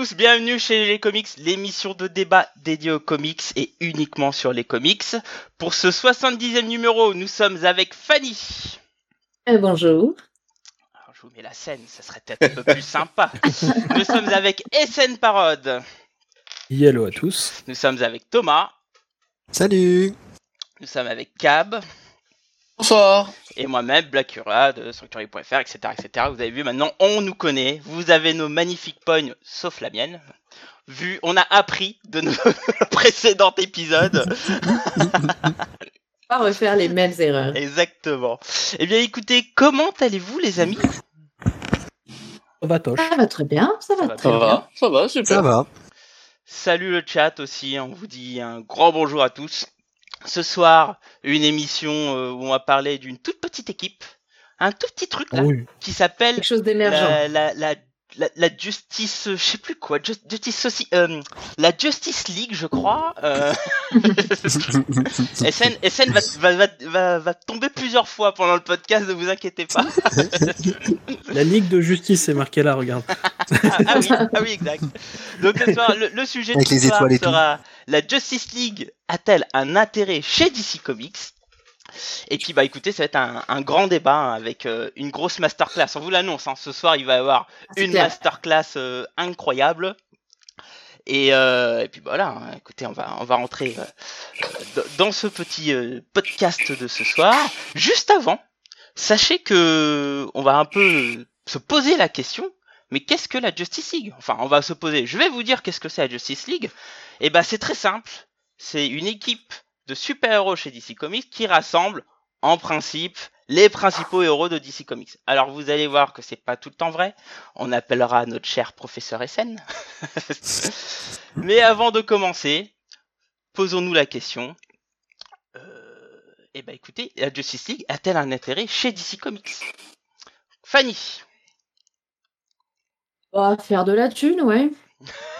à tous, bienvenue chez les comics, l'émission de débat dédiée aux comics et uniquement sur les comics. Pour ce 70e numéro, nous sommes avec Fanny. Euh, bonjour. Alors, je vous mets la scène, ça serait peut-être un peu plus sympa. nous sommes avec SN Parode. Hello à tous. Nous sommes avec Thomas. Salut Nous sommes avec Cab. Bonsoir. Et moi-même, Blackura de Sanctuary.fr, etc., etc. Vous avez vu, maintenant, on nous connaît. Vous avez nos magnifiques pognes, sauf la mienne. Vu, on a appris de nos précédents épisodes. Pas refaire les mêmes erreurs. Exactement. Eh bien, écoutez, comment allez-vous, les amis? Ça va, Toche. Ça va très bien, ça va Ça va très Ça bien. va, ça va, super. Ça va Salut le chat aussi, on vous dit un grand bonjour à tous. Ce soir, une émission euh, où on va parler d'une toute petite équipe, un tout petit truc là, Oui. qui s'appelle la, la, la, la Justice, euh, je sais plus quoi, Just- Justice Soci- euh, la Justice League, je crois. Euh... SN, SN va, va, va, va, va tomber plusieurs fois pendant le podcast, ne vous inquiétez pas. La Ligue de Justice est marquée là, regarde. ah, ah oui, ah oui, exact. Donc ce soir, le, le sujet Avec de ce soir tout. sera la Justice League a-t-elle un intérêt chez DC Comics? Et puis bah écoutez, ça va être un, un grand débat hein, avec euh, une grosse masterclass. On vous l'annonce, hein, ce soir il va y avoir C'est une clair. masterclass euh, incroyable. Et, euh, et puis voilà, hein, écoutez, on va on va rentrer dans ce petit podcast de ce soir. Juste avant, sachez que on va un peu se poser la question mais qu'est-ce que la Justice League? Enfin, on va se poser. Je vais vous dire qu'est-ce que c'est la Justice League. Et ben, c'est très simple. C'est une équipe de super-héros chez DC Comics qui rassemble, en principe, les principaux héros de DC Comics. Alors, vous allez voir que c'est pas tout le temps vrai. On appellera notre cher professeur SN. Mais avant de commencer, posons-nous la question. Euh, eh ben, écoutez, la Justice League a-t-elle un intérêt chez DC Comics? Fanny. Bah, faire de la thune, ouais.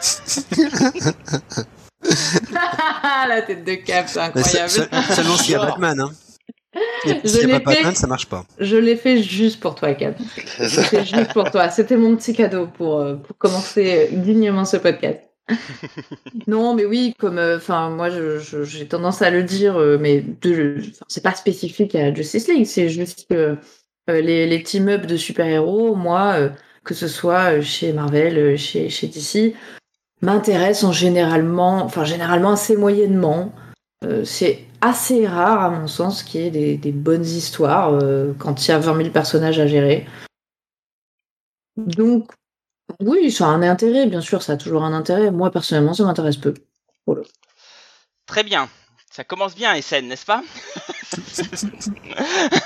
la tête de cap, c'est incroyable. se- Seulement s'il y a. Batman. Hein. S'il n'y a pas fait. Batman, ça marche pas. Je l'ai fait juste pour toi, Cap. C'était juste pour toi. C'était mon petit cadeau pour, euh, pour commencer dignement ce podcast. non, mais oui, comme, euh, enfin, moi, j'ai tendance à le dire, euh, mais c'est pas spécifique à Justice League, c'est juste que euh, les, les team-up de super-héros, moi, que ce soit chez Marvel, chez, chez DC, m'intéressent en généralement, enfin, généralement assez moyennement. Euh, c'est assez rare, à mon sens, qu'il y ait des, des bonnes histoires euh, quand il y a 20 000 personnages à gérer. Donc, oui, ça a un intérêt, bien sûr, ça a toujours un intérêt. Moi, personnellement, ça m'intéresse peu. Très bien. Ça commence bien, SN, n'est-ce pas?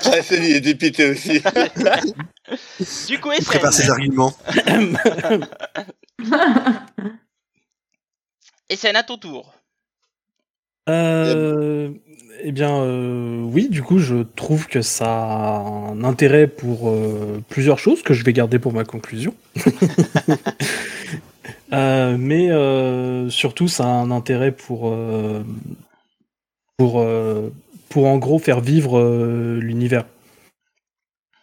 Ah, c'est il est dépité aussi. Du coup, Il prépare ses SN, arguments. SN à ton tour. Euh, eh bien, euh, oui, du coup, je trouve que ça a un intérêt pour euh, plusieurs choses que je vais garder pour ma conclusion. Mais surtout, ça a un intérêt pour, pour, pour en gros faire vivre l'univers.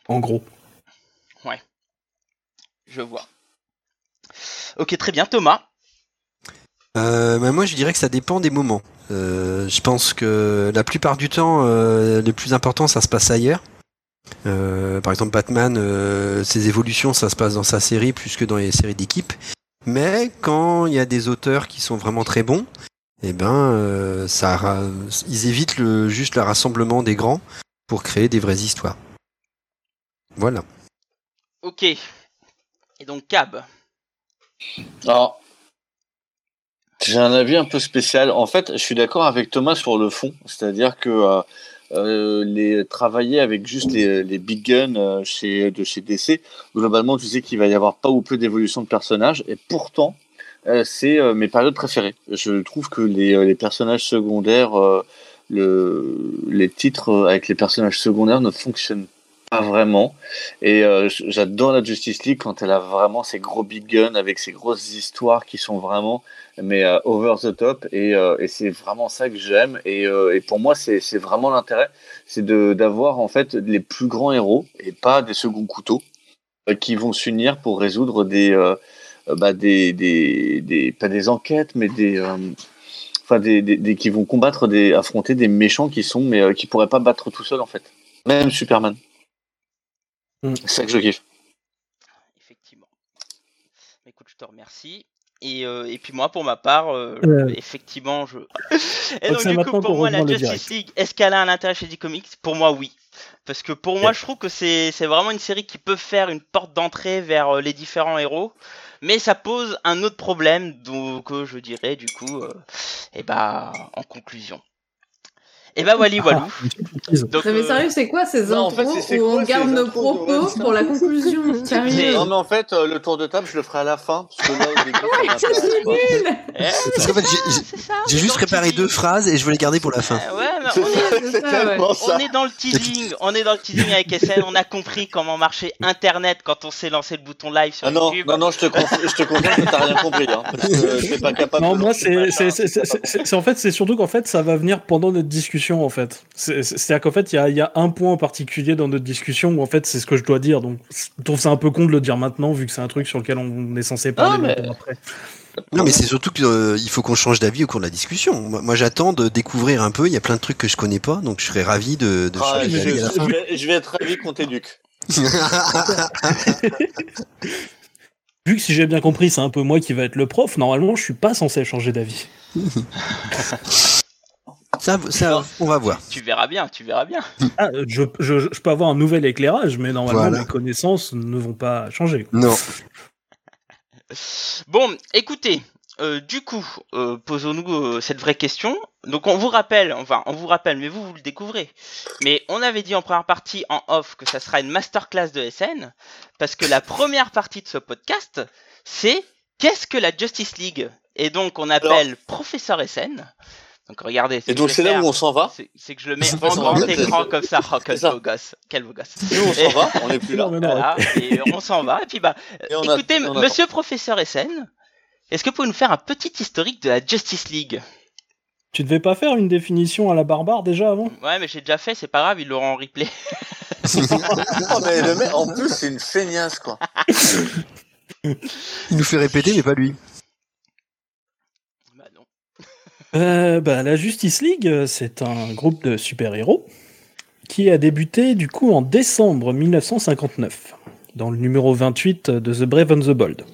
En gros. Je vois. Ok, très bien. Thomas. Euh, bah, moi, je dirais que ça dépend des moments. Euh, je pense que la plupart du temps, euh, le plus important, ça se passe ailleurs. Euh, par exemple, Batman, euh, ses évolutions, ça se passe dans sa série plus que dans les séries d'équipe. Mais quand il y a des auteurs qui sont vraiment très bons, eh ben, euh, ça, ra- ils évitent le, juste le rassemblement des grands pour créer des vraies histoires. Voilà. Ok. Et donc, Cab. Alors, j'ai un avis un peu spécial. En fait, je suis d'accord avec Thomas sur le fond, c'est-à-dire que euh, euh, les travailler avec juste les, les big guns euh, chez de chez DC, globalement, tu sais qu'il va y avoir pas ou peu d'évolution de personnages, et pourtant, euh, c'est euh, mes périodes préférées. Je trouve que les, les personnages secondaires, le, les titres avec les personnages secondaires ne fonctionnent pas vraiment. Et euh, j'adore la Justice League quand elle a vraiment ces gros big guns avec ces grosses histoires qui sont vraiment mais euh, over the top et, euh, et c'est vraiment ça que j'aime et, pour moi c'est vraiment l'intérêt c'est d'avoir en fait les plus grands héros et pas des seconds couteaux qui vont s'unir pour résoudre des bah, des, des, des, pas des enquêtes, mais des, enfin des, des- qui vont combattre, des, affronter des méchants qui sont, mais euh, qui pourraient pas battre tout seul en fait. Même Superman. Mm. C'est ça que je kiffe. Effectivement. Écoute, je te remercie. Et, euh, et puis moi, pour ma part, euh, Euh. effectivement, je. Et donc du coup, pour moi, la Justice League, est-ce qu'elle a un intérêt chez DC Comics Pour moi, oui. Parce que pour moi, je trouve que c'est c'est vraiment une série qui peut faire une porte d'entrée vers les différents héros. Mais ça pose un autre problème, donc je dirais du coup, euh, et bah, en conclusion. Et bah, Wally Walou. Petite surprise. Donc, Non mais euh, sérieux, c'est quoi ces Non, en fait, où quoi on garde nos propos pour la conclusion Sérieux Non mais en fait, euh, le tour de table, je le ferai à la fin, parce que là, au début, j'ai- juste préparé deux phrases et je veux les garder pour la fin. Euh, ouais, mais on est, ça. On dans le teasing, on est dans le teasing avec SN, on a compris comment marchait Internet quand on s'est lancé le bouton live sur Ah non, YouTube. non, non, je te, confirme que t'as rien compris, hein, parce que t'es pas capable Non, moi, c'est- en fait, c'est surtout qu'en fait, ça va venir pendant notre discussion, en fait. C'est- c'est- C'est-à-dire qu'en fait, il y a, il y a un point en particulier dans notre discussion où, en fait, c'est ce que je dois dire. Donc, je trouve ça un peu con de le dire maintenant, vu que c'est un truc sur lequel on est censé parler Ah, mais- après. Non, mais c'est surtout qu'il faut qu'on change d'avis au cours de la discussion. Moi, moi, j'attends de découvrir un peu. Il y a plein de trucs que je connais pas, donc je serais ravi de, de Ah, changer je, je vais, je vais être ravi qu'on t'éduque. Vu que si j'ai bien compris, c'est un peu moi qui va être le prof, normalement, je suis pas censé changer d'avis. ça, ça, on va voir. Tu verras bien, tu verras bien. Ah, euh, je, je, je peux avoir un nouvel éclairage, mais normalement, Voilà. mes connaissances ne vont pas changer. Non. Bon, écoutez, euh, du coup, euh, posons-nous euh, cette vraie question. Donc on vous rappelle, enfin on vous rappelle, mais vous vous le découvrez. Mais on avait dit en première partie en off que ça sera une masterclass de SN, parce que la première partie de ce podcast, c'est qu'est-ce que la Justice League? Et donc on appelle Professeur SN. Donc regardez. ce Et donc c'est là où on s'en va. C'est que je le mets en grand écran comme ça. Oh, quel beau gosse, quel beau gosse. Nous on s'en va, on n'est plus là. Voilà, et on s'en va. Et puis bah, Et on a- écoutez, on. Monsieur Professeur SN, est-ce que vous pouvez nous faire un petit historique de la Justice League? Tu devais pas faire une définition à la barbare déjà avant? Ouais, mais j'ai déjà fait, c'est pas grave, ils l'auront en replay. Oh, mais le mec, en plus, c'est une feignasse, quoi. Il nous fait répéter, mais pas lui. Bah non. Euh, bah, la Justice League, euh, c'est un groupe de super-héros qui a débuté du coup en décembre 1959, dans le numéro 28 de The Brave and the Bold.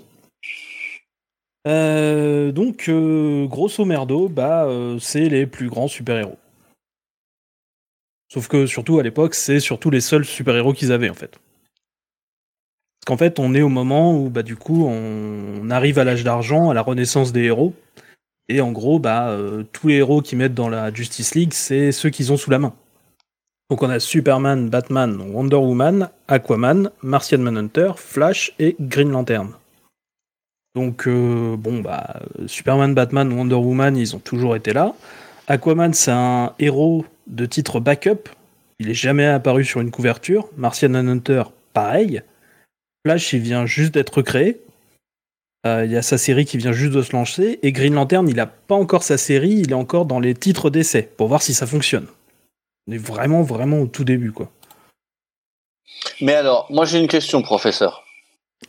Euh, donc, euh, grosso merdo, bah, euh, c'est les plus grands super-héros. Sauf que, surtout à l'époque, c'est surtout les seuls super-héros qu'ils avaient en fait. Parce qu'en fait, on est au moment où, bah, du coup, on, on arrive à l'âge d'argent, à la renaissance des héros. Et en gros, bah, euh, tous les héros qu'ils mettent dans la Justice League, c'est ceux qu'ils ont sous la main. Donc on a Superman, Batman, Wonder Woman, Aquaman, Martian Manhunter, Flash et Green Lantern. Donc euh, bon bah Superman, Batman, Wonder Woman, ils ont toujours été là. Aquaman, c'est un héros de titre backup. Il est jamais apparu sur une couverture. Martian Manhunter, pareil. Flash, il vient juste d'être créé. Euh, Il y a sa série qui vient juste de se lancer. Et Green Lantern, il n'a pas encore sa série, il est encore dans les titres d'essai pour voir si ça fonctionne. On est vraiment, vraiment au tout début, quoi. Mais alors, moi j'ai une question, professeur.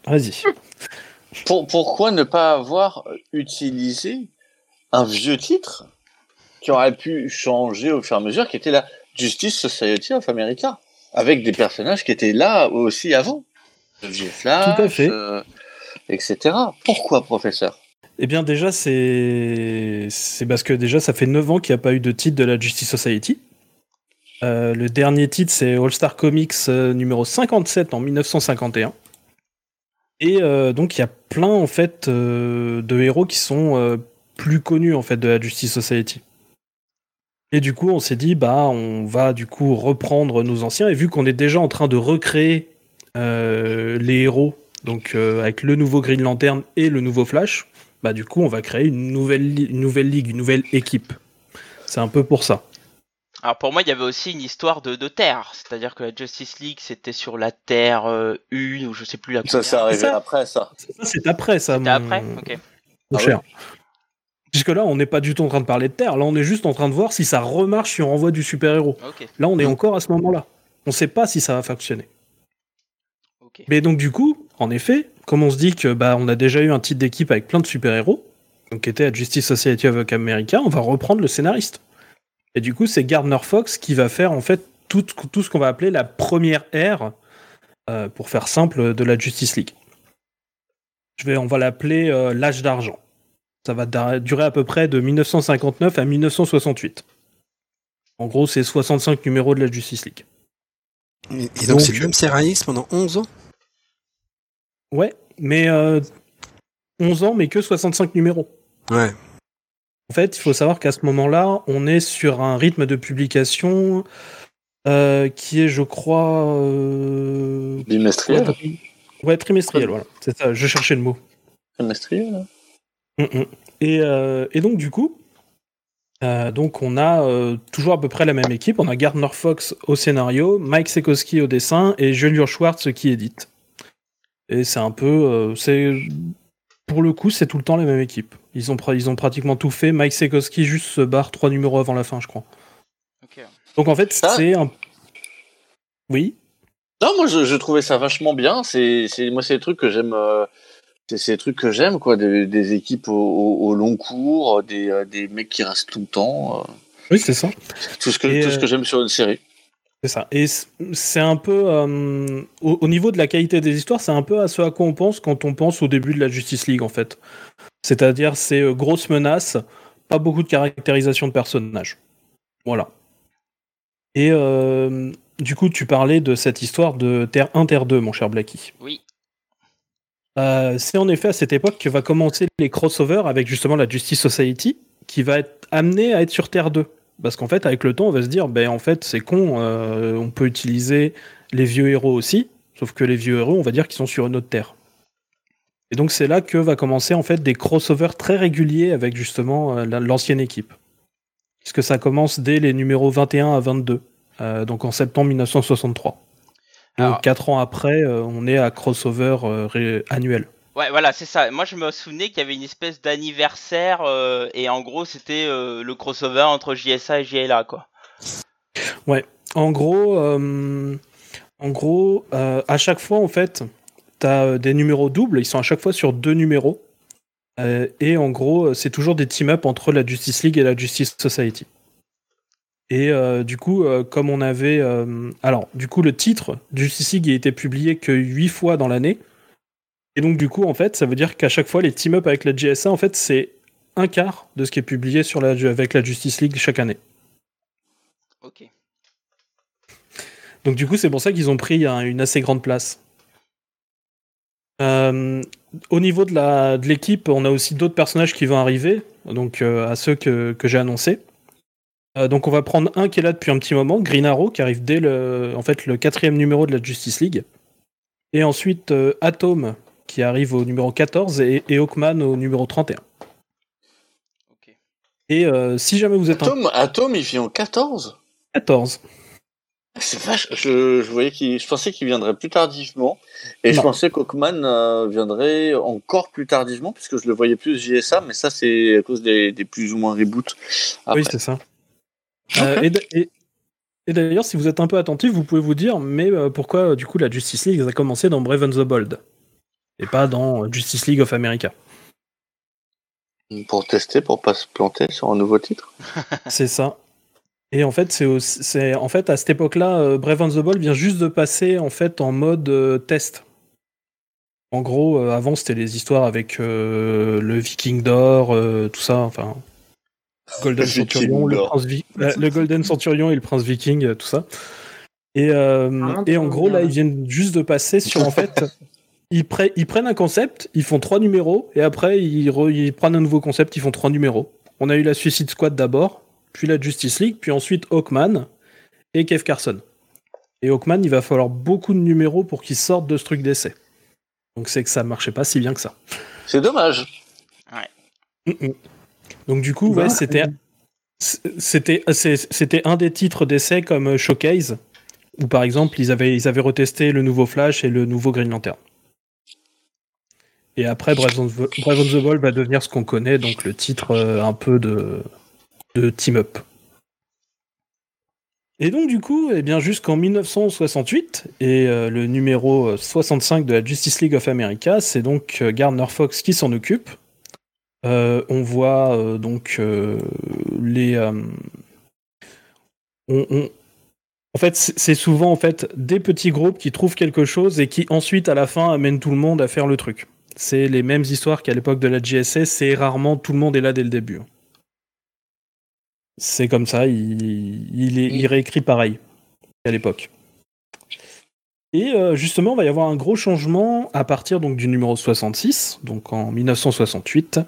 Vas-y. Pour- pourquoi ne pas avoir utilisé un vieux titre qui aurait pu changer au fur et à mesure, qui était la Justice Society of America, avec des personnages qui étaient là aussi avant? Le vieux Flash, Tout à fait. euh, etc. Pourquoi, professeur? Eh bien, déjà, c'est parce que déjà, ça fait 9 ans qu'il n'y a pas eu de titre de la Justice Society. Euh, le dernier titre, c'est All Star Comics euh, numéro 57 en 1951. Et euh, donc, il y a plein, en fait, de héros qui sont plus connus, en fait, de la Justice Society. Et du coup, on s'est dit, bah, on va, du coup, reprendre nos anciens. Et vu qu'on est déjà en train de recréer les héros, donc euh, avec le nouveau Green Lantern et le nouveau Flash, bah, du coup, on va créer une nouvelle, li- une nouvelle ligue, une nouvelle équipe. C'est un peu pour ça. Alors pour moi, il y avait aussi une histoire de, de Terre, c'est-à-dire que la Justice League, c'était sur la Terre euh, 1, ou je sais plus la Ça, c'est arrivé Ça- après, ça. Ça, c'est après, ça, C'était mon, après? Ok. mon Ah cher. Puisque là, on n'est pas du tout en train de parler de Terre. Là, on est juste en train de voir si ça remarche si on renvoie du super-héros. Ok. Là, on est encore à ce moment-là. On ne sait pas si ça va fonctionner. Ok. Mais donc, du coup, en effet, comme on se dit que bah, on a déjà eu un titre d'équipe avec plein de super-héros, donc qui était à Justice Society of America, on va reprendre le scénariste. Et du coup, c'est Gardner Fox qui va faire en fait tout, tout ce qu'on va appeler la première ère, euh, pour faire simple, de la Justice League. Je vais, on va l'appeler euh, l'âge d'argent. Ça va durer à peu près de 1959 à 1968. En gros, c'est 65 numéros de la Justice League. Et, donc, c'est le même scénariste pendant 11 ans? Ouais, mais 11 ans, mais que 65 numéros. Ouais. En fait, il faut savoir qu'à ce moment-là, on est sur un rythme de publication euh, qui est, je crois. Euh... Bimestriel Ouais, trimestriel, voilà. C'est ça, je cherchais le mot. Trimestriel mm, mm. et, euh, et, donc, du coup, euh, donc on a euh, toujours à peu près la même équipe. On a Gardner Fox au scénario, Mike Sekowski au dessin et Julio Schwartz qui édite. Et c'est un peu. c'est pour le coup, c'est tout le temps la même équipe. Ils ont, ils ont pratiquement tout fait. Mike Sekowski juste se barre trois numéros avant la fin, je crois. Donc en fait, c'est un. Oui? Non, moi je, trouvais ça vachement bien. C'est, moi c'est des trucs que j'aime. Euh, c'est, des trucs que j'aime quoi. Des, équipes au, long cours, des, euh, des, mecs qui restent tout le temps. Euh. Oui, c'est ça. Tout ce que, tout ce que j'aime sur une série. C'est ça. Et c'est un peu. Euh, au, niveau de la qualité des histoires, c'est un peu à ce à quoi on pense quand on pense au début de la Justice League, en fait. C'est-à-dire, c'est euh, grosse menace, pas beaucoup de caractérisation de personnages. Voilà. Et euh, du coup, tu parlais de cette histoire de Terre 1, Terre 2, mon cher Blacky. Oui. c'est en effet à cette époque que va commencer les crossovers avec justement la Justice Society, qui va être amené à être sur Terre 2. Parce qu'en fait, avec le temps, on va se dire, ben en fait, c'est con, euh, on peut utiliser les vieux héros aussi, sauf que les vieux héros, on va dire qu'ils sont sur une autre terre. Et donc c'est là que va commencer en fait des crossovers très réguliers avec justement euh, l'ancienne équipe. Puisque ça commence dès les numéros 21 à 22, euh, donc en septembre 1963. Donc 4 ans après, on est à crossover annuel. Ouais, voilà, c'est ça. Moi, je me souvenais qu'il y avait une espèce d'anniversaire euh, et en gros, c'était euh, le crossover entre JSA et JLA, quoi. Ouais. En gros, euh, en gros, à chaque fois, en fait, t'as des numéros doubles. Ils sont à chaque fois sur deux numéros. et en gros, c'est toujours des team-up entre la Justice League et la Justice Society. Et du coup, comme on avait, alors, du coup, le titre Justice League a été publié que huit fois dans l'année. Et donc, du coup, en fait, ça veut dire qu'à chaque fois, les team-up avec la GSA, en fait, c'est un quart de ce qui est publié sur la, avec la Justice League chaque année. Ok. Donc, du coup, c'est pour ça qu'ils ont pris une assez grande place. Euh, au niveau de l'équipe, on a aussi d'autres personnages qui vont arriver, donc euh, à ceux que, j'ai annoncés. Euh, donc on va prendre un qui est là depuis un petit moment, Green Arrow, qui arrive dès le, en fait, le quatrième numéro de la Justice League. Et ensuite Atom, qui arrive au numéro 14 et, Hawkman au numéro 31. Et euh, si jamais vous êtes Atom, Atom il vient en 14 14. C'est vache, je, voyais qu'il, je pensais qu'il viendrait plus tardivement, et je pensais qu'Hawkman euh, viendrait encore plus tardivement, puisque je le voyais plus JSA, mais ça c'est à cause des, plus ou moins reboots. Oui, c'est ça. Euh, et, d'ailleurs, si vous êtes un peu attentif, vous pouvez vous dire, mais pourquoi du coup la Justice League a commencé dans Brave and the Bold? Et pas dans Justice League of America. Pour tester, pour pas se planter sur un nouveau titre. c'est ça. Et en fait, c'est en fait à cette époque-là, euh, Brave and the Ball vient juste de passer en fait en mode euh, test. En gros, euh, avant c'était les histoires avec le Viking d'or, tout ça, enfin Golden Centurion, le, prince le Golden Centurion et le Prince Viking, tout ça. Et, ah, et en gros là, ils viennent juste de passer sur en fait ils, prennent un concept, ils font trois numéros, et après ils, prennent un nouveau concept, ils font trois numéros. On a eu la Suicide Squad d'abord, puis la Justice League, puis ensuite Hawkman et Kev Carson. Et Hawkman, il va falloir beaucoup de numéros pour qu'il sorte de ce truc d'essai. Donc c'est que ça marchait pas si bien que ça. C'est dommage. Ouais. Donc du coup, ouais, c'était c'était c'était un des titres d'essai comme Showcase où par exemple ils avaient ils avaient retesté le nouveau Flash et le nouveau Green Lantern. Et après, Brave on the, Ball va devenir ce qu'on connaît, donc le titre euh, un peu de, Team Up. Et donc du coup, eh bien jusqu'en 1968 et euh, le numéro 65 de la Justice League of America, c'est donc euh, Gardner Fox qui s'en occupe. Euh, on voit euh, donc euh, les euh, on- en fait, c'est souvent en fait des petits groupes qui trouvent quelque chose et qui ensuite à la fin amènent tout le monde à faire le truc. C'est les mêmes histoires qu'à l'époque de la JSS, c'est rarement tout le monde est là dès le début. C'est comme ça, il, il, est, il réécrit pareil qu'à l'époque. Et euh, justement, il va y avoir un gros changement à partir donc, du numéro 66, donc en 1968,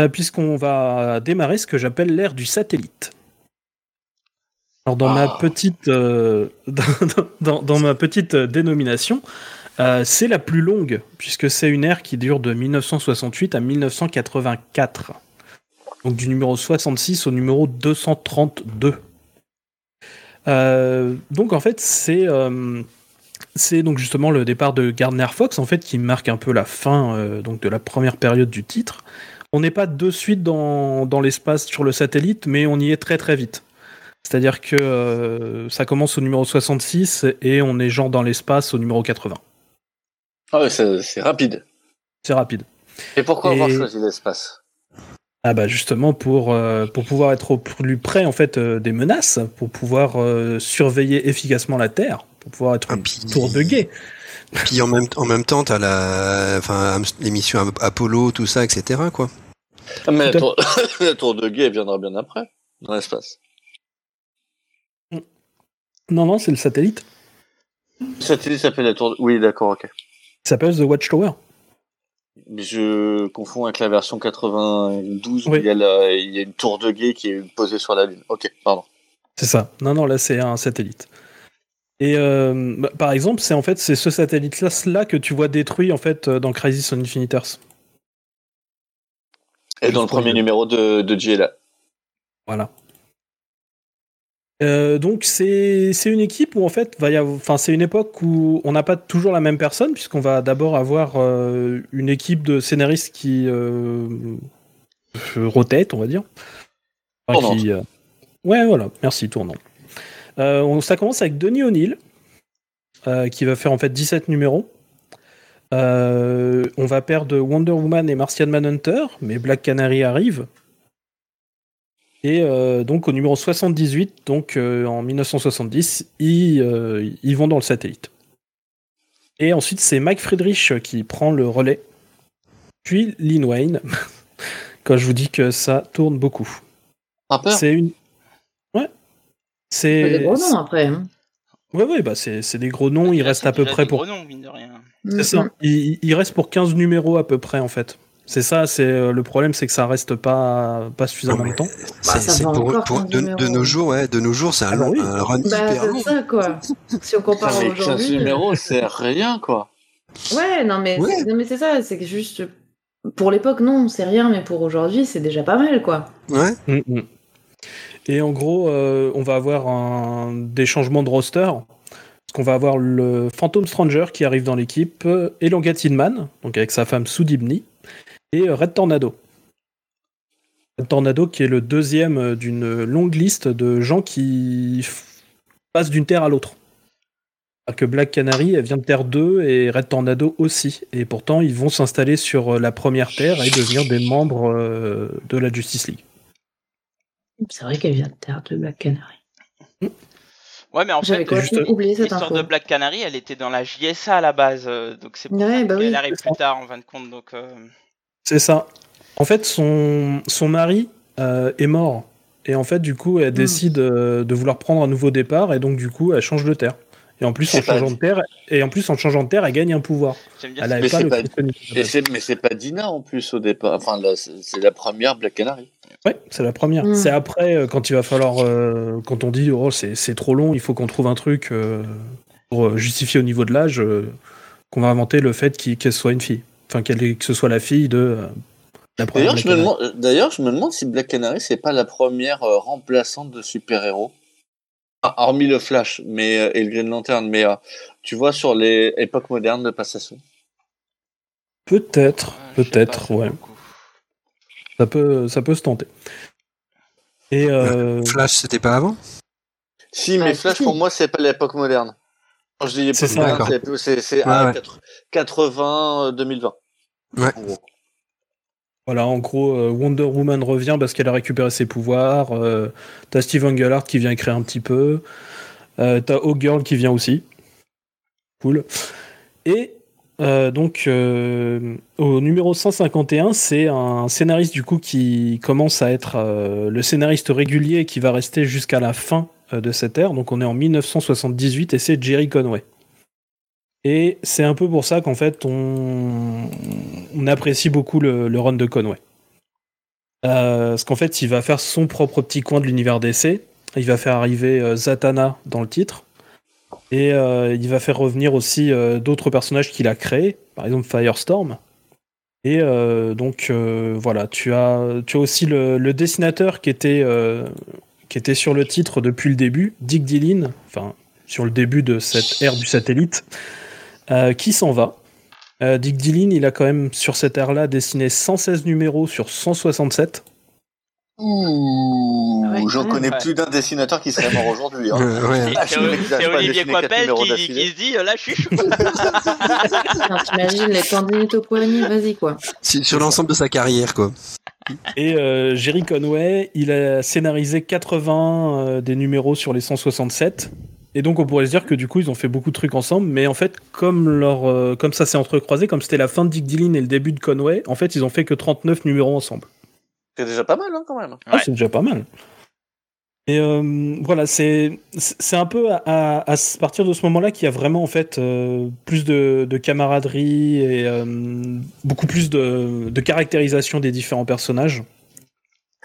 euh, puisqu'on va démarrer ce que j'appelle l'ère du satellite. Alors dans ma Ah. petite euh, dans, dans- dans ma petite dénomination, euh, c'est la plus longue puisque c'est une ère qui dure de 1968 à 1984. Donc du numéro 66 au numéro 232. Euh, donc en fait c'est euh, c'est donc justement le départ de Gardner Fox en fait qui marque un peu la fin donc de la première période du titre. On n'est pas de suite dans, l'espace sur le satellite, mais on y est très très vite. C'est-à-dire que ça commence au numéro 66 et on est genre dans l'espace au numéro 80. Ah ouais, c'est rapide. C'est rapide. Et pourquoi avoir Et- choisi l'espace? Ah bah justement pour, euh, pour pouvoir être au plus près en fait euh, des menaces, pour pouvoir euh, surveiller efficacement la Terre, pour pouvoir être Ah, une puis- tour de guet. Puis en même, en même temps, t'as la, enfin, l'émission Ap- Apollo, tout ça, etc. Quoi. ah, Mais la tour, la tour de guet viendra bien après, dans l'espace. Non, non, c'est le satellite. Le satellite s'appelle la tour de... Oui, d'accord, ok. Il s'appelle The Watchtower. Je confonds avec la version 92 où Oui. il, y a la- il y a une tour de guet qui est posée sur la Lune. Ok, pardon. C'est ça. Non, non, là c'est un satellite. Et euh, bah, par exemple, c'est en fait c'est ce satellite-là là que tu vois détruit en fait euh, dans Crisis on Infinite Earths. Et dans le premier numéro de, de JLA. Voilà. Euh, donc c'est une équipe où en fait va y enfin c'est une époque où on n'a pas toujours la même personne puisqu'on va d'abord avoir euh, une équipe de scénaristes qui euh, rotate on va dire. Enfin, qui, euh, Ouais voilà merci tournant. On- ça commence avec Denis O'Neill qui va faire en fait 17 numéros. On va perdre Wonder Woman et Martian Manhunter mais Black Canary arrive. Et euh, donc au numéro 78, donc euh, en 1970, ils, euh, ils vont dans le satellite. Et ensuite c'est Mike Friedrich qui prend le relais, puis Lin Wayne. Quand je vous dis que ça tourne beaucoup, c'est une. Ouais. C'est. Des gros noms après. hein. Ouais, ouais, bah c'est c'est des gros noms. Il reste à peu près des pour. gros noms, mine de rien. C'est ça. Il, il reste pour 15 numéros à peu près en fait. C'est ça. C'est euh, le problème, c'est que ça reste pas pas suffisamment Non, de temps. C'est, Bah, c'est pour, de, nos jours, ouais, de nos jours, c'est un, Ah bah long- oui. un run Bah, hyper long. c'est ça, quoi. Si on compare mais 15 aujourd'hui. euh, numéros, c'est rien, quoi. Ouais, non, mais, Ouais. non, mais c'est ça, c'est que juste. Pour l'époque, non, c'est rien, mais pour aujourd'hui, c'est déjà pas mal, quoi. Ouais. Mm, mm. Et en gros, euh, on va avoir un- des changements de roster. Parce qu'on va avoir le Phantom Stranger qui arrive dans l'équipe, Elonga Tinman, donc avec sa femme Sue Dibny, et euh, Red Tornado. Red Tornado qui est le deuxième euh, d'une longue liste de gens qui passent d'une terre à l'autre. Alors que Black Canary, elle vient de Terre 2 et Red Tornado aussi. Et pourtant, ils vont s'installer sur euh, la première Terre et devenir des membres de la Justice League. C'est vrai qu'elle vient de Terre de Black Canary. Ouais, mais en J'avais fait, complètement juste- oublié cette l'histoire de Black Canary, elle était dans la JSA à la base. donc c'est pour Ouais, ça bah qu'elle oui. arrive plus tard, en fin de compte. Donc, euh, C'est ça. En fait, son, son mari euh, est mort. Et en fait, du coup, elle décide euh, de vouloir prendre un nouveau départ. Et donc, du coup, elle change de terre. Et en plus, en changeant de terre, et en plus, en changeant de terre, elle gagne un pouvoir. bien Elle Mais pas c'est le pas- kryptonite. Et c'est- mais c'est pas Dina en plus au départ. Enfin, c'est c'est la première Black Canary. Ouais, c'est la première. Mm. C'est après, euh, quand il va falloir, euh, quand on dit, oh, c'est c'est trop long, il faut qu'on trouve un truc euh, pour justifier au niveau de l'âge, euh, qu'on va inventer le fait qu'il- qu'elle soit une fille. Enfin, qu'elle est- que ce soit la fille de euh, la première. D'ailleurs, je, me Black demande- euh, d'ailleurs, je me demande si Black Canary, c'est pas la première euh, remplaçante de super-héros. Ah, hormis le Flash mais, euh, et le Green Lantern, mais euh, tu vois, sur les époques modernes de passation. Peut-être, sais peut-être, pas, ouais. Ça peut, ça peut se tenter. Et euh, Flash, c'était pas avant? Si, Ah, mais si, Flash, si. pour moi, c'est pas l'époque moderne. Quand je dis C'est ça, c'est- c'est c'est Ouais, à ouais. 80, 80, euh, 2020. Ouais. En gros. Voilà, en gros, euh, Wonder Woman revient parce qu'elle a récupéré ses pouvoirs. euh, t'as Steve Englehart qui vient écrire un petit peu. euh, t'as Hawkgirl qui vient aussi. Cool. Et euh, donc, euh, au numéro 151, c'est un scénariste du coup qui commence à être euh, le scénariste régulier et qui va rester jusqu'à la fin euh, de cette ère. Donc, on est en 1978 et c'est Jerry Conway. Et c'est un peu pour ça qu'en fait, on, apprécie beaucoup le, le run de Conway. Euh, parce qu'en fait, il va faire son propre petit coin de l'univers DC. Il va faire arriver euh, Zatanna dans le titre. Et euh, il va faire revenir aussi euh, d'autres personnages qu'il a créés, par exemple Firestorm. Et euh, donc euh, voilà, tu as, aussi le, dessinateur qui était, euh, qui était sur le titre depuis le début, Dick Dillon, enfin sur le début de cette ère du satellite, euh, qui s'en va. Euh, Dick Dillon, il a quand même sur cette ère-là dessiné 116 numéros sur 167. Ouh, Ah ouais, j'en connais plus d'un dessinateur qui serait mort aujourd'hui. Hein. Ouais. Ah, C'est Olivier Coipel qui, se dit là je suis T'imagines les tendinites au poignet, vas-y quoi. Sur l'ensemble de sa carrière, quoi. Et euh, Jerry Conway, il a scénarisé 80 euh, des numéros sur les 167. Et donc on pourrait se dire que du coup ils ont fait beaucoup de trucs ensemble, mais en fait comme leur, euh, comme ça s'est entrecroisé, comme c'était la fin de Dick Dillon et le début de Conway, en fait ils ont fait que 39 numéros ensemble. C'est déjà pas mal, hein, quand même. Ah, Ouais. c'est déjà pas mal. Et euh, voilà, c'est un peu à, à- à partir de ce moment-là qu'il y a vraiment en fait euh, plus de, de camaraderie et euh, beaucoup plus de, de caractérisation des différents personnages.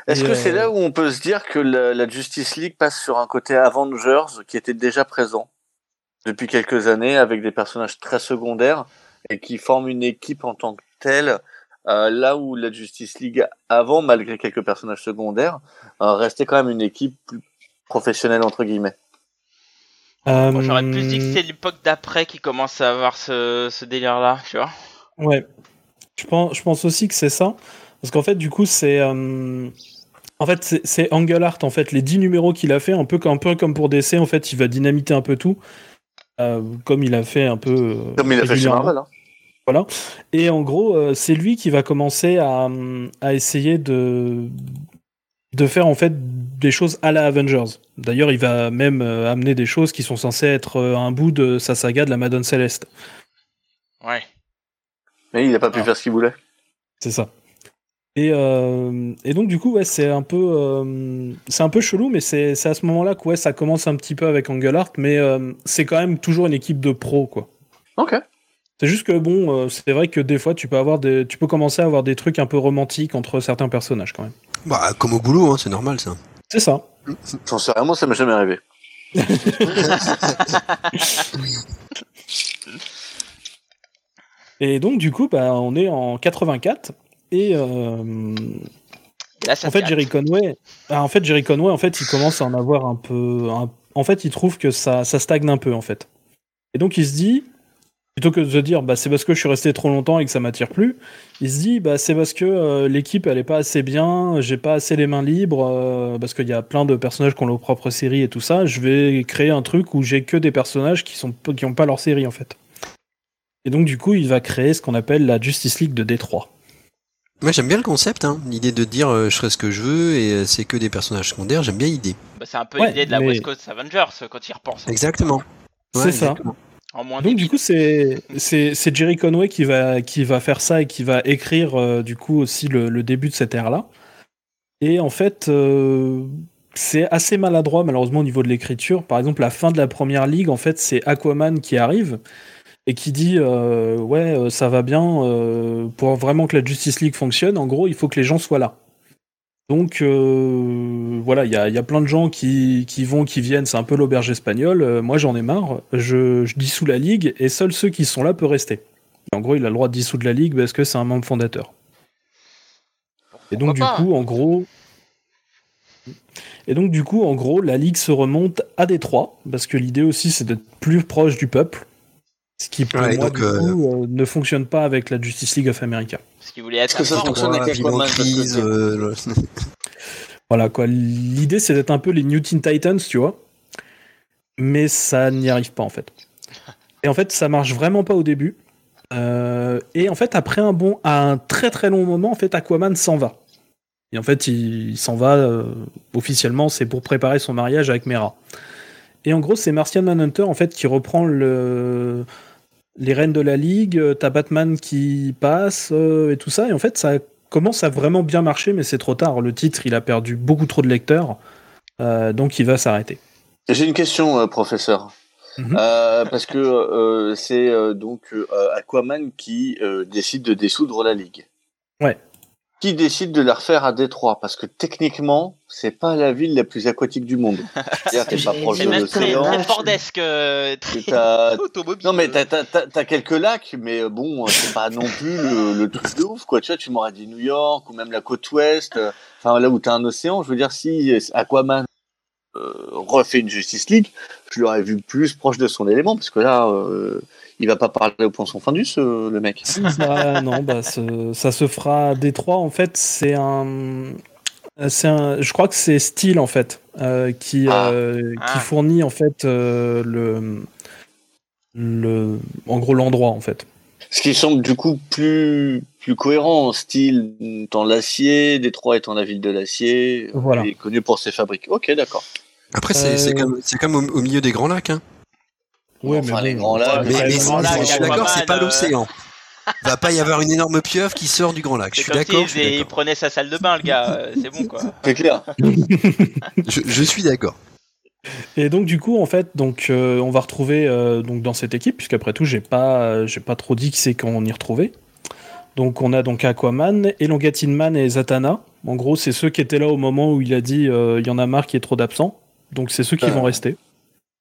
Est-ce que c'est là où on peut se dire que la, la Justice League passe sur un côté Avengers qui était déjà présent depuis quelques années avec des personnages très secondaires et qui forment une équipe en tant que telle euh, là où la Justice League avant, malgré quelques personnages secondaires, euh, restait quand même une équipe plus professionnelle entre guillemets. Moi j'aurais plus dit que Euh, c'est l'époque d'après qui commence à avoir ce, ce délire là, tu vois. Ouais. Je pense, je pense aussi que c'est ça. Parce qu'en fait, du coup, c'est. euh, En fait, c'est- Engelhardt, en fait, les 10 numéros qu'il a fait, un peu, comme- un peu comme pour DC, en fait, il va dynamiter un peu tout. euh, comme il a fait un peu. euh, Comme il a fait chez. Marvel. Hein. Voilà. Et en gros, euh, c'est lui qui va commencer à, à essayer de, de faire en fait des choses à la Avengers. D'ailleurs, il va même euh, amener des choses qui sont censées être euh, un bout de sa saga de la Madone Céleste. Ouais. Mais il n'a pas pu Ah. faire ce qu'il voulait. C'est ça. Et, euh, et donc du coup, ouais, c'est un peu, euh, c'est un peu chelou, mais c'est c'est à ce moment-là que ouais, ça commence un petit peu avec Engelhardt, mais euh, c'est quand même toujours une équipe de pros, quoi. Ok. C'est juste que bon, euh, c'est vrai que des fois, tu peux avoir des, tu peux commencer à avoir des trucs un peu romantiques entre certains personnages, quand même. Bah, comme au boulot, hein, c'est normal, ça. C'est ça. J'en sais moi ça m'est jamais arrivé. Et donc du coup, bah, on est en 84 et euh, en fait, Jerry. Conway, ah, en fait, Jerry Conway, en fait, il commence à en avoir un peu. un- En fait, il trouve que ça, ça stagne un peu, en fait. Et donc, il se dit, plutôt que de se dire, bah, c'est parce que je suis resté trop longtemps et que ça m'attire plus, il se dit, bah, c'est parce que euh, l'équipe, elle est pas assez bien, j'ai pas assez les mains libres, euh, parce qu'il y a plein de personnages qui ont leur propre série et tout ça. Je vais créer un truc où j'ai que des personnages qui sont qui ont pas leur série, en fait. Et donc, du coup, il va créer ce qu'on appelle la Justice League de Détroit. Moi, j'aime bien le concept, hein, l'idée de dire euh, je ferai ce que je veux et euh, c'est que des personnages secondaires. J'aime bien l'idée. Bah, c'est un peu Ouais, l'idée de la mais- West Coast Avengers quand il repense. Exactement. C'est ça. exactement. En moins Donc du coup c'est c'est Jerry Conway qui va qui va faire ça et qui va écrire euh, du coup aussi le, le début de cette ère là. Et en fait euh, c'est assez maladroit malheureusement au niveau de l'écriture. Par exemple la fin de la première ligue en fait c'est Aquaman qui arrive et qui dit euh, ouais ça va bien pour vraiment que la Justice League fonctionne. En gros il faut que les gens soient là. Donc euh, voilà, il y a, il y a plein de gens qui, qui vont, qui viennent, c'est un peu l'auberge espagnole. Euh, moi j'en ai marre, je, je dissous la ligue et seuls ceux qui sont là peuvent rester. Et en gros, il a le droit de dissoudre la ligue parce que c'est un membre fondateur. Et donc Pourquoi du pas coup, en gros, et donc du coup, en gros, la ligue se remonte à Détroit parce que l'idée aussi c'est d'être plus proche du peuple, ce qui pour Ouais, moi donc, du euh, coup, euh, ne fonctionne pas avec la Justice League of America. Parce qu'il voulait être Est-ce que ça un fonctionne avec Aquaman, crise, euh, Voilà quoi. L'idée c'est d'être un peu les New Teen Titans, tu vois. mais ça n'y arrive pas en fait. Et en fait, ça marche vraiment pas au début. Euh, et en fait, après un bon, à un très très long moment, en fait, Aquaman s'en va. Et en fait, il, il s'en va euh, officiellement, c'est pour préparer son mariage avec Mera. Et en gros, c'est Martian Manhunter en fait qui reprend le, les rênes de la ligue. euh, T'as Batman qui passe euh, et tout ça. Et en fait, ça commence à vraiment bien marcher, mais c'est trop tard. Le titre, il a perdu beaucoup trop de lecteurs, euh, donc il va s'arrêter. J'ai une question, euh, professeur. Mhm. Parce que c'est donc Aquaman qui décide de dissoudre la ligue. Ouais. Qui décide de la refaire à Détroit Parce que techniquement, c'est pas la ville la plus aquatique du monde. T'es pas proche C'est de même très, l'océan. très fordesque, euh. Non mais t'as, t'as, t'as, t'as quelques lacs, mais euh, bon, euh, c'est pas non plus le, le truc de ouf, quoi. Tu vois, tu m'aurais dit New York ou même la côte ouest, euh, enfin là où t'as un océan. Je veux dire, si Aquaman euh, refait une Justice League, je l'aurais vu plus proche de son élément, parce que là, euh, il va pas parler au poinçon fendu, ce, le mec. Bah, non, bah, ce- ça se fera à Détroit. En fait, c'est un, c'est un, je crois que c'est Steel en fait euh, qui Ah. euh, qui Ah. fournit en fait euh, le, le, en gros l'endroit en fait. Ce qui semble du coup plus plus cohérent, style étant l'acier, Détroit étant la ville de l'acier, Voilà. il est connu pour ses fabriques. Ok, d'accord. Après, c'est Euh, c'est comme, comme au, au milieu des grands lacs. Hein. Ouais, Enfin, mais les bon, grands lacs, Mais, les grands lacs, je suis d'accord, c'est pas euh, l'océan. Il va pas y avoir une énorme pieuvre qui sort du grand lac. Je suis d'accord. Il prenait sa salle de bain, le gars. euh, C'est bon, quoi. C'est clair. Je, je suis d'accord. Et donc du coup en fait donc euh, on va retrouver euh, donc dans cette équipe puisqu'après tout j'ai pas j'ai pas trop dit qui c'est qu'on y retrouvait. Donc on a donc Aquaman, Elongatin Man et Zatanna. En gros c'est ceux qui étaient là au moment où il a dit euh, il y en a marre qu'il y ait trop d'absents. Donc c'est ceux qui Ah. vont rester.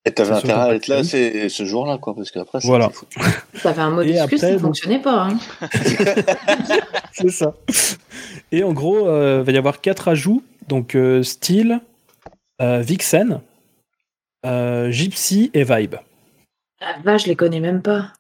Et t'avais intérêt à être là c'est, ce jour-là, quoi, parce qu'après, c'est Voilà. T'avais un mode Et excuse après, qui donc- fonctionnait pas. hein. C'est ça. Et en gros euh, va y avoir quatre ajouts donc euh, Steel, euh, Vixen, euh, Gypsy et Vibe. Ah, vache, je les connais même pas.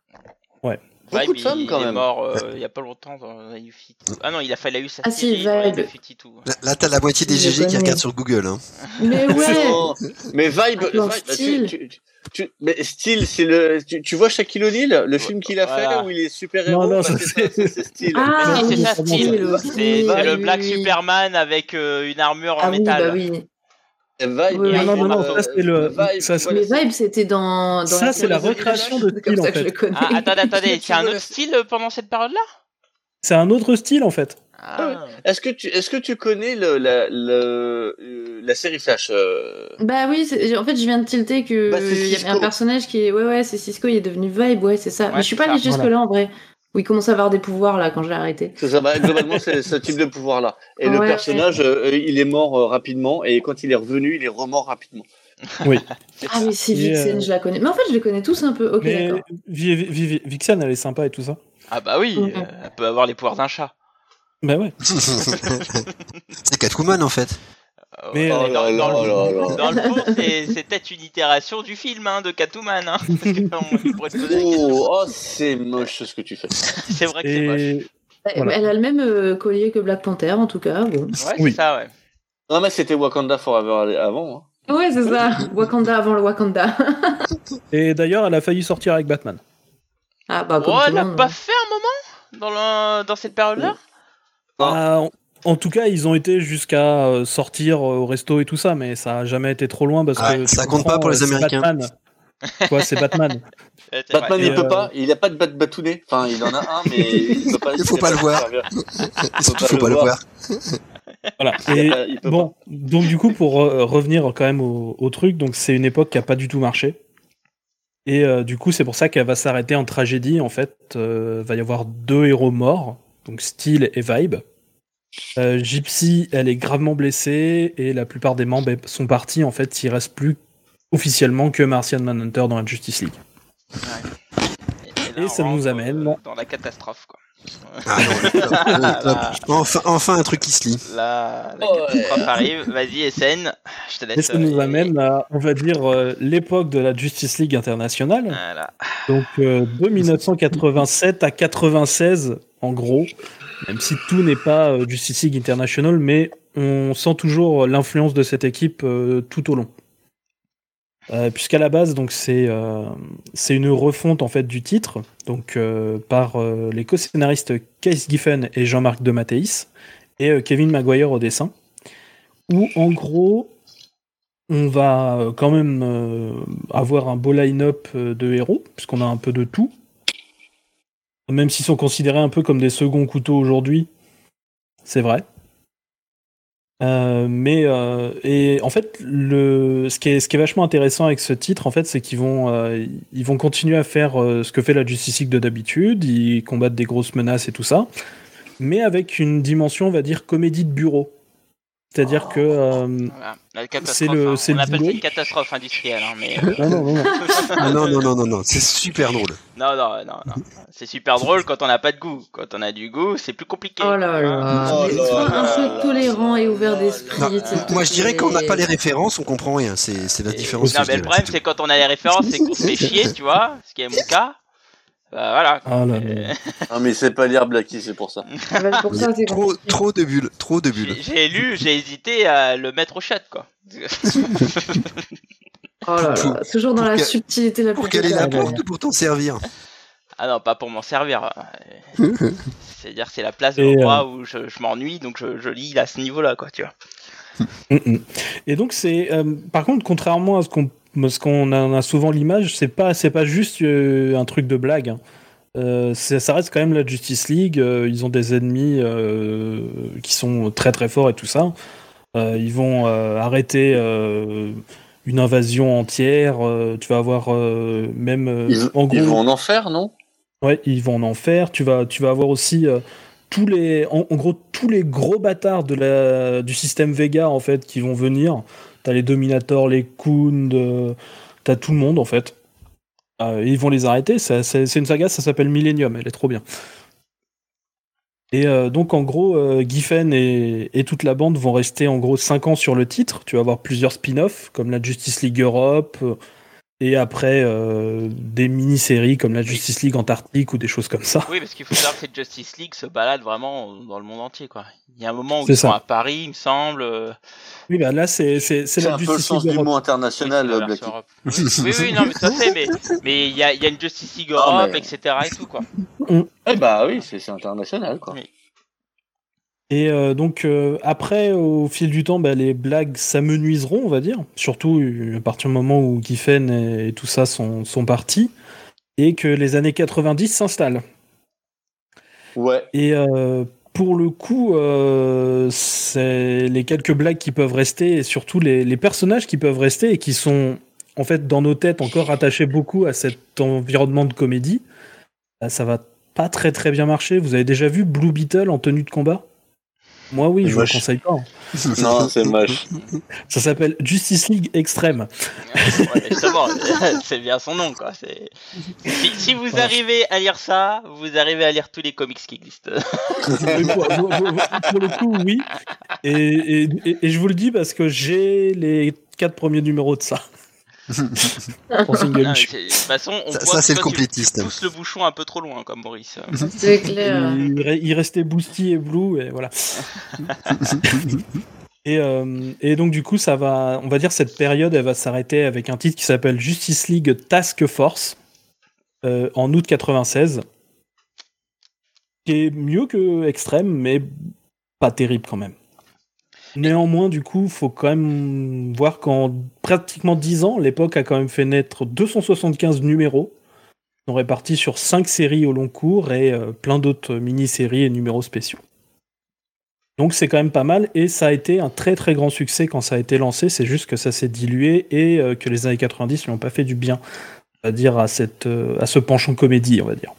Beaucoup Vibe, de femmes, il, quand il est même. mort euh, il y a pas longtemps dans Infinity. Ah non, il a fallu sa Ah si, Vibe. Infinity. Là, là, t'as la moitié des GG qui regardent sur Google. Hein. Mais ouais Non, mais Vibe, Attends, Vibe, tu, Steel. tu, tu- tu- mais Steel, c'est le, tu, tu vois Shaquille O'Neal, le film qu'il a Voilà. fait où il est super héros, Non, non, bah, c'est Steel. Ah, oui, c'est oui, ça. Steel, C'est oui, le oui, Black oui. Superman avec euh, une armure en Ah oui, métal. Vibe, Oui, il oui. Non, non, non, ça, c'est le- Vibe, ça, c'est- voilà, Mais Vibe, c'était dans, dans Ça, c'est la recréation de ça en que je fait. Ah, attendez, attendez, c'est un autre style euh, pendant cette période-là? C'est un autre style en fait. ah. Est-ce que tu, est-ce que tu connais le, la, le, euh, la série Flash euh, Bah oui, c'est- en fait, je viens de tilter que Bah, il y avait un personnage qui est, ouais, ouais, c'est Cisco, il est devenu Vibe, ouais, c'est ça. Ouais, Mais je suis pas allée ça. jusque là en vrai. Où il commence à avoir des pouvoirs là quand je l'ai arrêté. C'est ça, bah, globalement, c'est ce type de pouvoir-là. Et le Ouais. personnage, euh, il est mort euh, rapidement, et quand il est revenu, il est remort rapidement. C'est Ah mais si Vixen, euh, je la connais. Mais en fait, je les connais tous un peu. Ok, Mais d'accord. Vi- Vi- Vi- Vixen, elle est sympa et tout ça. Ah bah oui, Mhm. elle peut avoir les pouvoirs d'un chat. Bah ouais. c'est Catwoman en fait. Euh, Mais, dans, là dans là le, là là. dans le fond, c'est c'est peut-être une itération du film hein, de Catwoman. Hein, parce que, on question. Oh, oh, c'est moche ce que tu fais. C'est vrai que c'est moche. Voilà. Elle a le même euh, collier que Black Panther en tout cas. Bon. Ouais, c'est Oui. ça, ouais. Non, mais c'était Wakanda Forever avant. Hein. Ouais, c'est ça. Wakanda avant le Wakanda. Et d'ailleurs, elle a failli sortir avec Batman. ah bah comme Oh, elle le a monde. pas fait un moment dans, le, dans cette période-là? Ah. Ah, en, tout cas, ils ont été jusqu'à euh, sortir euh, au resto et tout ça, mais ça a jamais été trop loin parce que ça compte pas pour les euh, c'est Américains. Batman. Quoi, c'est Batman. Batman, il peut pas. Il a pas de bat batounet. Enfin, il en a un, mais il peut pas. Il faut pas le voir. servir. Surtout, faut pas le voir. Voilà. Il Et peut- il peut bon, donc du coup, pour euh, revenir quand même au, au truc, donc c'est une époque qui a pas du tout marché. Et euh, du coup, c'est pour ça qu'elle va s'arrêter en tragédie. En fait, euh, va y avoir deux héros morts, donc Steel et Vibe. Euh, Gypsy, elle est gravement blessée et la plupart des membres sont partis. En fait, il reste plus officiellement que Martian Manhunter dans la Justice League. là, Et ça nous amène- Dans la catastrophe, quoi. Ah non, top, top. Enfin, enfin un truc qui se lit. là, la Oh, catastrophe ouais. arrive. Vas-y, SN, je te laisse. Et ça nous euh, amène à, on va dire, euh, l'époque de la Justice League internationale. Voilà. Donc euh, de 1987 à 96 en gros, même si tout n'est pas euh, Justice League International, mais on sent toujours l'influence de cette équipe euh, tout au long. Euh, puisqu'à la base, c'est une refonte en fait du titre, donc par les co-scénaristes Case Giffen et Jean-Marc de Mathéis et Kevin Maguire au dessin, où en gros on va quand même avoir un beau line-up de héros, puisqu'on a un peu de tout, même s'ils sont considérés un peu comme des seconds couteaux aujourd'hui, c'est vrai. Euh, mais euh, et en fait, ce, qui est, ce vachement intéressant avec ce titre, en fait, c'est qu'ils vont, euh, continuer à faire ce que fait la Justice League de d'habitude. Ils combattent des grosses menaces et tout ça, mais avec une dimension, on va dire, comédie de bureau. C'est-à-dire que euh, Voilà. C'est le- hein. c'est On le appelle ça une catastrophe industrielle, hein, mais euh, non, non, non, non. Non, non, non, c'est super drôle. non, non, non, non. C'est super drôle quand on n'a pas de goût. Quand on a du goût, c'est plus compliqué. Oh là là. Oh Mais là sois là un peu tolérant et ouvert d'esprit. Moi, je dirais qu'on n'a pas les références, on comprend rien. C'est c'est la différence. Non, mais le problème, c'est c'est quand on a les références, c'est qu'on se fait chier, tu vois, ce qui est mon cas. Bah, voilà. Ah là. Non, mais c'est pas lire Blacky, c'est pour ça. Ah bah, pour ça, Trop, compliqué. trop de bulles, trop de bulles. J'ai lu, j'ai hésité à le mettre au chat, quoi. Oh là là. Pour- Toujours dans pour la que- subtilité la Pour plus quelle est la porte ou pour t'en servir Ah non, pas pour m'en servir. C'est-à-dire, c'est la place de l'endroit où je, je m'ennuie, donc je, je lis à ce niveau-là, quoi, tu vois. Mm, mm. Et donc c'est, euh, par contre, contrairement à ce qu'on, ce qu'on en a souvent l'image, c'est pas, c'est pas juste euh, un truc de blague. hein. Euh, ça reste quand même la Justice League. euh, ils ont des ennemis qui sont très très forts et tout ça. Ils vont arrêter une invasion entière. tu vas avoir même Ils, en gros. ils vont en enfer, non? Ouais, ils vont en enfer. Tu vas, tu vas avoir aussi tous les, en, en gros, tous les gros bâtards de la, du système Vega en fait qui vont venir. T'as les Dominators, les Kund, euh, t'as tout le monde en fait. Euh, ils vont les arrêter. C'est une saga, ça s'appelle Millennium. Elle est trop bien. Et euh, donc en gros, euh, Giffen et, et toute la bande vont rester en gros 5 ans sur le titre. Tu vas avoir plusieurs spin-offs comme la Justice League Europe. Euh, et après, euh, des mini-séries comme la Justice League Antarctique ou des choses comme ça. Oui, parce qu'il faut savoir que cette Justice League se balade vraiment dans le monde entier, quoi. Il y a un moment où C'est ils sont ça. à Paris, il me semble. euh, Oui, bah là, c'est c'est- c'est C'est la un peu le sens League du Europe. mot international, c'est Blacky. Europe. Oui, oui, oui, non, mais à fait, mais mais il y a, il y a une Justice League Europe, mais- etc. et tout, quoi. Eh bah oui, c'est c'est international, quoi. Oui. Et euh, donc, euh, après, au fil du temps, bah, les blagues s'amenuiseront, on va dire. Surtout euh, à partir du moment où Giffen et, et tout ça sont, sont partis. Et que les années 90 s'installent. Ouais. Et euh, pour le coup, c'est les quelques blagues qui peuvent rester et surtout les, les personnages qui peuvent rester et qui sont en fait dans nos têtes encore attachés beaucoup à cet environnement de comédie. bah, ça va pas très très bien marcher. Vous avez déjà vu Blue Beetle en tenue de combat? Moi oui, je vous le conseille pas. Non, c'est moche. Ça s'appelle Justice League Extrême. Ouais, justement, c'est bien son nom, quoi. Si, si vous arrivez à lire ça, vous arrivez à lire tous les comics qui existent. Pour, pour- pour- pour le coup, oui. Et, et- et- et je vous le dis parce que j'ai les quatre premiers numéros de ça. Mais issue. c'est- De toute façon, on Ça- voit ça, que c'est le tu- complétiste. Tu pousses le bouchon un peu trop loin, comme Maurice. C'est clair. Il, re- il restait Boosty et Blue et voilà. et, euh, et donc du coup ça va, on va dire cette période elle va s'arrêter avec un titre qui s'appelle Justice League Task Force euh, en août 96, qui est mieux que Extrême mais pas terrible quand même. Néanmoins, du coup, faut quand même voir qu'en pratiquement 10 ans, l'époque a quand même fait naître 275 numéros, sont répartis sur 5 séries au long cours et euh, plein d'autres mini-séries et numéros spéciaux. Donc c'est quand même pas mal et ça a été un très très grand succès quand ça a été lancé, c'est juste que ça s'est dilué et euh, que les années 90 lui ont pas fait du bien, on va dire à, cette, euh, à ce penchant comédie, on va dire.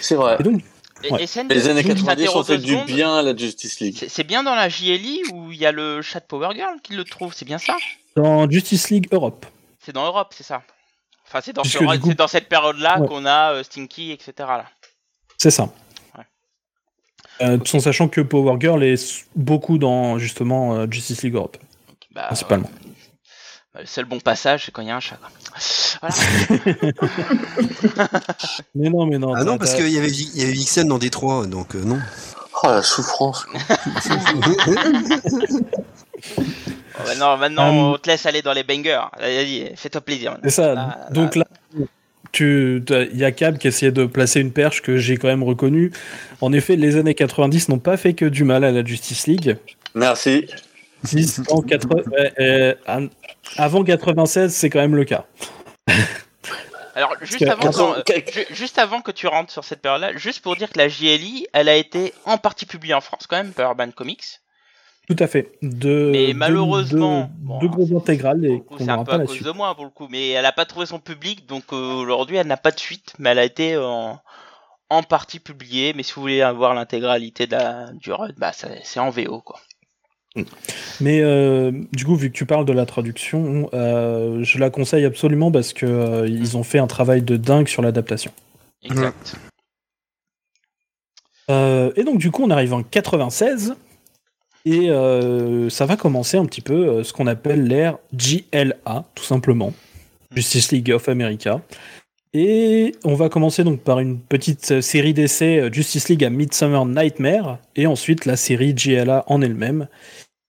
C'est vrai. Et donc, Et, Ouais. et scène Les années je 90 ont fait du bien à la Justice League. C'est bien dans la JLI où il y a le chat de Power Girl qui le trouve, c'est bien ça? Dans Justice League Europe. C'est dans Europe, c'est ça? Enfin, c'est dans, ce- coup- dans cette période-là Ouais. qu'on a euh, Stinky, etc. C'est ça. Ouais. Euh, tout en sachant que Power Girl est beaucoup dans justement euh, Justice League Europe, bah, principalement. Bah, le seul bon passage, c'est quand il y a un chat. Voilà. Mais non, mais non. Ah non, parce qu'il y avait, il y avait Vixen dans Détroit, donc euh, non. Oh la souffrance. non, maintenant, Euh, on te laisse aller dans les bangers. Vas-y, fais-toi plaisir. C'est ça. Là, Donc là, tu, il y a Cab qui essayait de placer une perche que j'ai quand même reconnue. En effet, les années 90 n'ont pas fait que du mal à la Justice League. Merci. Euh, euh, an- avant 96, c'est quand même le cas. Alors, juste que- avant, que- ju- juste avant que tu rentres sur cette période-là, juste pour dire que la JLI, elle a été en partie publiée en France quand même par Urban Comics. Tout à fait. De, Mais de- malheureusement, de- bon, deux grosses intégrales et c'est un peu pas à la cause suite. de moi pour le coup, mais elle n'a pas trouvé son public, donc euh, aujourd'hui elle n'a pas de suite, mais elle a été en, en partie publiée. Mais si vous voulez avoir l'intégralité de du run, bah c'est en VO quoi. Mais euh, du coup, vu que tu parles de la traduction, euh, je la conseille absolument parce que euh, ils ont fait un travail de dingue sur l'adaptation. Exact. Euh, et donc du coup, on arrive en 96 et euh, ça va commencer un petit peu euh, ce qu'on appelle l'ère JLA, tout simplement, Justice League of America. Et on va commencer donc par une petite euh, série d'essais euh, Justice League à Midsummer Nightmare et ensuite la série JLA en elle-même.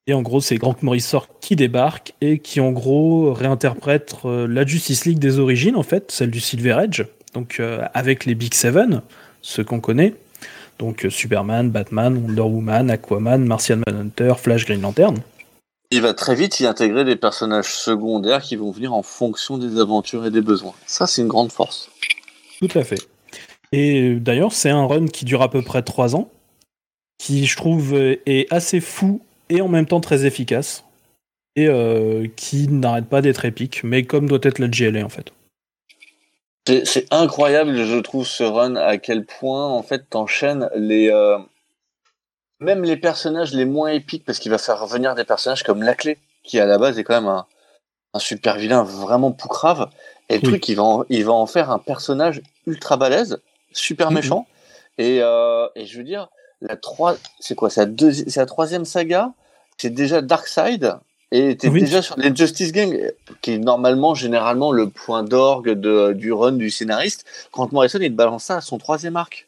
Et en gros, c'est Grant Morrison qui débarque et qui en gros réinterprète euh, la Justice League des origines en fait, celle du Silver Edge, donc avec les Big Seven, ceux qu'on connaît. Donc Superman, Batman, Wonder Woman, Aquaman, Martian Manhunter, Flash, Green Lantern. Il va très vite y intégrer des personnages secondaires qui vont venir en fonction des aventures et des besoins. Ça, c'est une grande force. Tout à fait. Et euh, d'ailleurs, c'est un run qui dure à peu près 3 ans, qui je trouve euh, est assez fou et en même temps très efficace, et euh, qui n'arrête pas d'être épique, mais comme doit être la GLA en fait. C'est- C'est incroyable, je trouve, ce run, à quel point, en fait, t'enchaînes les... euh, Même les personnages les moins épiques, parce qu'il va faire revenir des personnages comme La Clé, qui à la base est quand même un, un super vilain vraiment poucrave. Et le Oui. truc, il va, en, il va en faire un personnage ultra balèze, super Mhm. méchant. Et, euh, et je veux dire, la trois, c'est quoi, c'est la, la troisième saga, c'est déjà Darkseid, et t'es Oui. déjà sur les Justice Gang, qui est normalement, généralement, le point d'orgue du run du scénariste. Quand Morrison, il te balance ça à son troisième arc.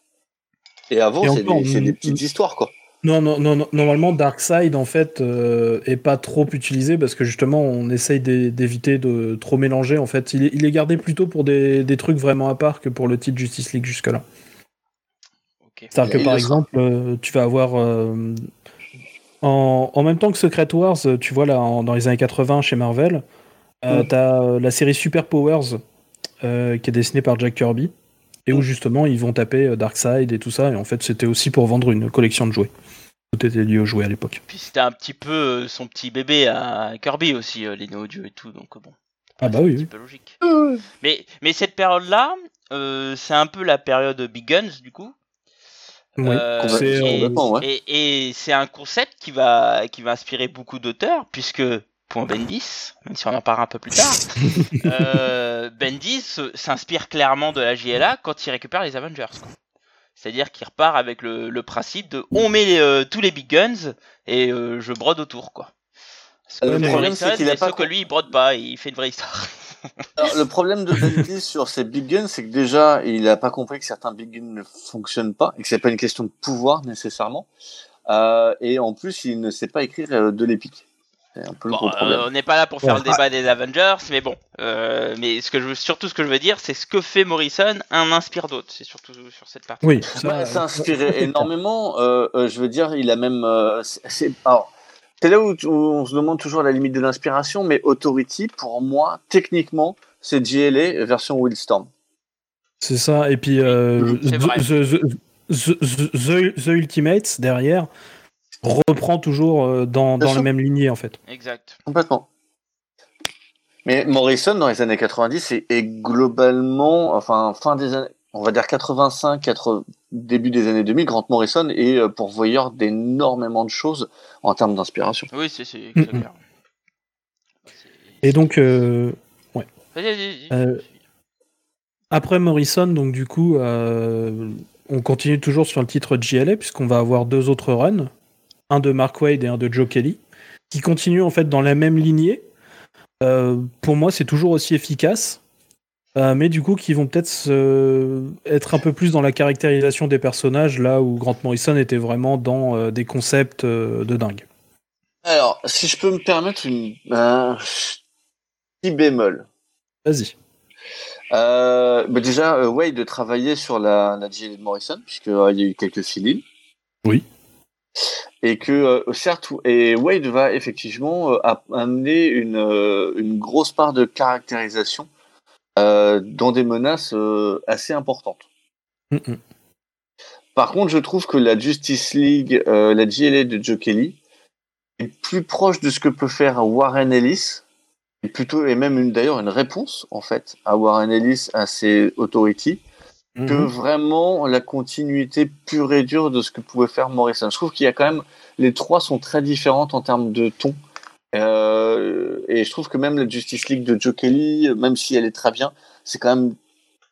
Et avant, c'est des, petites histoires, quoi. Non, non, non, non, normalement Darkseid en fait euh, est pas trop utilisé parce que justement on essaye d'é- d'éviter de trop mélanger en fait. Il est, il est gardé plutôt pour des, des trucs vraiment à part que pour le titre Justice League jusque-là. C'est-à-dire que par exemple, euh, tu vas avoir. euh, en, en même temps que Secret Wars, tu vois là, en- dans les années 80 chez Marvel, euh, Mm. t'as euh, la série Super Powers euh, qui est dessinée par Jack Kirby, et où Mm. justement ils vont taper euh, Darkseid et tout ça, et en fait c'était aussi pour vendre une collection de jouets. Tout était lié aux jouets à l'époque. Puis c'était un petit peu euh, son petit bébé à Kirby aussi, euh, les Néo-Dieux et tout, donc bon. Ah bah c'est oui, un petit oui. peu logique. Mais, mais cette période-là, euh, c'est un peu la période Big Guns du coup. Oui, Euh, c'est, et- Complètement, ouais. Et, et c'est un concept qui va, qui va inspirer beaucoup d'auteurs, puisque, point Bendis, même si on en parle un peu plus tard, euh, Bendis s'inspire clairement de la JLA quand il récupère les Avengers. quoi. C'est-à-dire qu'il repart avec le, le principe de on met les, euh, tous les big guns et euh, je brode autour. quoi. Que Le problème, c'est qu'il a mais pas sauf que lui il brode pas, il fait une vraie histoire. Alors, le problème de Bendis sur ces big guns, c'est que déjà, il a pas compris que certains big guns ne fonctionnent pas, et que c'est pas une question de pouvoir nécessairement. Euh, et en plus, il ne sait pas écrire euh, de l'épique. C'est un peu le Bon, gros problème. euh, on n'est pas là pour faire Ouais. le débat des Avengers, mais bon. Euh, mais ce que je veux, surtout ce que je veux dire, c'est ce que fait Morrison, un inspire d'autres. C'est surtout sur cette partie. Oui, Ouais, ça, ça a inspiré énormément. Euh, euh, je veux dire, il a même. euh, c'est- c'est alors, c'est là où, on se demande toujours la limite de l'inspiration, mais Authority, pour moi, techniquement, c'est GLA version Wildstorm. c'est ça. Et puis euh, C'est vrai. the, the- the- the- the- The Ultimates derrière reprend toujours euh, dans, dans même lignée en fait. Exact. Complètement. Mais Morrison, dans les années 90, est, est globalement, enfin, fin des années, on va dire 85, 80, début des années 2000, Grant Morrison est euh, pourvoyeur d'énormément de choses en termes d'inspiration. Oui, c'est c'est Mm, Et donc euh, Vas-y, vas-y, vas-y. Euh, Après Morrison, donc du coup, euh, on continue toujours sur le titre JLA, puisqu'on va avoir deux autres runs, un de Mark Wade et un de Joe Kelly, qui continuent en fait dans la même lignée. Euh, pour moi, c'est toujours aussi efficace, euh, mais du coup, qui vont peut-être se- être un peu plus dans la caractérisation des personnages, là où Grant Morrison était vraiment dans euh, des concepts de dingue. Alors, si je peux me permettre une, un petit bémol. Vas-y. Bah déjà, Wade travaillait sur la, la de Morrison, puisqu'il y a eu quelques fill Oui. Et que, euh, certes, et Wade va effectivement euh, amener une, euh, une grosse part de caractérisation euh, dans des menaces assez importantes. Mm -mm. Par contre, je trouve que la Justice League, la GLA de Joe Kelly, est plus proche de ce que peut faire Warren Ellis, et plutôt et même d'ailleurs une réponse en fait à Warren Ellis à ses Mhm. que vraiment la continuité pure et dure de ce que pouvait faire Morrison. Je trouve qu'il y a quand même les trois sont très différentes en termes de ton. Euh, et je trouve que même la Justice League de Joe Kelly, même si elle est très bien, c'est quand même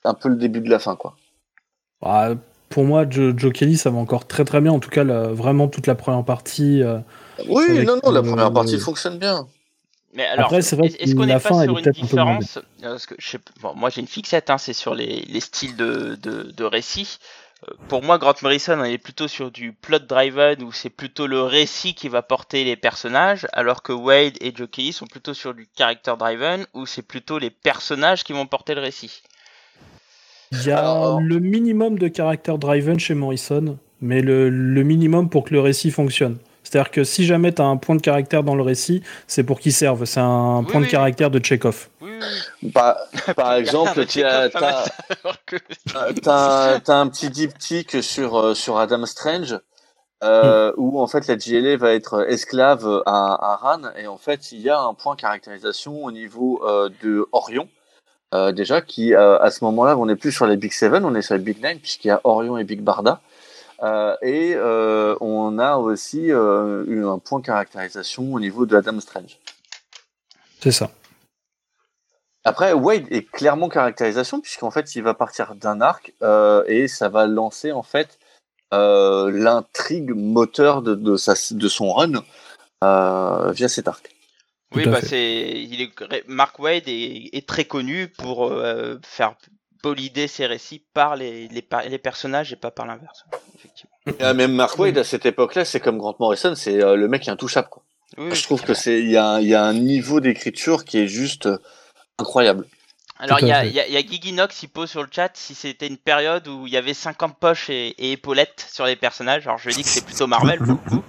un peu le début de la fin, quoi. Ah, pour moi, Joe, Joe, Kelly, ça va encore très très bien. En tout cas, vraiment toute la première partie. Euh, oui, non, non, la première partie fonctionne bien. Mais alors, Après, c'est vrai est-ce qu'on la n'est pas sur est une différence parce que je sais, bon, Moi, j'ai une fixette, hein, c'est sur les, les styles de, de, de récit. Euh, Pour moi, Grant Morrison, on est plutôt sur du plot driven où c'est plutôt le récit qui va porter les personnages, alors que Wade et Joe Kelly sont plutôt sur du character driven où c'est plutôt les personnages qui vont porter le récit. Il y a Alors- le minimum de caractère driven chez Morrison, mais le, le minimum pour que le récit fonctionne. C'est-à-dire que si jamais tu as un point de caractère dans le récit, c'est pour qu'il serve. C'est un Oui, point de caractère de Chekhov. Oui, oui. Par, par exemple, tu as, un petit diptyque sur euh, sur Adam Strange euh, où en fait la GLA va être esclave à, à Ran et en fait il y a un point caractérisation au niveau euh, de Orion euh, déjà qui euh, à ce moment-là on n'est plus sur les Big Seven on est sur les Big Nine puisqu'il y a Orion et Big Barda Euh, et euh, on a aussi euh, eu un point caractérisation au niveau de Adam Strange. C'est ça. Après, Wade est clairement caractérisation puisqu'en fait, il va partir d'un arc euh, et ça va lancer en fait euh, l'intrigue moteur de, de, sa, de son run euh, via cet arc. Oui, Tout bah c'est, il est, Mark Wade est, est très connu pour euh, faire polider ses récits par les, les, les personnages et pas par l'inverse. Effectivement. Euh, même Mark Wade à cette époque-là, c'est comme Grant Morrison, c'est euh, le mec intouchable. Quoi. Oui, Je trouve que c'est il y, a un- il y a un niveau d'écriture qui est juste incroyable. Alors il y a, y, a, y a il pose sur le chat si c'était une période où il y avait 50 poches et, et épaulettes sur les personnages. Alors je dis que c'est plutôt Marvel pour le coup.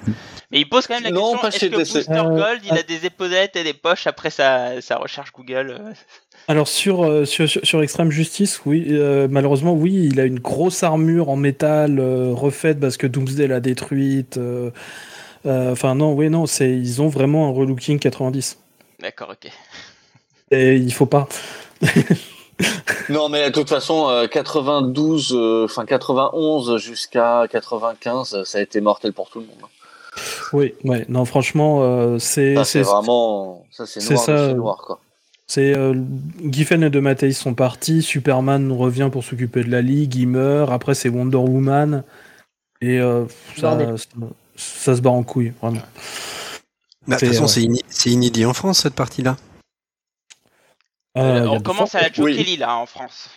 Mais il pose quand même la Non, pas question chez est-ce que DC. Booster Euh, Gold il a des épaulettes et des poches après sa, sa recherche Google euh, Alors sur, euh, sur, sur, sur Extreme Justice, oui, euh, malheureusement, oui, il a une grosse armure en métal euh, refaite parce que Doomsday l'a détruite. euh, euh, Enfin non, oui, non, ils ont vraiment un relooking 90. D'accord, ok. Et il faut pas. Non, mais de toute façon, euh, 92, euh, enfin 91 jusqu'à 95, ça a été mortel pour tout le monde. hein. Oui, ouais, non, franchement, euh, c'est Ça, c'est c'est vraiment, ça c'est noir, ça, chez euh, noir quoi. C'est euh, Giffen et de Mathéis sont partis, Superman revient pour s'occuper de la Ligue, il meurt, après c'est Wonder Woman, et euh, ça, Bordel. ça, ça se bat en couille, vraiment. Bah, De toute façon, euh, c'est inédit en France, cette partie-là. Euh, Euh, on commence à la Joe Oui. Kelly là en France.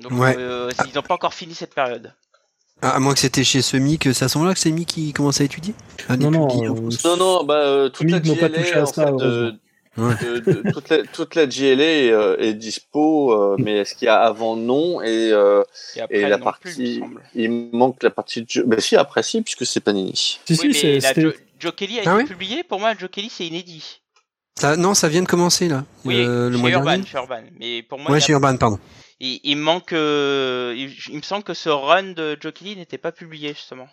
Donc Ouais. euh, ils n'ont pas encore fini cette période. Ah, à moins que c'était chez Semi, que ça semble là que c'est Mi qui commence à étudier Ah, Non, non, publiés en euh. Non, non, bah, euh, toute la pas touché à ça, fait, euh, heureusement. Ouais. de- de- toute, la, toute la GLA est, euh, est dispo, euh, mais est-ce qu'il y a avant non et, euh, Et après et la non plus, il me partie, il manque la partie de jeu. Bah si, après si, puisque c'est Panini. Si, Oui, si, mais c'est- la c'était- Joe, Joe Kelly a Ah été oui publié. Pour moi, Joe Kelly c'est inédit. Ça, non, ça vient de commencer, là. Oui, euh, le chez mois Urban, dernier. chez Urban. Mais pour moi, Ouais, chez Urban, pardon. il, il manque. euh, il, il me semble que ce run de Joe Kelly n'était pas publié justement.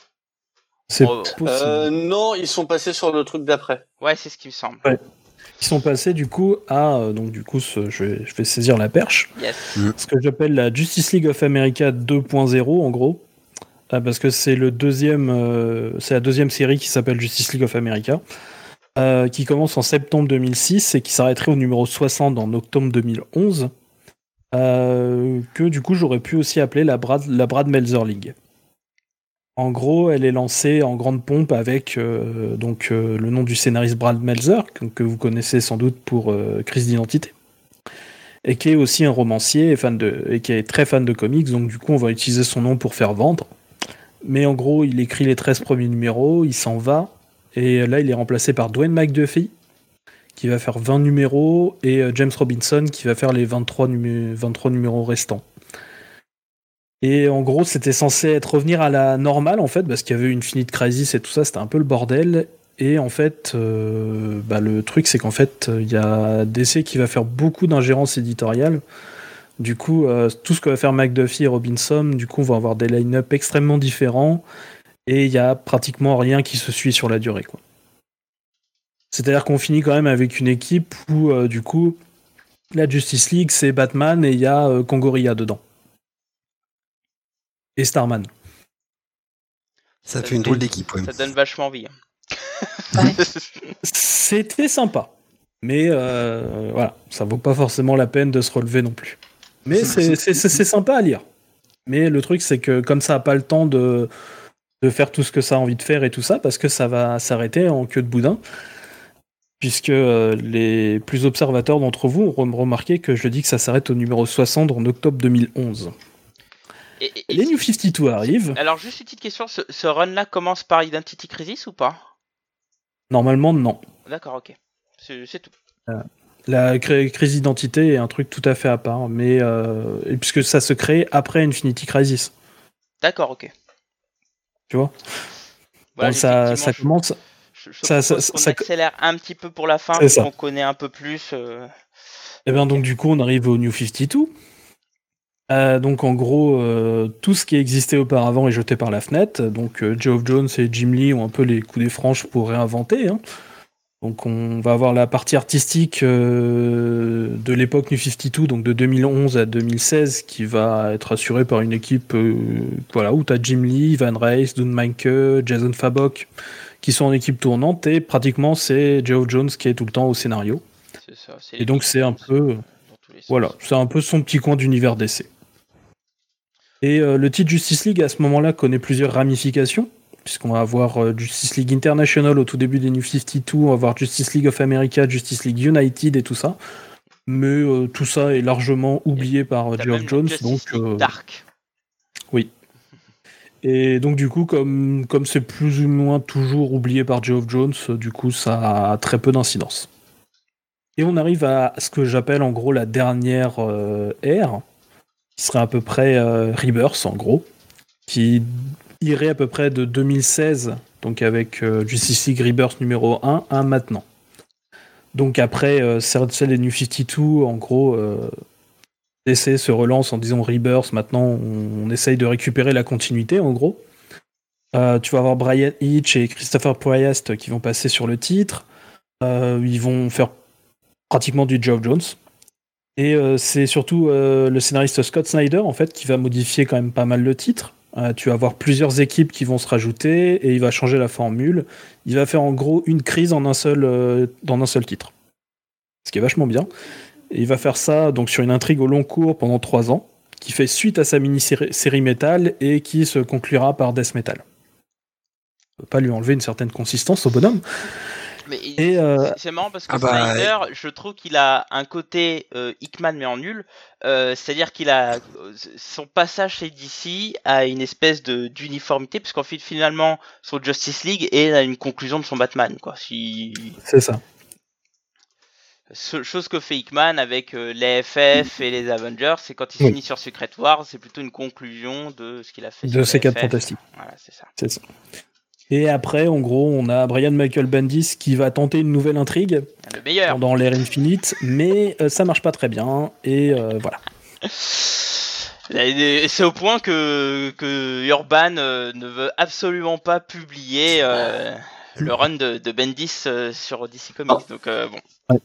c'est Oh. possible. Euh, non, ils sont passés sur le truc d'après. Ouais, c'est ce qui me semble. Ils sont passés du coup à euh, donc du coup ce- je, vais, je vais saisir la perche. Yes. Ce que j'appelle la Justice League of America 2.0 en gros, parce que c'est le deuxième, euh, c'est la deuxième série qui s'appelle Justice League of America, euh, qui commence en septembre 2006 et qui s'arrêterait au numéro 60 en octobre 2011. euh, que du coup j'aurais pu aussi appeler la Brad, la Brad Meltzer League. En gros, elle est lancée en grande pompe avec euh, donc le nom du scénariste Brad Meltzer, que, vous connaissez sans doute pour Crise d'identité, et qui est aussi un romancier fan de, et qui est très fan de comics, donc du coup on va utiliser son nom pour faire vendre. Mais en gros, il écrit les 13 premiers numéros, il s'en va, Et là, il est remplacé par Dwayne McDuffie, qui va faire 20 numéros, et euh, James Robinson, qui va faire les 23, 23 numéros restants. Et en gros, c'était censé être revenir à la normale, en fait, parce qu'il y avait eu Infinite Crisis et tout ça, c'était un peu le bordel. Et en fait, euh, bah, le truc, c'est qu'en fait, il y a DC qui va faire beaucoup d'ingérence éditoriale. Du coup, euh, tout ce que va faire McDuffie et Robinson, du coup, on va avoir des line-up extrêmement différents. Et il y a pratiquement rien qui se suit sur la durée. Quoi. C'est-à-dire qu'on finit quand même avec une équipe où, euh, du coup, la Justice League, c'est Batman et il y a euh, Congoria dedans. Et Starman. Ça, fait une drôle d'équipe, ouais. Ça donne vachement envie. C'était sympa. Mais euh, voilà, ça vaut pas forcément la peine de se relever non plus. Mais c'est sympa à lire. Mais le truc, c'est que comme ça n'a pas le temps de, de faire tout ce que ça a envie de faire et tout ça, parce que ça va s'arrêter en queue de boudin, puisque euh, les plus observateurs d'entre vous ont remarqué que je dis que ça s'arrête au numéro 60 en octobre 2011. Et, et- Les New 52 arrivent. Alors, juste une petite question, ce, ce run-là commence par Identity Crisis ou pas? Normalement, non. D'accord, ok. C'est tout. La cri- crise d'identité est un truc tout à fait à part, mais euh, puisque ça se crée après Infinity Crisis, D'accord, ok. Tu vois. Voilà, Donc ça, ça commence. Je, je ça- ça- qu'on ça- accélère un petit peu pour la fin, qu'on connaît un peu plus. euh, Et bien donc du coup on arrive au New 52. Euh, donc en gros euh, tout ce qui existait auparavant est jeté par la fenêtre. Donc Geoff Jones et Jim Lee ont un peu les coups des franches pour réinventer. hein. Donc on va avoir la partie artistique euh, de l'époque New 52, donc de 2011 à 2016, qui va être assurée par une équipe euh, voilà, où tu as Jim Lee, Van Reis, Dun Meinke, Jason Fabok, qui sont en équipe tournante, et pratiquement c'est Geoff Jones qui est tout le temps au scénario. ça, Et donc c'est un peu... Voilà, c'est un peu son petit coin d'univers d'essai. Et euh, le titre Justice League à ce moment-là connaît plusieurs ramifications, puisqu'on va avoir euh, Justice League International au tout début des New 52, on va avoir Justice League of America, Justice League United et tout ça. Mais euh, tout ça est largement oublié par euh, Geoff même Jones, donc euh, Dark. et donc du coup comme comme c'est plus ou moins toujours oublié par Geoff Jones, euh, du coup ça a très peu d'incidence. Et on arrive à ce que j'appelle en gros la dernière euh, ère, qui serait à peu près euh, Rebirth en gros, qui irait à peu près de 2016, donc avec euh, Justice League Rebirth numéro 1 à maintenant. Donc après euh, celle des New 52, en gros, euh, DC se relance en disant Rebirth, maintenant on, essaye de récupérer la continuité en gros. Euh, tu vas avoir Brian Hitch et Christopher Priest qui vont passer sur le titre. Euh, ils vont faire pratiquement du Geoff Jones. Et euh, c'est surtout le scénariste Scott Snyder en fait qui va modifier quand même pas mal le titre. Euh, tu vas avoir plusieurs équipes qui vont se rajouter et il va changer la formule. Il va faire en gros une crise en un seul, euh, dans un seul titre. Ce qui est vachement bien. Et il va faire ça donc sur une intrigue au long cours pendant trois ans, qui fait suite à sa mini-série série Metal et qui se conclura par Death Metal. On peut pas lui enlever une certaine consistance au bonhomme. Mais Et, euh, c'est- marrant parce que ah bah, Snyder, je trouve qu'il a un côté euh, Hickman mais en nul. Euh, C'est-à-dire qu'il a son passage chez DC a une espèce de d'uniformité puisqu'en fait finalement son Justice League est à une conclusion de son Batman quoi. Si C'est ça. ce- chose que fait Hickman avec les FF et les Avengers, c'est quand il Oui. finit sur Secret Wars, c'est plutôt une conclusion de ce qu'il a fait. De ces quatre fantastiques. Voilà, c'est ça. C'est ça. Et après, en gros, on a Brian Michael Bendis qui va tenter une nouvelle intrigue Le meilleur. pendant l'ère Infinite, mais euh, ça marche pas très bien. Et euh, voilà. C'est au point que, que Urban euh, ne veut absolument pas publier euh, le run de, de Bendis euh, sur DC Comics. Donc euh, bon,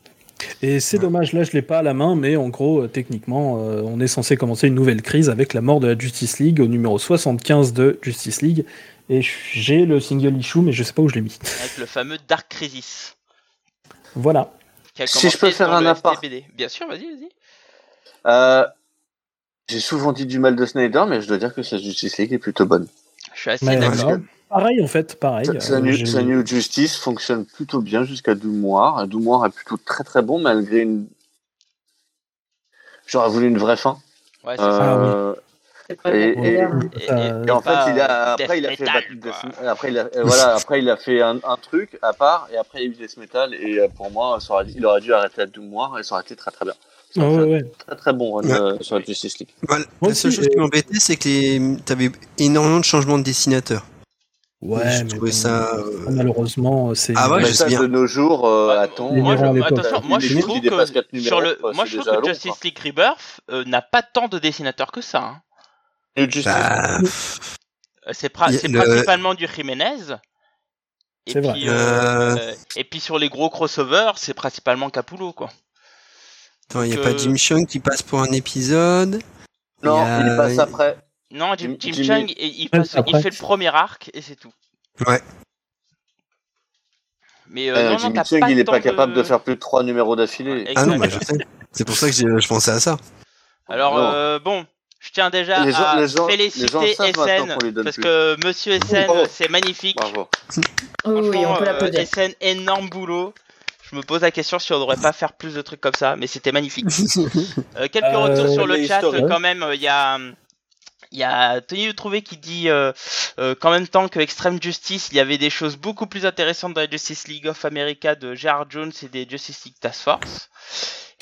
Et c'est dommage, là je l'ai pas à la main, mais en gros, euh, techniquement, euh, on est censé commencer une nouvelle crise avec la mort de la Justice League au numéro 75 de Justice League. Et j'ai le single issue, mais je sais pas où je l'ai mis. avec le fameux Dark Crisis. Voilà. Si je peux faire un appart. Bien sûr, vas-y, vas-y. Euh, J'ai souvent dit du mal de Snyder, mais je dois dire que sa Justice League est plutôt bonne. Je suis assez d'accord. euh, Pareil en fait, pareil. Sa- Euh, New, sa New Justice fonctionne plutôt bien jusqu'à Doumoir. Doumoir est plutôt très très bon malgré une. J'aurais voulu une vraie fin. Ouais, c'est ça. Ah oui. Pas Et- populaire. Et, Et en fait, il a, après, il a fait metal, après, il a, euh, voilà, après, il a fait un, un truc à part, et après, il y a eu Death Metal, et euh, pour moi, ça aurait, il aurait dû arrêter à deux mois, et ça aurait été très très bien. Ça ouais, ouais. Très très bon run, Ouais. euh, sur la Justice League. Voilà. Moi La seule chose qui m'embêtait, c'est que les... t'avais énormément de changements de dessinateurs. Ouais, je mais bon, ça. euh, Malheureusement, c'est. Ah ouais, ça, de nos jours, euh, attends. moi, je, attention, moi trouve que, sur le, moi je trouve que long, Justice. League Rebirth euh, n'a pas tant de dessinateurs que ça. hein. Justice Bah, Euh, C'est pra- le- principalement du Jiménez. Et puis, euh, Euh. et puis sur les gros crossovers, c'est principalement Capullo quoi. attends, il n'y a pas Jim Chung qui passe pour un épisode. Non, Il y a- il passe après. Non, Jim, Jim- Jim Chung, il, passe- il fait le premier arc et c'est tout. Ouais. Mais euh, Euh, non, non, Jimmy t'as Chung, pas il est tant pas capable de de faire plus de trois numéros d'affilée. Ah non, bah, je sais. C'est pour ça que je pensais à ça. Alors euh, bon, je tiens déjà Les gens- à les gens- les féliciter SN parce plus. que Monsieur SN, c'est magnifique. Bravo. Oui, on peut euh, l'applaudir. SN, énorme boulot. Je me pose la question si on devrait pas faire plus de trucs comme ça, mais c'était magnifique. Euh, quelques Euh, retours sur le chat quand même. Il y a, il y a Tony Trouvé qui dit euh, euh, qu'en même temps que Extreme Justice, il y avait des choses beaucoup plus intéressantes dans la Justice League of America de Gerard Jones et des Justice League Task Force.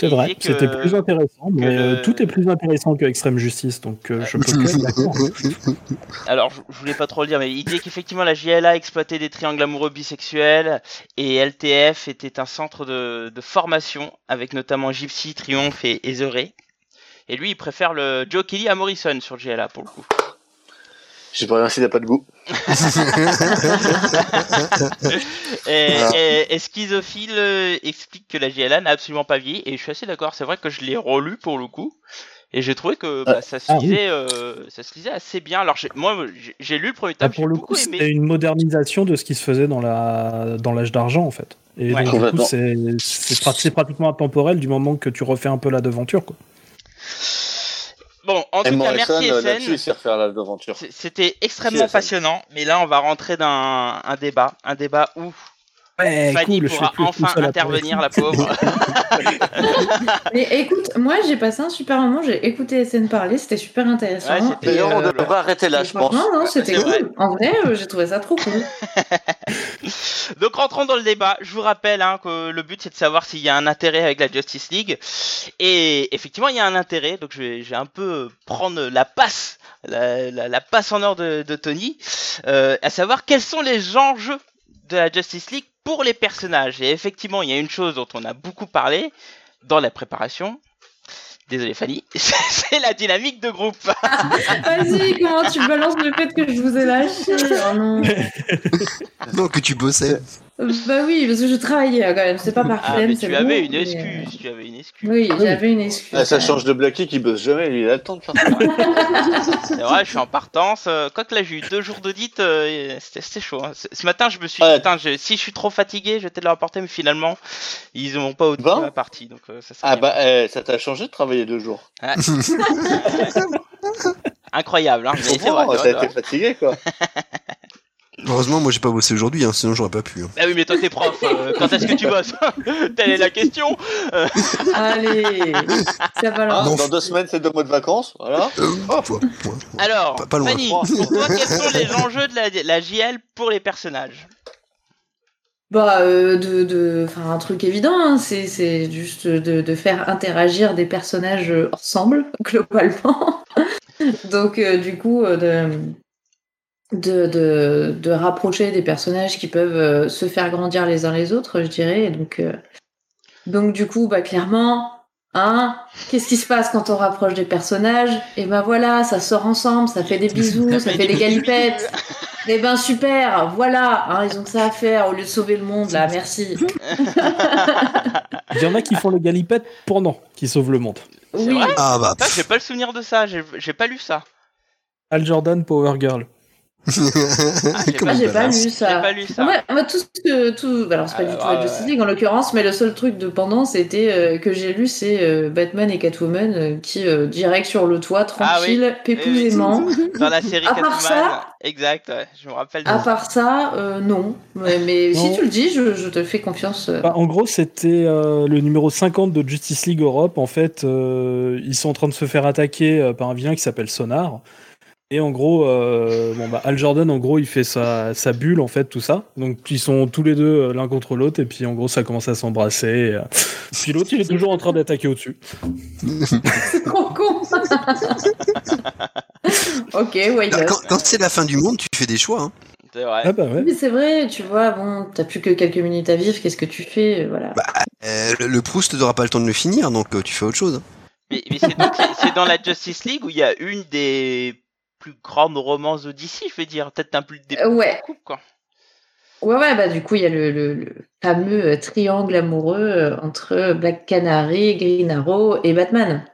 C'est vrai, c'était plus intéressant, mais le- euh, tout est plus intéressant que Extreme Justice, donc euh, je peux que être d'accord. Alors, je, je voulais pas trop le dire, mais il dit qu'effectivement la JLA exploitait des triangles amoureux bisexuels et LTF était un centre de, de formation avec notamment Gypsy, Triomphe et, Ray. Et lui, il préfère le Joe Kelly à Morrison sur JLA pour le coup. J'ai pas rien s'il a pas de goût. Et, Voilà. et- et Schizophile euh, explique que la JLA n'a absolument pas vieilli, et je suis assez d'accord. C'est vrai que je l'ai relu pour le coup, et j'ai trouvé que bah, ça, se Ah oui. euh, ça se lisait assez bien. Alors moi, j'ai- lu le premier Ah, tome, j'ai pour le beaucoup coup, aimé. c'était une modernisation de ce qui se faisait dans la dans l'âge d'argent en fait. Et Ouais. donc, du coup, c'est pratiquement intemporel du moment que tu refais un peu la devanture. Quoi. Bon, en tout cas, merci euh, l'aventure. C- C'était extrêmement passionnant, mais là on va rentrer dans un, un débat, un débat où Ouais, Fanny cool, pourra enfin intervenir, la pauvre. Mais écoute, moi j'ai passé un super moment, j'ai écouté SN parler, c'était super intéressant. Ouais, D'ailleurs, on euh, devrait arrêter là, je pense. franchement, non, c'était cool. vrai. En vrai, euh, j'ai trouvé ça trop cool. Donc rentrons dans le débat. Je vous rappelle hein, que le but c'est de savoir s'il y a un intérêt avec la Justice League. Et effectivement, il y a un intérêt. Donc je vais, je vais un peu prendre la passe, la, la- la passe en or de, de Tony, euh, à savoir quels sont les enjeux de la Justice League pour les personnages. Et effectivement, il y a une chose dont on a beaucoup parlé dans la préparation. Désolé Fanny, c'est la dynamique de groupe. Vas-y, comment tu balances le fait que je vous ai lâché? Oh non. Non, que tu bossais. Bah oui, parce que je travaillais euh, quand même, c'est pas par Ah, mais tu bon, avais une mais, euh, excuse, tu avais une excuse. Oui, j'avais une excuse. Ah, ça change de Blacky qui bosse jamais, lui, il a le temps de faire ça. C'est vrai, je suis en partance. Euh, Quoique là, j'ai eu deux jours d'audit, euh, c'était c'était chaud. hein. Ce matin, je me suis dit, Ouais. putain, je- si je suis trop fatigué, je vais peut-être leur apporter, mais finalement, ils n'ont pas audité Ben ma partie. Donc, euh, ça, Ah bah, eh, ça t'a changé de travailler deux jours. Incroyable, hein. Je comprends, vrai. t'as été fatigué, quoi. Heureusement, moi j'ai pas bossé aujourd'hui, hein, sinon j'aurais pas pu. hein. Bah oui, mais toi, t'es prof. euh, quand est-ce que tu bosses Telle est la question. Allez, ça balance. Non. dans deux semaines, c'est deux mois de vacances, voilà. Euh, point, point, point. Alors, Pas- pas loin. Fanny, pour toi, quels sont les enjeux de la, la JL pour les personnages Bah, euh, de, de, enfin, un truc évident, hein, c'est, c'est juste de, de faire interagir des personnages ensemble, globalement. Donc, euh, du coup, euh, de, de, de, de rapprocher des personnages qui peuvent euh, se faire grandir les uns les autres, je dirais. Et donc, euh, donc, du coup, bah, clairement, hein, qu'est-ce qui se passe quand on rapproche des personnages? Et ben voilà, ça sort ensemble, ça fait des bisous, ça fait des galipettes. Eh ben super, voilà, hein, ils ont que ça à faire au lieu de sauver le monde là, merci. Il y en a qui font les galipettes pendant qu'ils sauvent le monde. Oui, vrai? Ah bah, Ça, j'ai pas le souvenir de ça. J'ai pas lu ça. Al Jordan, Power Girl. Moi, j'ai pas balance lu ça. J'ai pas lu ça. Ouais, moi, tout ce que. Tout... Alors, c'est pas Ah, du tout la Justice ouais. League en l'occurrence, mais le seul truc de pendant, c'était euh, que j'ai lu, c'est euh, Batman et Catwoman euh, qui, euh, direct sur le toit, Ah oui. tranquille, pépousément. Dans la série À part Catwoman. ça- Exact, ouais, je me rappelle. À part ça, euh, non. Mais, mais si tu le dis, je, je te fais confiance. euh. Bah, en gros, c'était euh, le numéro 50 de Justice League Europe. En fait, euh, ils sont en train de se faire attaquer euh, par un vilain qui s'appelle Sonar. Et en gros, euh, bon, bah, Al Jordan, en gros, il fait sa, sa bulle, en fait, tout ça. Donc, ils sont tous les deux euh, l'un contre l'autre. Et puis, en gros, ça commence à s'embrasser. et, euh, Puis l'autre, il est toujours en train d'attaquer au-dessus. C'est trop con. ok, not? Quand, quand c'est la fin du monde, tu fais des choix. hein. C'est vrai. Ah bah ouais. Mais c'est vrai, tu vois, bon, t'as plus que quelques minutes à vivre, qu'est-ce que tu fais Voilà. Euh, le, le Proust n'aura pas le temps de le finir, donc euh, tu fais autre chose. hein. Mais, mais c'est donc- c'est- c'est dans la Justice League où il y a une des plus grandes romances de DC, je veux dire. Peut-être un plus Euh, ouais. quoi. Ouais, ouais, bah du coup, il y a le, le- le fameux euh, triangle amoureux euh, entre Black Canary, Green Arrow et Batman.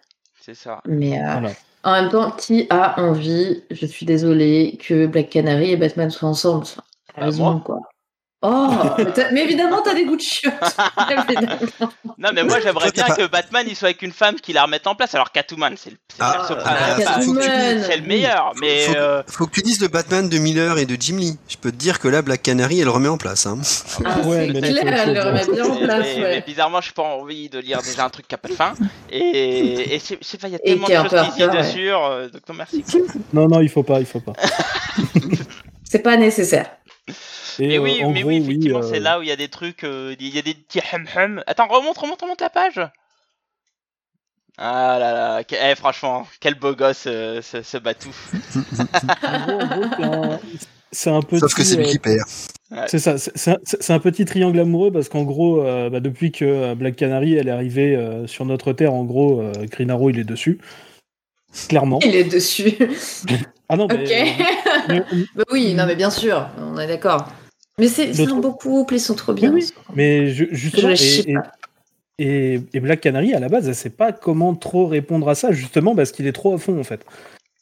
C'est ça. Mais euh, Voilà. en même temps, qui a envie, je suis désolée, que Black Canary et Batman soient ensemble Enfin, Bah, moi. quoi. Oh, mais, évidemment, t'as des goûts de chiottes. Non, mais moi j'aimerais bien pas- que Batman il soit avec une femme qui la remette en place. Alors Catwoman, c'est le, c'est Ah, le ah, femme. faut que tu- Catwoman. C'est le meilleur, mais faut, euh, faut que tu dises le Batman de Miller et de Jim Lee. Je peux te dire que là, Black Canary, elle remet en place. Hein. Ah, Ouais, c'est mais là, clair, faut- elle le remet bien en place. mais- ouais. mais bizarrement, j'ai pas envie de lire déjà un truc qui a pas de fin. Et, et je sais pas, il y a tellement de choses qui disent dessus. euh, donc non, merci. Non, non, il faut pas, il faut pas. C'est pas nécessaire. Et, Mais euh, oui, en mais gros, oui, effectivement, euh, c'est là où il y a des trucs, euh, il y a des petits hum hum. Attends, remonte, remonte, remonte la page. Ah là là, que- eh, franchement, quel beau gosse euh, ce, ce Batou. en gros, en gros, c'est un- petit. Sauf que c'est lui euh, qui perd. C'est ça, c'est- un, petit triangle amoureux parce qu'en gros, euh, bah, depuis que euh, Black Canary elle est arrivée euh, sur notre terre, en gros, euh, Green Arrow il est dessus. Clairement. Il est dessus. Ah non, Ok. mais, mais, Bah oui, non, mais bien sûr, on est d'accord. Mais c'est un beau couple, ils sont trop bien. Oui, oui. mais ju- justement, Je et, et, pas. et- et Black Canary à la base, elle sait pas comment trop répondre à ça, justement parce qu'il est trop à fond en fait.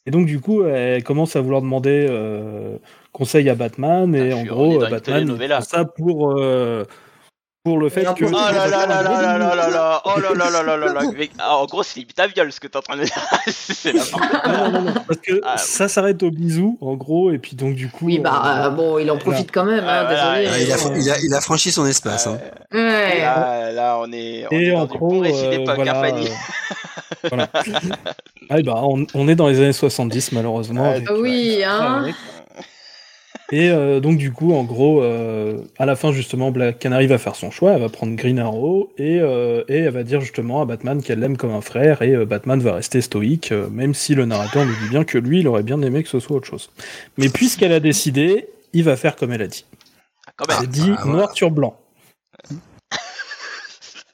Et donc du coup, elle commence à vouloir demander euh, conseil à Batman et Ah, en gros, euh, Batman ça pour euh, pour le fait que. Oh là là là là là là là là Oh là là là là là là En gros, c'est limite à viol ce que t'es en train de dire. c'est la non, non, non, parce que Ah, ça s'arrête au bisou, en gros, et puis donc du coup. Oui, bah euh, euh, bon, il en profite quand même, désolé. Il, a, franchi son espace. hein. Là, on est, Et dans en gros, euh, voilà, hein, voilà. Ah, bah, on, est dans les années 70 malheureusement. Oui, hein. Et euh, donc du coup, en gros, euh, à la fin justement, Black Canary va faire son choix, elle va prendre Green Arrow et, euh, et elle va dire justement à Batman qu'elle l'aime comme un frère et euh, Batman va rester stoïque, euh, même si le narrateur nous dit bien que lui, il aurait bien aimé que ce soit autre chose. Mais puisqu'elle a décidé, il va faire comme elle a dit. Ah. Elle dit ah, voilà. noir sur blanc.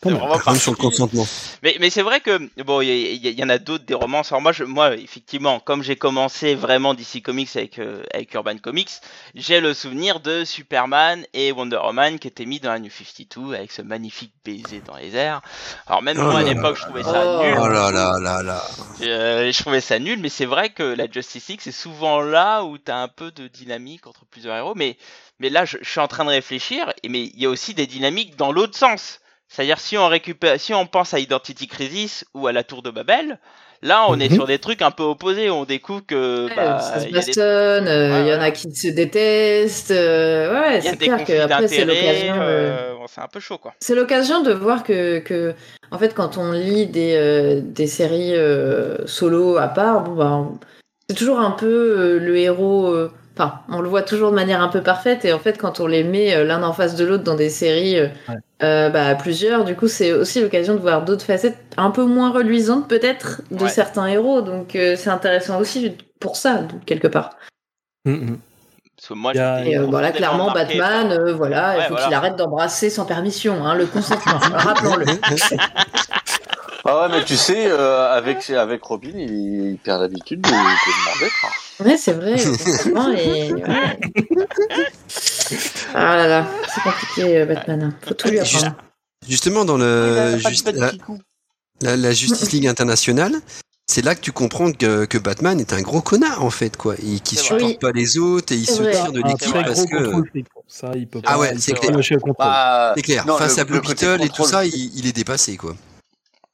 C'est Quand même. vraiment Comme sur le particulier. consentement. Mais, mais c'est vrai que bon, il y, y- y en a d'autres des romances. Alors moi, je, moi, effectivement, comme j'ai commencé vraiment DC Comics avec euh, avec Urban Comics, j'ai le souvenir de Superman et Wonder Woman qui étaient mis dans la New 52 avec ce magnifique baiser dans les airs. Alors même Oh moi à l'époque, je trouvais ça Oh. nul. Oh là là là là. Euh, je trouvais ça nul, mais c'est vrai que la Justice League, c'est souvent là où t'as un peu de dynamique entre plusieurs héros. Mais, mais là, je, je suis en train de réfléchir, et mais il y a aussi des dynamiques dans l'autre sens. C'est-à-dire si on récupère, si on pense à Identity Crisis ou à la Tour de Babel, là, on est Mhm. sur des trucs un peu opposés. On découvre que bah, ça se il y a des, bastonne, euh, il Ouais, y en a qui se détestent. euh, ouais, c'est clair que après c'est l'occasion. euh, bon, c'est un peu chaud, quoi. C'est l'occasion de voir que, que, en fait, quand on lit des, euh, des séries euh, solo à part, bon, bah, c'est toujours un peu le héros. Enfin, on le voit toujours de manière un peu parfaite, et en fait, quand on les met euh, l'un en face de l'autre dans des séries euh, Ouais. euh, bah, à plusieurs, du coup, c'est aussi l'occasion de voir d'autres facettes un peu moins reluisantes, peut-être, de Ouais. certains héros. Donc, euh, c'est intéressant aussi pour ça, quelque part. Parce que moi, Il y a- j'étais Et euh, voilà, clairement, marqué Batman, euh, voilà, il faut voilà. qu'il arrête d'embrasser sans permission, hein, le consentement, rappelons-le. Ah ouais, mais tu sais, euh, avec, avec Robin, il, il perd l'habitude de, de demander. quoi. Ouais, c'est vrai, et... ouais. Ah là là, c'est compliqué, euh, Batman. Faut tout lui apprendre. Justement, dans le, juste, la, Justice League internationale, c'est là que tu comprends que, que Batman est un gros connard en fait quoi, et qui supporte vrai. pas les autres et il se vrai. tire de l'équipe parce que. Ça, il peut Ah pas. ouais, il c'est clair. Bah, c'est clair. non, Face le- à Blue Beetle et tout ça, il, il est dépassé quoi.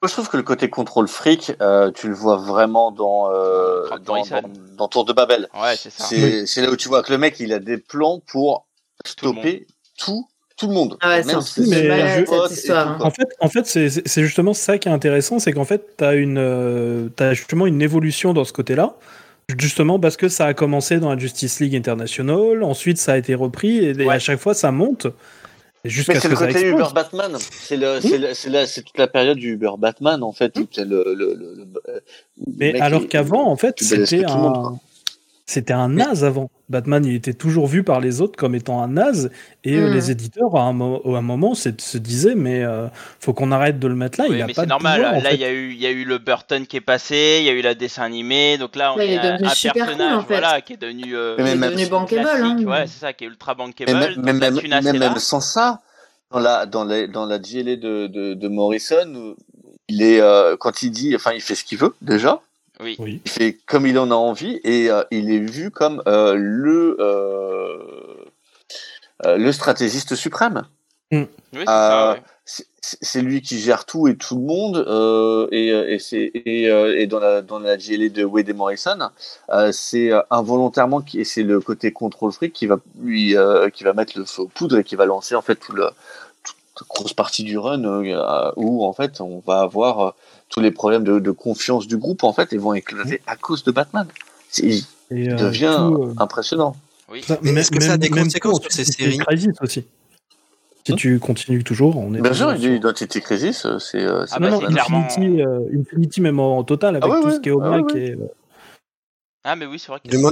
Moi, je trouve que le côté contrôle fric, euh, tu le vois vraiment dans, euh, dans, dans, dans Tour de Babel. Ouais, c'est ça. C'est là où tu vois que le mec, il a des plans pour Tout le stopper tout, tout le monde. Ah ouais, c'est Même malade, cette et histoire, tout, hein. En fait, en fait c'est c'est justement ça qui est intéressant, c'est qu'en fait, tu as, une, euh, t'as justement une évolution dans ce côté-là, justement parce que ça a commencé dans la Justice League International, ensuite ça a été repris, et, et Ouais. à chaque fois ça monte, jusqu'à c'est ce le que ça côté. Uber Batman. C'est le, le- toute la période du Uber Batman en fait. Le, le, le, le- le Mais alors qu'avant, en fait, c'était le un... C'était un naze avant. Batman, il était toujours vu par les autres comme étant un naze, et euh, les éditeurs, à un, mo- à un moment, se disaient, mais euh, faut qu'on arrête de le mettre là. Oui, il a mais pas c'est de normal. pouvoir, là, il y a eu, il y a eu le Burton qui est passé, il y a eu la dessin animé, donc là, on Ouais, devenu un cool, personnage, en fait. voilà, qui est devenu, euh, Mais Il est même- devenu bankable. Hein. ouais, c'est ça, qui est ultra Mais bankable. même, donc même, sans ça, dans la, dans la, dans la GLA de, de, de Morrison, il est, euh, quand il dit, enfin, il fait ce qu'il veut, déjà. Oui. Oui. Il fait comme il en a envie et euh, il est vu comme euh, le, euh, euh, le stratégiste suprême. Oui, c'est ça, ouais. c'est c'est lui qui gère tout et tout le monde euh, et, et c'est et, euh, et dans la dans la GLA de Wade Morrison euh, c'est involontairement qui et c'est le côté contrôle fric qui va lui euh, qui va mettre le feu aux poudres et qui va lancer en fait tout le toute grosse partie du run euh, où en fait on va avoir euh, tous les problèmes de, de confiance du groupe en fait et vont éclater à cause de Batman. Il Et, euh, devient tout, euh, impressionnant. Oui. Même- est-ce que ça a des même conséquences pour sur ces Identity séries Crisis aussi. Si Hmm tu continues toujours, on est Bien sûr, Identity Crisis, euh, c'est euh, Ah non, bah, non, c'est clairement- Infinity, euh, Infinity même en total avec Ah ouais, tout ouais. ce qui est au Ah ouais, Mac ouais. et euh, Ah, mais oui, c'est vrai qu'il y a.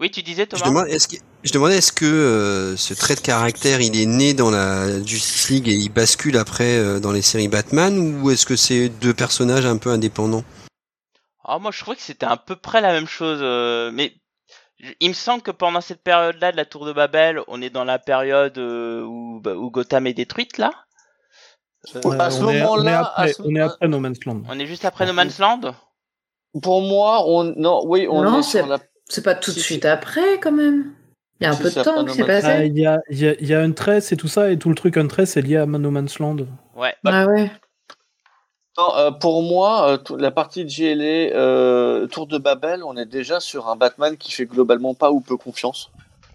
Oui, tu disais, Je Thomas demande, est-ce que, je demandais est-ce que euh, ce trait de caractère il est né dans la Justice League et il bascule après euh, dans les séries Batman ou est-ce que c'est deux personnages un peu indépendants? Ah, moi, je trouvais que c'était à peu près la même chose. euh, mais je- il me semble que pendant cette période-là de la Tour de Babel, on est dans la période euh, où, bah, où Gotham est détruite, là. Euh. À ce on, est, on, est moment-là, après, à ce on est moment- après No Man's Land. on est juste après No Man's Land? Pour moi, on non, oui, on Non, est sur la C'est pas tout de suite après, quand même. Il y a un peu c'est de temps qui No s'est Man's Ah, passé. Il y, a, y, Huntress et tout ça, et tout le truc Huntress est lié à No Man's Land. Ouais. Ah ouais. Non, euh, pour moi, euh, la partie de GLA euh, Tour de Babel, on est déjà sur un Batman qui fait globalement pas ou peu confiance.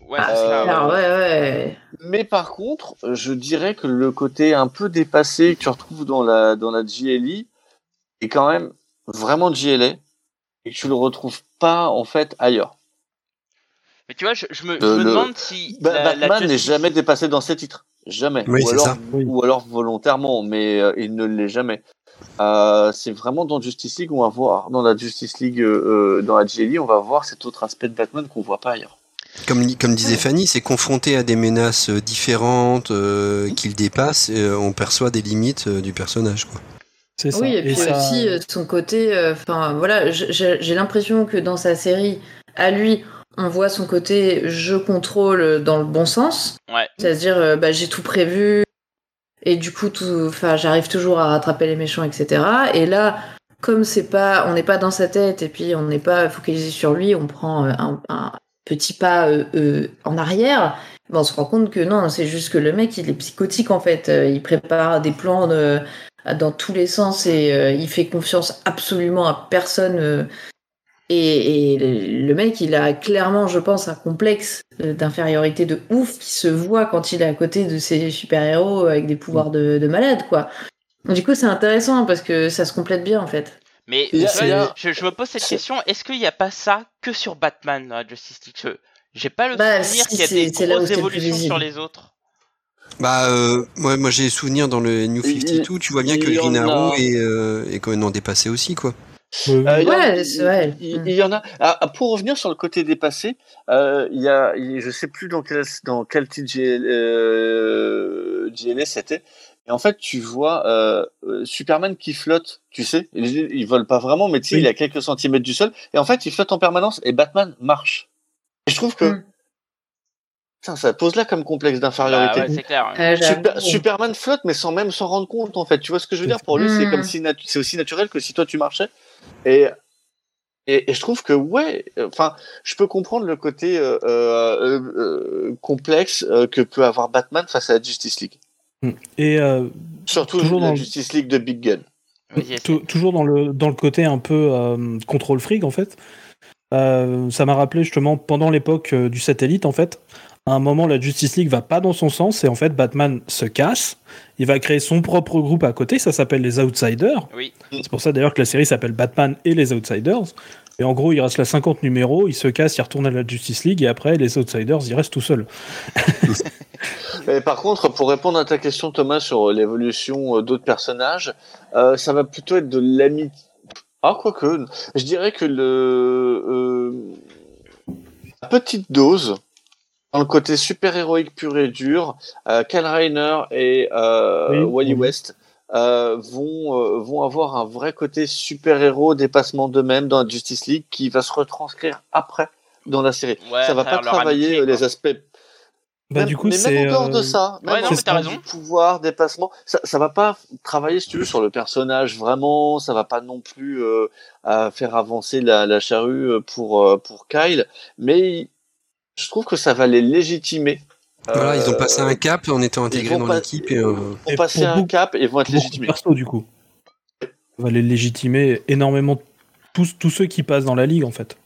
Ouais, Ah, c'est c'est clair, ouais. ouais, ouais. Mais par contre, je dirais que le côté un peu dépassé que tu retrouves dans la dans la GLE est quand même vraiment GLA et que tu le retrouves pas en fait ailleurs. Mais tu vois, je, je me, je Le- me le- demande si. Ba- la- la Batman n'est Justice- jamais dépassé dans ses titres, jamais. Oui, ou alors ça. Oui. ou alors volontairement, mais euh, il ne l'est jamais. Euh, c'est vraiment dans Justice League on va voir dans la Justice League euh, euh, dans la GLE on va voir cet autre aspect de Batman qu'on voit pas ailleurs. Comme, comme disait Fanny, c'est confronté à des menaces euh, différentes euh, qu'il dépasse, et, euh, on perçoit des limites euh, du personnage. Quoi. C'est ça. Oui, et puis ça- aussi euh, son côté. Enfin, voilà, j'ai l'impression que dans sa série, à lui, on voit son côté je contrôle dans le bon sens. Ouais. C'est-à-dire, euh, bah, j'ai tout prévu. Et du coup, tout, enfin, j'arrive toujours à rattraper les méchants, etc. Et là, comme c'est pas, on n'est pas dans sa tête et puis on n'est pas focalisé sur lui, on prend euh, un, un petit pas euh, euh, en arrière. ben, on se rend compte que non, c'est juste que le mec, il est psychotique en fait. Euh, Il prépare des plans de- dans tous les sens et euh, il fait confiance absolument à personne. euh, et, et le- mec, il a clairement, je pense, un complexe euh, d'infériorité de ouf qui se voit quand il est à côté de ses super-héros avec des pouvoirs de, de malade, quoi. Du coup, c'est intéressant parce que ça se complète bien, en fait. Mais je, je me pose cette question est-ce qu'il n'y a pas ça que sur Batman Justice League? J'ai pas le Bah, souvenir si, qu'il y a c'est- des grosses évolutions sur les autres. Bah, euh, moi, moi j'ai souvenir dans le New Il- 52, tu vois bien que Green en a- Arrow est, euh, est quand même dépassé aussi, quoi. Euh, Euh, il en- Ouais, il- c'est vrai. Il, Mm. il y en a. Ah, ah, pour revenir sur le côté dépassé, euh, il y a, il- je sais plus dans quel dans quel titre GL, euh, GLS c'était. Et en fait, tu vois euh, euh, Superman qui flotte, tu sais, il, il vole pas vraiment, mais tu sais, Oui. il est à quelques centimètres du sol. Et en fait, il flotte en permanence. Et Batman marche. Et je trouve que Mm. Putain, ça pose là comme complexe Bah, d'infériorité. ouais, clair. Euh, Super-. Superman flotte, mais sans même s'en rendre compte, en fait. Tu vois ce que je veux dire? Pour lui, c'est Mm. comme si natu- c'est aussi naturel que si toi tu marchais. Et Et, je trouve que ouais, enfin, je peux comprendre le côté euh, euh, euh, complexe que peut avoir Batman face à la Justice League. Hmm. Et surtout toujours la Justice League de Big Gun. toujours dans le dans le côté un peu contrôle fric en fait. ça m'a rappelé justement pendant l'époque du satellite en fait. À un moment, la Justice League va pas dans son sens et en fait, Batman se casse. Il va créer son propre groupe à côté, ça s'appelle les Outsiders. Oui. C'est pour ça d'ailleurs que la série s'appelle Batman et les Outsiders. Et en gros, il reste là 50 numéros, il se casse, il retourne à la Justice League et après, les Outsiders, ils restent tout seuls. par contre, pour répondre à ta question, Thomas, sur l'évolution euh, d'autres personnages, euh, ça va plutôt être de l'amitié. Ah, quoique, je dirais que le. Euh, petite dose dans le côté super-héroïque pur et dur, euh, Kyle Rayner et euh, Wally West euh, vont, euh, vont avoir un vrai côté super-héros, dépassement d'eux-mêmes dans la Justice League qui va se retranscrire après dans la série. ça va pas travailler les aspects bah, du coup, mais même en dehors de ça, même ouais, non, raison. pouvoir, dépassement, ça, ça va pas travailler, si tu veux, sur le personnage vraiment. Ça va pas non plus euh, faire avancer la, la charrue pour pour Kyle, mais je trouve que ça va les légitimer. Voilà, ils ont passé un cap en étant intégrés dans l'équipe. Et, euh... Ils ont passé un cap et vont être légitimés. Perso, du coup. Ça va les légitimer énormément tous, tous ceux qui passent dans la ligue, en fait.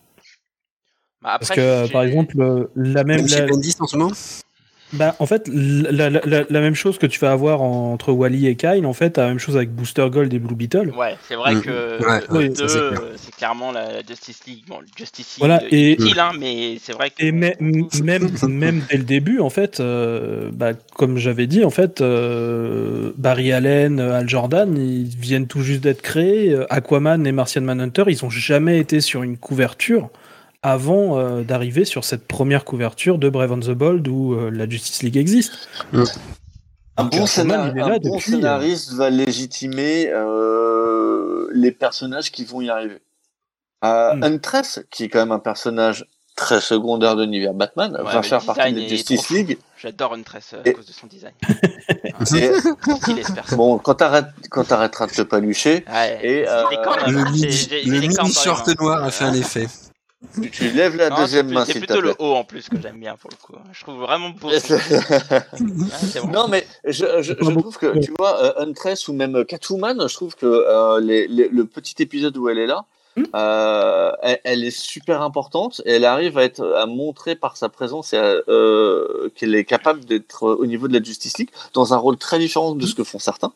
Bah après, Parce que, par exemple, la même. même chez Bendis en ce moment bah, en fait, la, la, la, même chose que tu vas avoir entre Wally et Kyle, en fait, la même chose avec Booster Gold et Blue Beetle. Ouais, c'est vrai mm. que c'est clairement la Justice League. Bon, Justice League voilà, et, utile, hein, mais c'est vrai que. Et même, même dès le début, en fait, euh, bah, comme j'avais dit, en fait, euh, Barry Allen, Al Jordan, ils viennent tout juste d'être créés. Aquaman et Martian Manhunter, ils ont jamais été sur une couverture avant euh, d'arriver sur cette première couverture de Brave and the Bold où euh, la Justice League existe. Mm. Un bon, scénariste va légitimer euh, les personnages qui vont y arriver. Mm. Huntress, qui est quand même un personnage très secondaire de l'univers Batman, va faire partie de la Justice League. J'adore Huntress à cause de son design. bon, quand t'arrêteras de te palucher, et le mini short noir a fait un effet. Tu, lèves la deuxième main. C'est plutôt le haut en plus que j'aime bien pour le coup. Je trouve vraiment beau. Non, mais je, je, trouve que, tu vois, euh, Huntress ou même Catwoman, je trouve que euh, les, le petit épisode où elle est là, hmm. euh, elle, est super importante et elle arrive à être à montrer par sa présence qu'elle est capable d'être au niveau de la Justice League dans un rôle très différent de ce que font certains,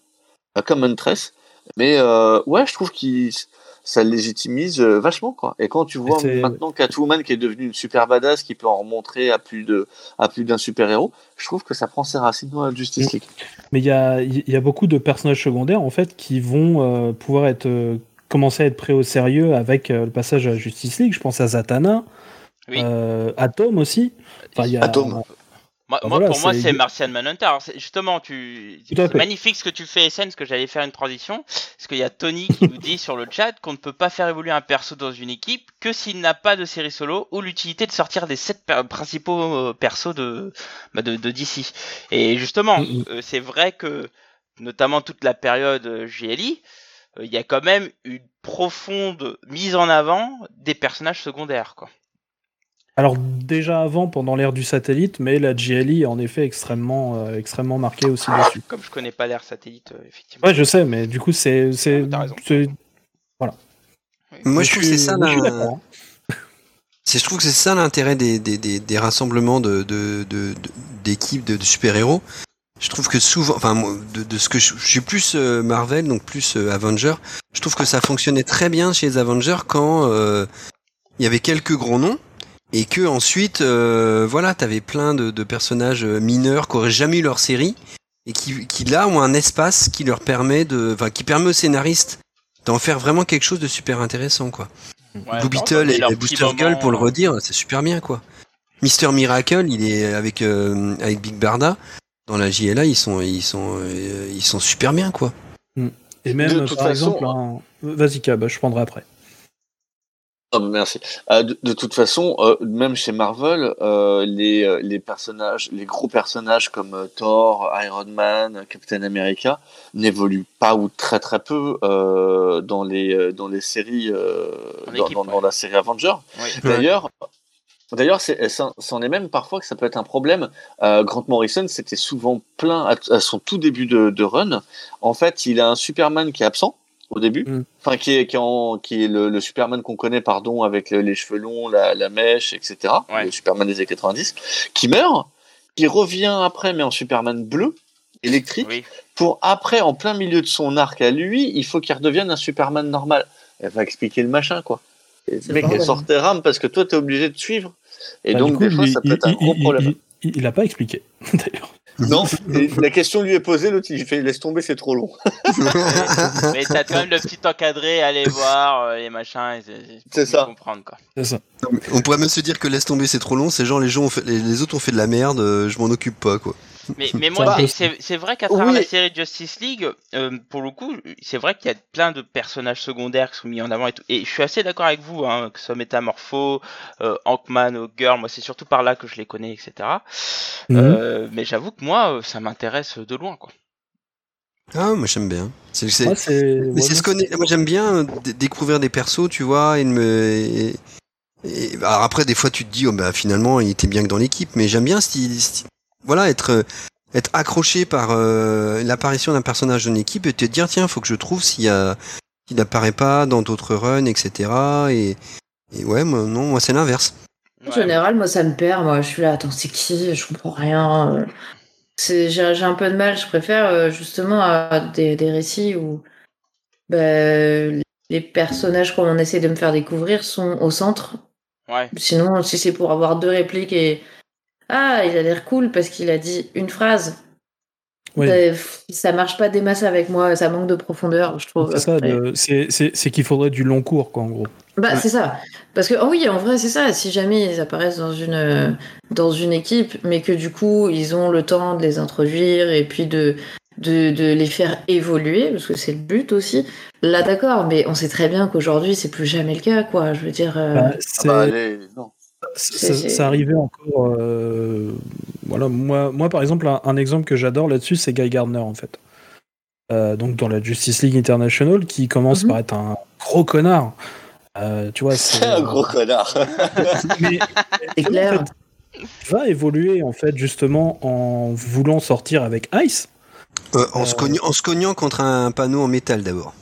comme Huntress. Mais ouais, je trouve qu'il ça légitimise euh, vachement quoi. Et quand tu vois maintenant Catwoman qui est devenue une super badass qui peut en remontrer à plus de à plus d'un super héros, je trouve que ça prend ses racines dans la Justice League. Mais il y a il y a beaucoup de personnages secondaires en fait qui vont euh, pouvoir être euh, commencer à être pris au sérieux avec le passage à la Justice League. Je pense à Zatanna, oui. Atom aussi. Enfin, y a, Atom. Moi, pour moi, c'est Martian Manhunter. justement, tu, c'est magnifique ce que tu fais, SN, parce que j'allais faire une transition. Parce qu'il y a Tony qui nous dit sur le chat qu'on ne peut pas faire évoluer un perso dans une équipe que s'il n'a pas de série solo ou l'utilité de sortir des sept principaux euh, persos de, bah, de, de, DC. Et justement, mm. Euh, c'est vrai que, notamment toute la période euh, GLI, il y a quand même une profonde mise en avant des personnages secondaires, quoi. Alors déjà avant, pendant l'ère du satellite, mais la GLI est en effet extrêmement, euh, extrêmement marquée aussi dessus. Comme je connais pas l'ère satellite, euh, effectivement. Ouais, je sais, mais du coup c'est, c'est, voilà. Moi je trouve que c'est ça. Hein. C'est, je trouve que c'est ça l'intérêt des, des, des, rassemblements de, de, d'équipes de, super-héros. Je trouve que souvent, enfin, de, ce que je, suis plus euh, Marvel, donc plus Avenger, je trouve que ça fonctionnait très bien chez les Avengers quand il y avait quelques gros noms, et que ensuite, euh, voilà, t'avais plein de, de, personnages euh, mineurs qui auraient jamais eu leur série et qui, qui là ont un espace qui leur permet de, enfin, qui permet aux scénaristes d'en faire vraiment quelque chose de super intéressant, quoi. Blue Beetle et, Booster Girl, pour le redire, c'est super bien, quoi. Mister Miracle, il est avec euh, avec Big Barda dans la JLA, ils sont ils sont euh, ils sont super bien, quoi. Mm. Et même par exemple, vas-y, bah, je prendrai après. Oh, merci. Euh, de, de, toute façon, euh, même chez Marvel, euh, les, les personnages, les gros personnages comme Thor, Iron Man, Captain America n'évoluent pas ou très très peu dans les dans les séries, dans, équipe, dans- ouais. dans la série Avengers. Oui. D'ailleurs, d'ailleurs, c'en est même parfois que ça peut être un problème. Euh, Grant Morrison s'était souvent plaint à, à son tout début de, de run. En fait, il a un Superman qui est absent au début, Mm. enfin qui est qui est, en- qui est le, le Superman qu'on connaît, pardon, avec le- les cheveux longs, la, la mèche, etc. Ouais. Le Superman des années 90, qui meurt, qui revient après, mais en Superman bleu, électrique, Oui. pour après, en plein milieu de son arc à lui, il faut qu'il redevienne un Superman normal. Elle va expliquer le machin, quoi. Et C'est le mec, le elle sort tes rames parce que toi, t'es obligé de suivre. Et Bah, donc, coup, des fois, lui, ça peut il- être un il- gros il- problème. Il, il a pas expliqué, d'ailleurs. Non, la question lui est posée, l'autre, il fait laisse tomber, c'est trop long. Mais t'as quand même le petit encadré, aller voir euh, les machins. et C'est C'est ça. comprendre quoi. C'est ça. On pourrait même se dire que laisse tomber, c'est trop long. Ces gens, les gens, ont fait- les, les autres ont fait de la merde. euh, je m'en occupe pas, quoi. Mais, mais moi, Bah, c'est- vrai qu'à travers oui. la série Justice League, euh, pour le coup, c'est vrai qu'il y a plein de personnages secondaires qui sont mis en avant et tout. Et je suis assez d'accord avec vous, hein, que ce soit Métamorpho, euh, Ant-Man, ou Girl, moi c'est surtout par là que je les connais, etc. Mhm. Euh, mais j'avoue que moi, euh, ça m'intéresse de loin, quoi. Ah, moi j'aime bien. C'est, c'est- Moi, c'est. mais c'est ce qu'on est- Moi j'aime bien découvrir des persos, tu vois, et me. Et, et- alors après, des fois, tu te dis, oh, bah finalement, il était bien que dans l'équipe, mais j'aime bien ce ce- voilà, être euh, être accroché par euh, l'apparition d'un personnage d'une équipe et te dire, tiens, faut que je trouve s'il y a s'il n'apparaît pas dans d'autres runs, etc. Et, et ouais, moi, non, moi c'est l'inverse. En général, moi, ça me perd. Moi, je suis là, attends, c'est qui? Je comprends rien. C'est, j'ai, j'ai un peu de mal. Je préfère euh, justement à des, des récits où bah, les personnages qu'on essaie de me faire découvrir sont au centre. Ouais. Sinon, si c'est pour avoir deux répliques et ah, il a l'air cool parce qu'il a dit une phrase. Oui. pff, ça marche pas des masses avec moi. Ça manque de profondeur, je trouve. C'est ça, c'est- qu'il faudrait du long cours, quoi, en gros. Bah, Ouais. c'est ça. Parce que, oh oui, en vrai, c'est ça. Si jamais ils apparaissent dans une, dans une équipe, mais que du coup, ils ont le temps de les introduire et puis de, de, de les faire évoluer, parce que c'est le but aussi. Là, d'accord, mais on sait très bien qu'aujourd'hui, c'est plus jamais le cas, quoi. Je veux dire. euh, Bah, Ah bah, allez, non. Ça, arrivait encore. euh, voilà, moi, moi, par exemple, un, un exemple que j'adore là-dessus, c'est Guy Gardner, en fait. Euh, donc, dans la Justice League International, qui commence Mhm. par être un gros connard. Euh, tu vois, C'est un gros connard. Mais, clair. en fait, va évoluer, en fait, justement, en voulant sortir avec Ice. Euh, en, se Euh. cognant, en se cognant contre un panneau en métal d'abord.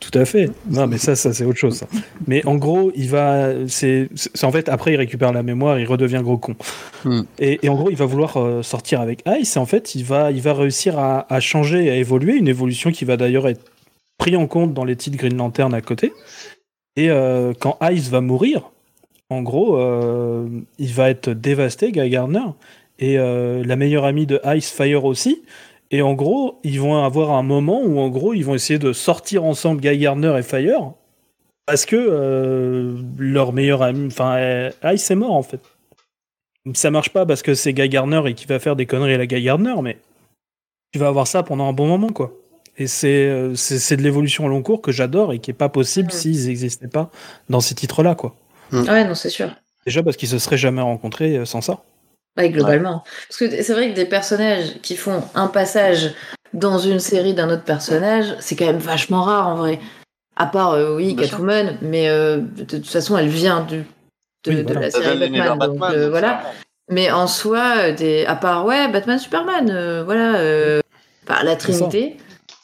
Tout à fait. Non, mais ça, ça c'est autre chose. ça. Mais en gros, il va, c'est, en fait après il récupère la mémoire, il redevient gros con. Hmm. Et, et en gros, il va vouloir euh, sortir avec Ice. Et en fait, il va, il va réussir à, à changer, à évoluer. Une évolution qui va d'ailleurs être pris en compte dans les titres Green Lantern à côté. Et euh, quand Ice va mourir, en gros, euh, il va être dévasté, Guy Gardner. Et euh, la meilleure amie de Ice, Fire aussi. Et en gros, ils vont avoir un moment où, en gros, ils vont essayer de sortir ensemble Guy Gardner et Fire. Parce que euh, leur meilleur ami, enfin, euh, Ice est mort en fait. Ça marche pas parce que c'est Guy Gardner et qui va faire des conneries à la Guy Gardner, mais tu vas avoir ça pendant un bon moment, quoi. Et c'est euh, c'est c'est de l'évolution au long cours que j'adore et qui est pas possible Mhm. s'ils n'existaient pas dans ces titres-là, quoi. Ouais, non, c'est sûr. Déjà parce qu'ils se seraient jamais rencontrés sans ça. Ouais, globalement. Parce que c'est vrai que des personnages qui font un passage dans une série d'un autre personnage, c'est quand même vachement rare en vrai. À part, euh, oui, Bien sûr. Catwoman, mais euh, de, de toute façon, elle vient du, de, Oui, de voilà. la série Batman. donc, Batman, euh, voilà. Mais en soi, des... à part, ouais, Batman, Superman, euh, voilà, euh, par la. Trinité.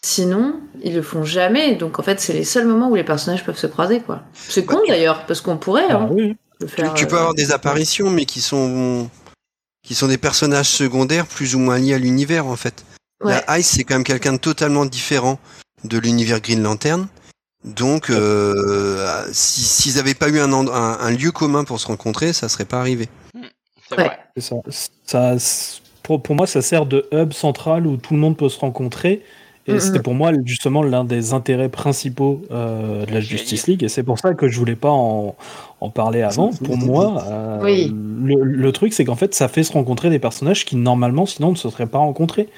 Sinon, ils le font jamais. Donc en fait, c'est les seuls moments où les personnages peuvent se croiser, quoi. C'est con d'ailleurs, parce qu'on pourrait Ah hein, oui. le Tu, faire. tu peux euh, avoir des apparitions, mais qui sont qui sont des personnages secondaires plus ou moins liés à l'univers en fait. ouais. La Ice, c'est quand même quelqu'un de totalement différent de l'univers Green Lantern. Donc, euh, si- s'ils n'avaient pas eu un, end- un, un lieu commun pour se rencontrer, ça serait pas arrivé. C'est vrai. Ça. pour, pour moi, ça sert de hub central où tout le monde peut se rencontrer. Et c'était pour moi justement l'un des intérêts principaux euh, de la Justice League. Et c'est pour ça que je voulais pas en, en parler avant. Pour moi, euh, Oui. le, le truc, c'est qu'en fait, ça fait se rencontrer des personnages qui normalement, sinon, ne se seraient pas rencontrés.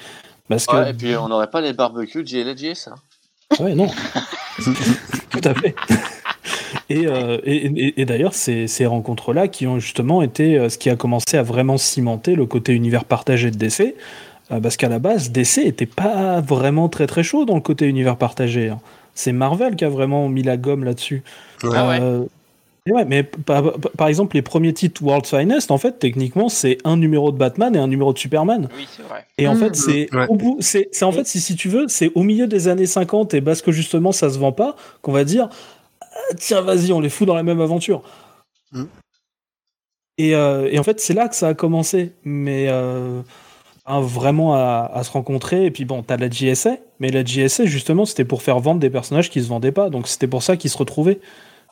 Parce que, Ouais, et puis on n'aurait pas les barbecues de JLG, ça. ouais, non. Tout à fait. Et, euh, et, et- et d'ailleurs, ces, ces rencontres-là qui ont justement été euh, ce qui a commencé à vraiment cimenter le côté univers partagé de DC. parce qu'à la base, DC était pas vraiment très très chaud dans le côté univers partagé. hein. C'est Marvel qui a vraiment mis la gomme là-dessus. Ah ouais. Euh, ouais, mais par, exemple, les premiers titres World's Finest, en fait, techniquement, c'est un numéro de Batman et un numéro de Superman. Oui, c'est vrai. Et en Mhm. fait, c'est Ouais. au bout, c'est, c'est en fait, si, si tu veux, c'est au milieu des années 50 et parce que justement ça se vend pas, qu'on va dire, Ah, tiens, vas-y, on les fout dans la même aventure. Mhm. Et, euh, et en fait, c'est là que ça a commencé, mais euh, hein, vraiment à, à se rencontrer. Et puis bon, t'as la JSA, mais la JSA justement, c'était pour faire vendre des personnages qui se vendaient pas, donc c'était pour ça qu'ils se retrouvaient.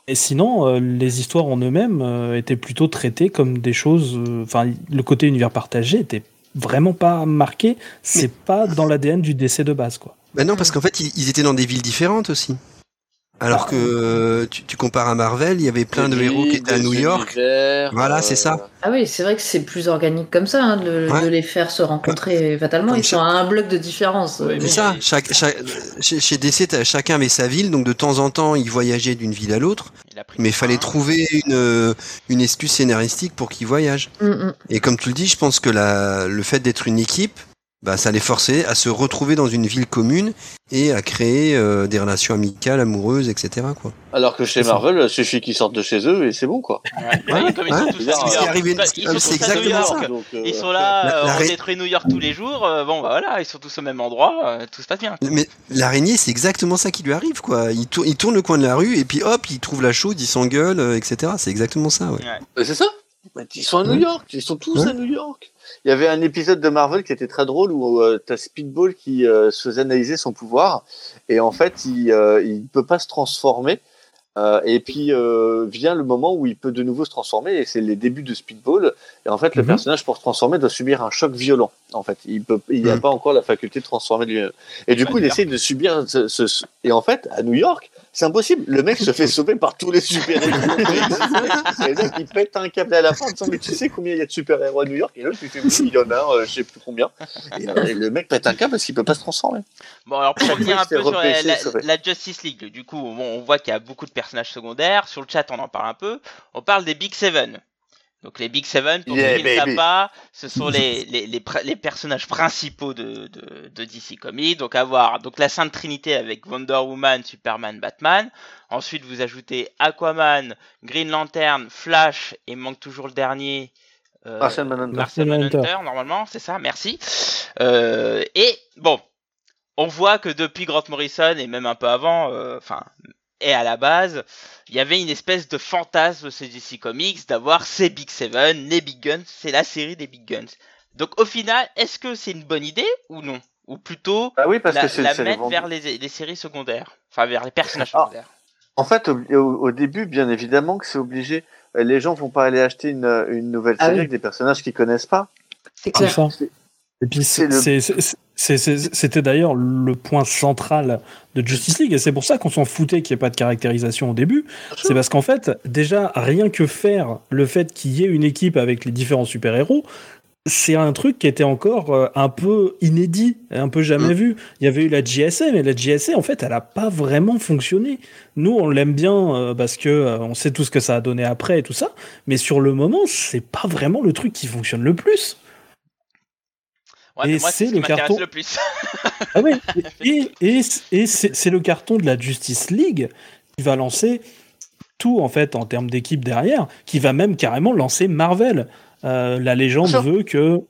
Et sinon, euh, les histoires en eux-mêmes euh, étaient plutôt traitées comme des choses. euh, Enfin, le côté univers partagé était vraiment pas marqué. C'est pas dans l'ADN du décès de base, quoi. Bah non, parce qu'en fait, ils étaient dans des villes différentes aussi. Alors que euh, tu, tu compares à Marvel, il y avait plein de héros qui étaient à New York. univers, Voilà, euh, c'est ça. Ah oui, c'est vrai que c'est plus organique comme ça, hein, de, Ouais. de les faire se rencontrer fatalement. Comme Ils sont à un bloc de différence. Oui, Euh, C'est ça. Chaque, chaque- chez, chez DC, chacun avait sa ville, donc de temps en temps, ils voyageaient d'une ville à l'autre. Il a pris Mais il fallait trouver une, euh, une excuse scénaristique pour qu'ils voyagent. Mm, mm. Et comme tu le dis, je pense que la, le fait d'être une équipe, bah, ça les forçait à se retrouver dans une ville commune et à créer euh, des relations amicales, amoureuses, etc. Quoi. Alors que chez. Marvel, il suffit qu'ils sortent de chez eux et c'est bon quoi. Ouais. Oui, comme ils sont Ouais. tous à C'est arrivé- exactement ça. Donc, euh, Ils sont là, La- euh, la on ré- détruit New York tous les jours. euh, bon, bah voilà, ils sont tous au même endroit. euh, tout se passe bien. Mais l'araignée, c'est exactement ça qui lui arrive. quoi. Il, tour- il tourne le coin de la rue et puis hop, il trouve la chose, il s'engueule, euh, etc. C'est exactement ça. Ouais. C'est ça? Ils sont à New. York, ils sont tous Ouais. à New York. Il y avait un épisode de Marvel qui était très drôle où euh, t'as Speedball qui euh, se faisait analyser son pouvoir et en fait il euh, il peut pas se transformer euh, et puis euh, vient le moment où il peut de nouveau se transformer et c'est les débuts de Speedball et en fait le Mhm. personnage pour se transformer doit subir un choc violent en fait il peut il n'a Mhm. pas encore la faculté de transformer lui et du Bah, coup il essaye de subir ce- et en fait à New York c'est impossible. Le mec se fait sauver par tous les super-héros. il pète un câble à la fin en disant, mais tu sais combien il y a de super-héros à New York? Et il fait, oui, il y en a un, euh, je sais plus combien. Et, euh, et le mec pète un câble parce qu'il peut pas se transformer. Bon, alors pour revenir un peu sur la, Justice League, du coup, bon, on voit qu'il y a beaucoup de personnages secondaires. Sur le chat, on en parle un peu. On parle des Big Seven. Donc les Big Seven, pour Yeah, ceux qui ne savent baby. pas, ce sont les, les, les, les personnages principaux de, de, de DC Comics. Donc avoir donc la Sainte Trinité avec Wonder Woman, Superman, Batman. Ensuite, vous ajoutez Aquaman, Green Lantern, Flash et il manque toujours le dernier. euh, Martian Manhunter. Martian Martian Manhunter, Manhunter. normalement, c'est ça, merci. Euh, et bon, on voit que depuis Grant Morrison et même un peu avant, euh, enfin, et à la base, il y avait une espèce de fantasme chez DC Comics d'avoir ces Big Seven, les Big Guns, c'est la série des Big Guns. Donc au final, est-ce que c'est une bonne idée ou non? Ou plutôt Ah oui, parce la, que c'est la c'est mettre vers les, les séries secondaires, enfin vers les personnages Ah. secondaires. En fait, au, début, bien évidemment que c'est obligé. Les gens vont pas aller acheter une, une nouvelle Ah série oui. avec des personnages qu'ils connaissent pas. C'est clair. C'est- Et puis c'est c'est- le- c'était d'ailleurs le point central de Justice League, et c'est pour ça qu'on s'en foutait qu'il n'y ait pas de caractérisation au début. C'est parce qu'en fait, déjà, rien que faire le fait qu'il y ait une équipe avec les différents super-héros, c'est un truc qui était encore euh, un peu inédit, un peu jamais Mm. vu. Il y avait eu la JSA, mais la JSA, en fait, elle n'a pas vraiment fonctionné. Nous, on l'aime bien euh, parce que euh, on sait tout ce que ça a donné après et tout ça, mais sur le moment, c'est pas vraiment le truc qui fonctionne le plus. Ouais, Et c'est le carton- le plus. Ah oui, et, et, et c'est c'est le carton de la Justice League qui va lancer tout en fait en termes d'équipe derrière, qui va même carrément lancer Marvel. Euh, la légende veut que,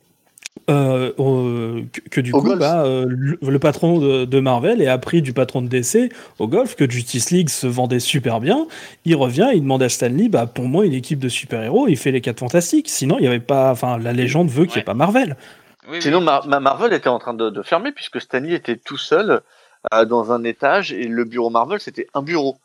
euh, euh, que, que du Au coup, bah, euh, le, le patron de, de Marvel ait appris du patron de DC au golf que Justice League se vendait super bien. Il revient, il demande à Stanley, bah, pour moi, une équipe de super-héros, il fait les 4 fantastiques. Sinon, il y avait pas, enfin, la légende veut qu'il n'y ait Ouais. pas Marvel. Oui, oui. Sinon, Mar- Ma- Marvel était en train de, de fermer puisque Stanley était tout seul euh, dans un étage et le bureau Marvel c'était un bureau.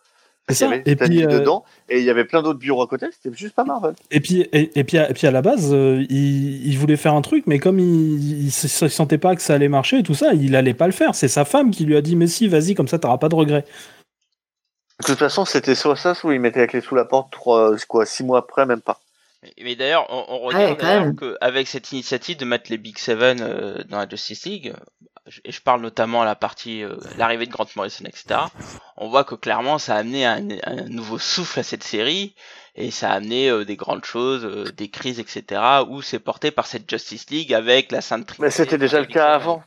C'est Il y ça. avait Et Stanley puis, euh, dedans et il y avait plein d'autres bureaux à côté. C'était juste pas Marvel. Et puis, et, et puis, à, et puis à la base, euh, il, il voulait faire un truc, mais comme il, il, se se sentait pas que ça allait marcher et tout ça, il allait pas le faire. C'est sa femme qui lui a dit Mais si, vas-y, comme ça, t'auras pas de regrets. De toute façon, c'était soit ça, soit il mettait la clé sous la porte trois, quoi, six mois après, même pas. Mais, d'ailleurs, on, on Ouais, regarde même. qu'avec cette initiative de mettre les Big Seven euh, dans la Justice League, et je parle notamment à la partie euh, l'arrivée de Grant Morrison, etc. On voit que clairement ça a amené un, un nouveau souffle à cette série et ça a amené euh, des grandes choses, euh, des crises, etc. Où c'est porté par cette Justice League avec la Sainte Trinité. Mais c'était déjà le cas Seven. avant.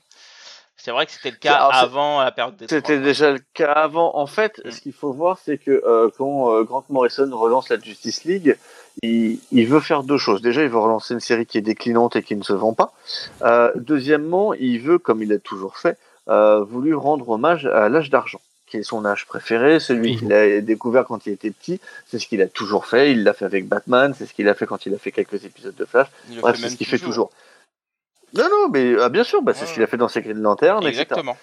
C'est vrai que c'était le cas Alors, avant la période des C'était déjà le cas avant. En fait, Mm. ce qu'il faut voir, c'est que euh, quand euh, Grant Morrison relance la Justice League, il, il veut faire deux choses. Déjà, il veut relancer une série qui est déclinante et qui ne se vend pas. Euh, deuxièmement, il veut, comme il a toujours fait, euh, voulu rendre hommage à l'âge d'argent, qui est son âge préféré, celui qu'il a découvert quand il était petit. C'est ce qu'il a toujours fait. Il l'a fait avec Batman. C'est ce qu'il a fait quand il a fait quelques épisodes de Flash. Il Bref, c'est ce qu'il fait toujours. Non, non, mais ah, bien sûr, bah, c'est Ouais, ce qu'il a fait dans Secret Lantern, etc. Exactement.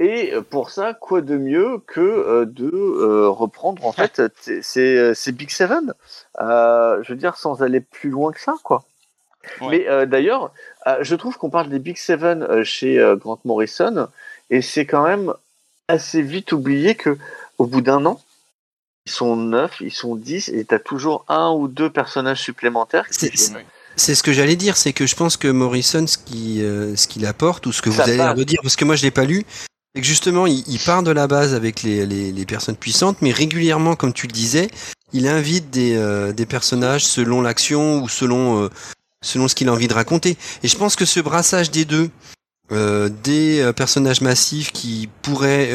Et euh, pour ça, quoi de mieux que euh, de euh, reprendre en fait ces- Big Seven? Euh, Je veux dire, sans aller plus loin que ça, quoi. Ouais. Mais euh, d'ailleurs, euh, je trouve qu'on parle des Big Seven euh, chez euh, Grant Morrison, et c'est quand même assez vite oublié que au bout d'un an, ils sont neuf, ils sont dix, et t'as toujours un ou deux personnages supplémentaires. qui C'est- ce que j'allais dire, c'est que je pense que Morrison, ce qui, euh, ce qu'il apporte, ou ce que vous allez redire, parce que moi je l'ai pas lu, justement il, part de la base avec les, personnes puissantes, mais régulièrement, comme tu le disais, il invite des, euh, personnages selon l'action ou selon, euh, selon ce qu'il a envie de raconter. Et je pense que ce brassage des deux, euh, des personnages massifs qui pourraient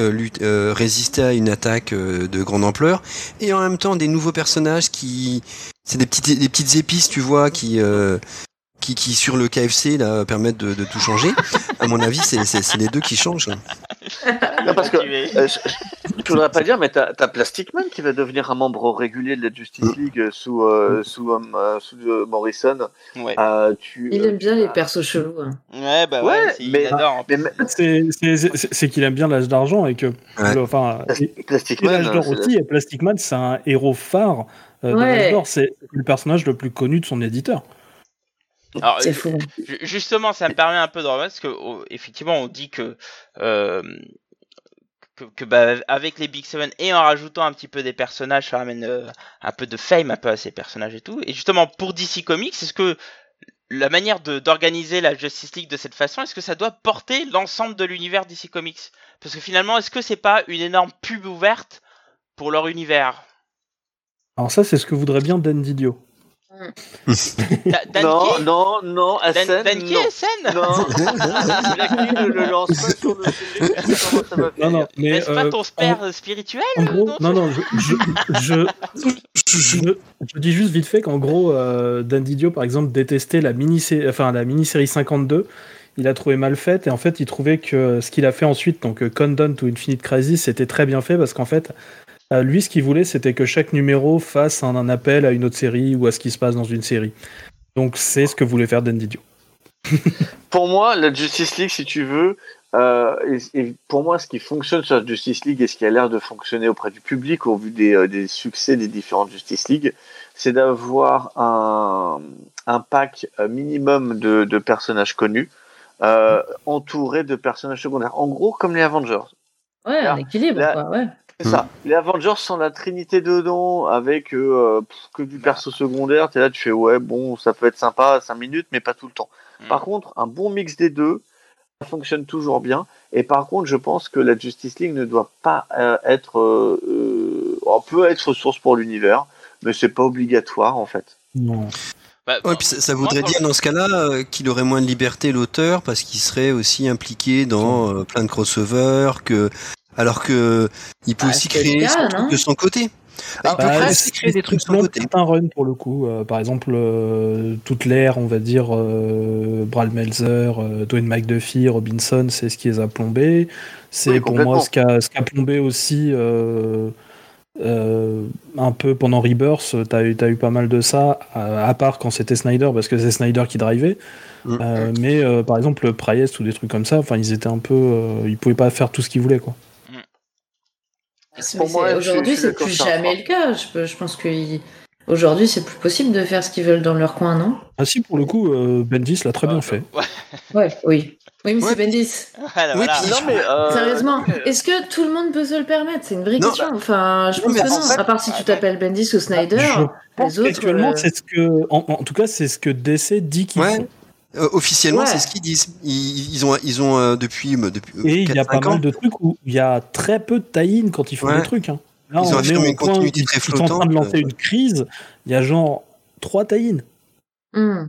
résister à une attaque de grande ampleur, et en même temps des nouveaux personnages qui, c'est des petites, des petites épices, tu vois, qui, qui, sur le KFC permettent de, de tout changer. À mon avis, c'est, les deux qui changent. Non, parce que. Euh, je, je- je voudrais pas dire, mais t'as, t'as Plastic Man qui va devenir un membre régulier de la Justice League euh, sous euh, sous, euh, sous euh, Morrison. Ouais. Euh, tu, Il aime bien les as- persos chelous. hein. Ouais, bah ouais, Ouais, mais- adore. Mais mais C'est, qu'il aime bien l'âge d'argent et que, Ouais. enfin, et- Plastic Man, l'âge d'or c'est- aussi, et Plastic Man, c'est un héros phare euh, de l'âge d'or. C'est le personnage le plus connu de son éditeur. Alors, C'est fou. Ju- Justement, ça me permet un peu de remettre parce que oh, effectivement, on dit que euh, que, que, bah, avec les Big Seven et en rajoutant un petit peu des personnages, ça ramène euh, un peu de fame un peu à ces personnages et tout. Et justement, pour DC Comics, est-ce que la manière de d'organiser la Justice League de cette façon, est-ce que ça doit porter l'ensemble de l'univers DC Comics? Parce que finalement, est-ce que c'est pas une énorme pub ouverte pour leur univers? Alors ça, c'est ce que voudrait bien Dan Didio. Dan Non, Key non, non, Dan, SN, Dan Key, non. SN Non, le lance pas sur le Non, non, mais N'est-ce pas euh, ton père spirituel en gros, non, non, je, je, je, je- je dis juste vite fait qu'en gros, euh, Dan Didio, par exemple, détestait la mini-série enfin, la mini-série 52. Il a trouvé mal faite et en fait, il trouvait que ce qu'il a fait ensuite, donc euh, Countdown to Infinite Crisis, c'était très bien fait parce qu'en fait, euh, lui, ce qu'il voulait, c'était que chaque numéro fasse un, un appel à une autre série ou à ce qui se passe dans une série. Donc, c'est ce que voulait faire Dan Didio. Pour moi, la Justice League, si tu veux, euh, et, et pour moi, ce qui fonctionne sur la Justice League et ce qui a l'air de fonctionner auprès du public au vu des, euh, des succès des différentes Justice League, c'est d'avoir un, un pack minimum de, de personnages connus euh, entouré de personnages secondaires. En gros, comme les Avengers. Ouais, un équilibre, quoi. Ouais. C'est ça. Les Avengers sont la trinité dedans avec euh, pff, que du perso secondaire. T'es là, tu fais ouais, bon, ça peut être sympa à 5 minutes, mais pas tout le temps. Mm. Par contre, un bon mix des deux, ça fonctionne toujours bien. Et par contre, je pense que la Justice League ne doit pas euh, être. Euh, euh, on peut être source pour l'univers, mais c'est pas obligatoire en fait. Non. Bah, Ouais, puis ça, voudrait dire dans ce cas-là euh, qu'il aurait moins de liberté l'auteur parce qu'il serait aussi impliqué dans euh, plein de crossovers que alors que il peut Bah, aussi créer cas, son non truc de son côté. Bah, il peut Bah, presque c'est- créer des trucs de son côté. certains runs pour le coup. Euh, par exemple, euh, toute l'ère, on va dire, euh, Brad Melzer, euh, Dwayne McDuffie, Robinson, c'est ce qui les a plombés. C'est Oui, pour moi ce qui a, plombé aussi euh, euh, un peu pendant Rebirth. T'as eu, t'as eu pas mal de ça, à, à part quand c'était Snyder, parce que c'est Snyder qui drivait. Mm. Euh, mais euh, par exemple, Priest ou des trucs comme ça, enfin, ils étaient un peu. euh, ils pouvaient pas faire tout ce qu'ils voulaient, quoi. Pour Mais moi, c'est- je suis- Aujourd'hui, c'est plus jamais le cas. Je, peux- je pense que il- aujourd'hui, c'est plus possible de faire ce qu'ils veulent dans leur coin, non? Ah si, pour le coup, euh, Bendis l'a très bien fait. Ouais. Ouais, oui. Oui, mais Ouais, c'est Bendis. Voilà, Oui, voilà. puis- Non, mais. euh, Sérieusement, euh, est-ce que tout le monde peut se le permettre? C'est une vraie Non, question. Enfin, je pense mais que en non. fait- à part si tu t'appelles Bendis ou Snyder, Je pense les autres. qu'actuellement, euh, c'est ce que, en, en tout cas, c'est ce que DC dit qu'ils Ouais. font. Euh, officiellement, Ouais. c'est ce qu'ils disent. Ils, ils ont, ils ont euh, depuis, euh, depuis euh, Et il y a 4-5 pas ans, mal de trucs où il y a très peu de tie quand ils font Ouais. des trucs. Hein. Là, Ils ont on affirmé est une point continuité ils, très ils sont en train de flottante, lancer une crise. Il y a genre trois tie hmm.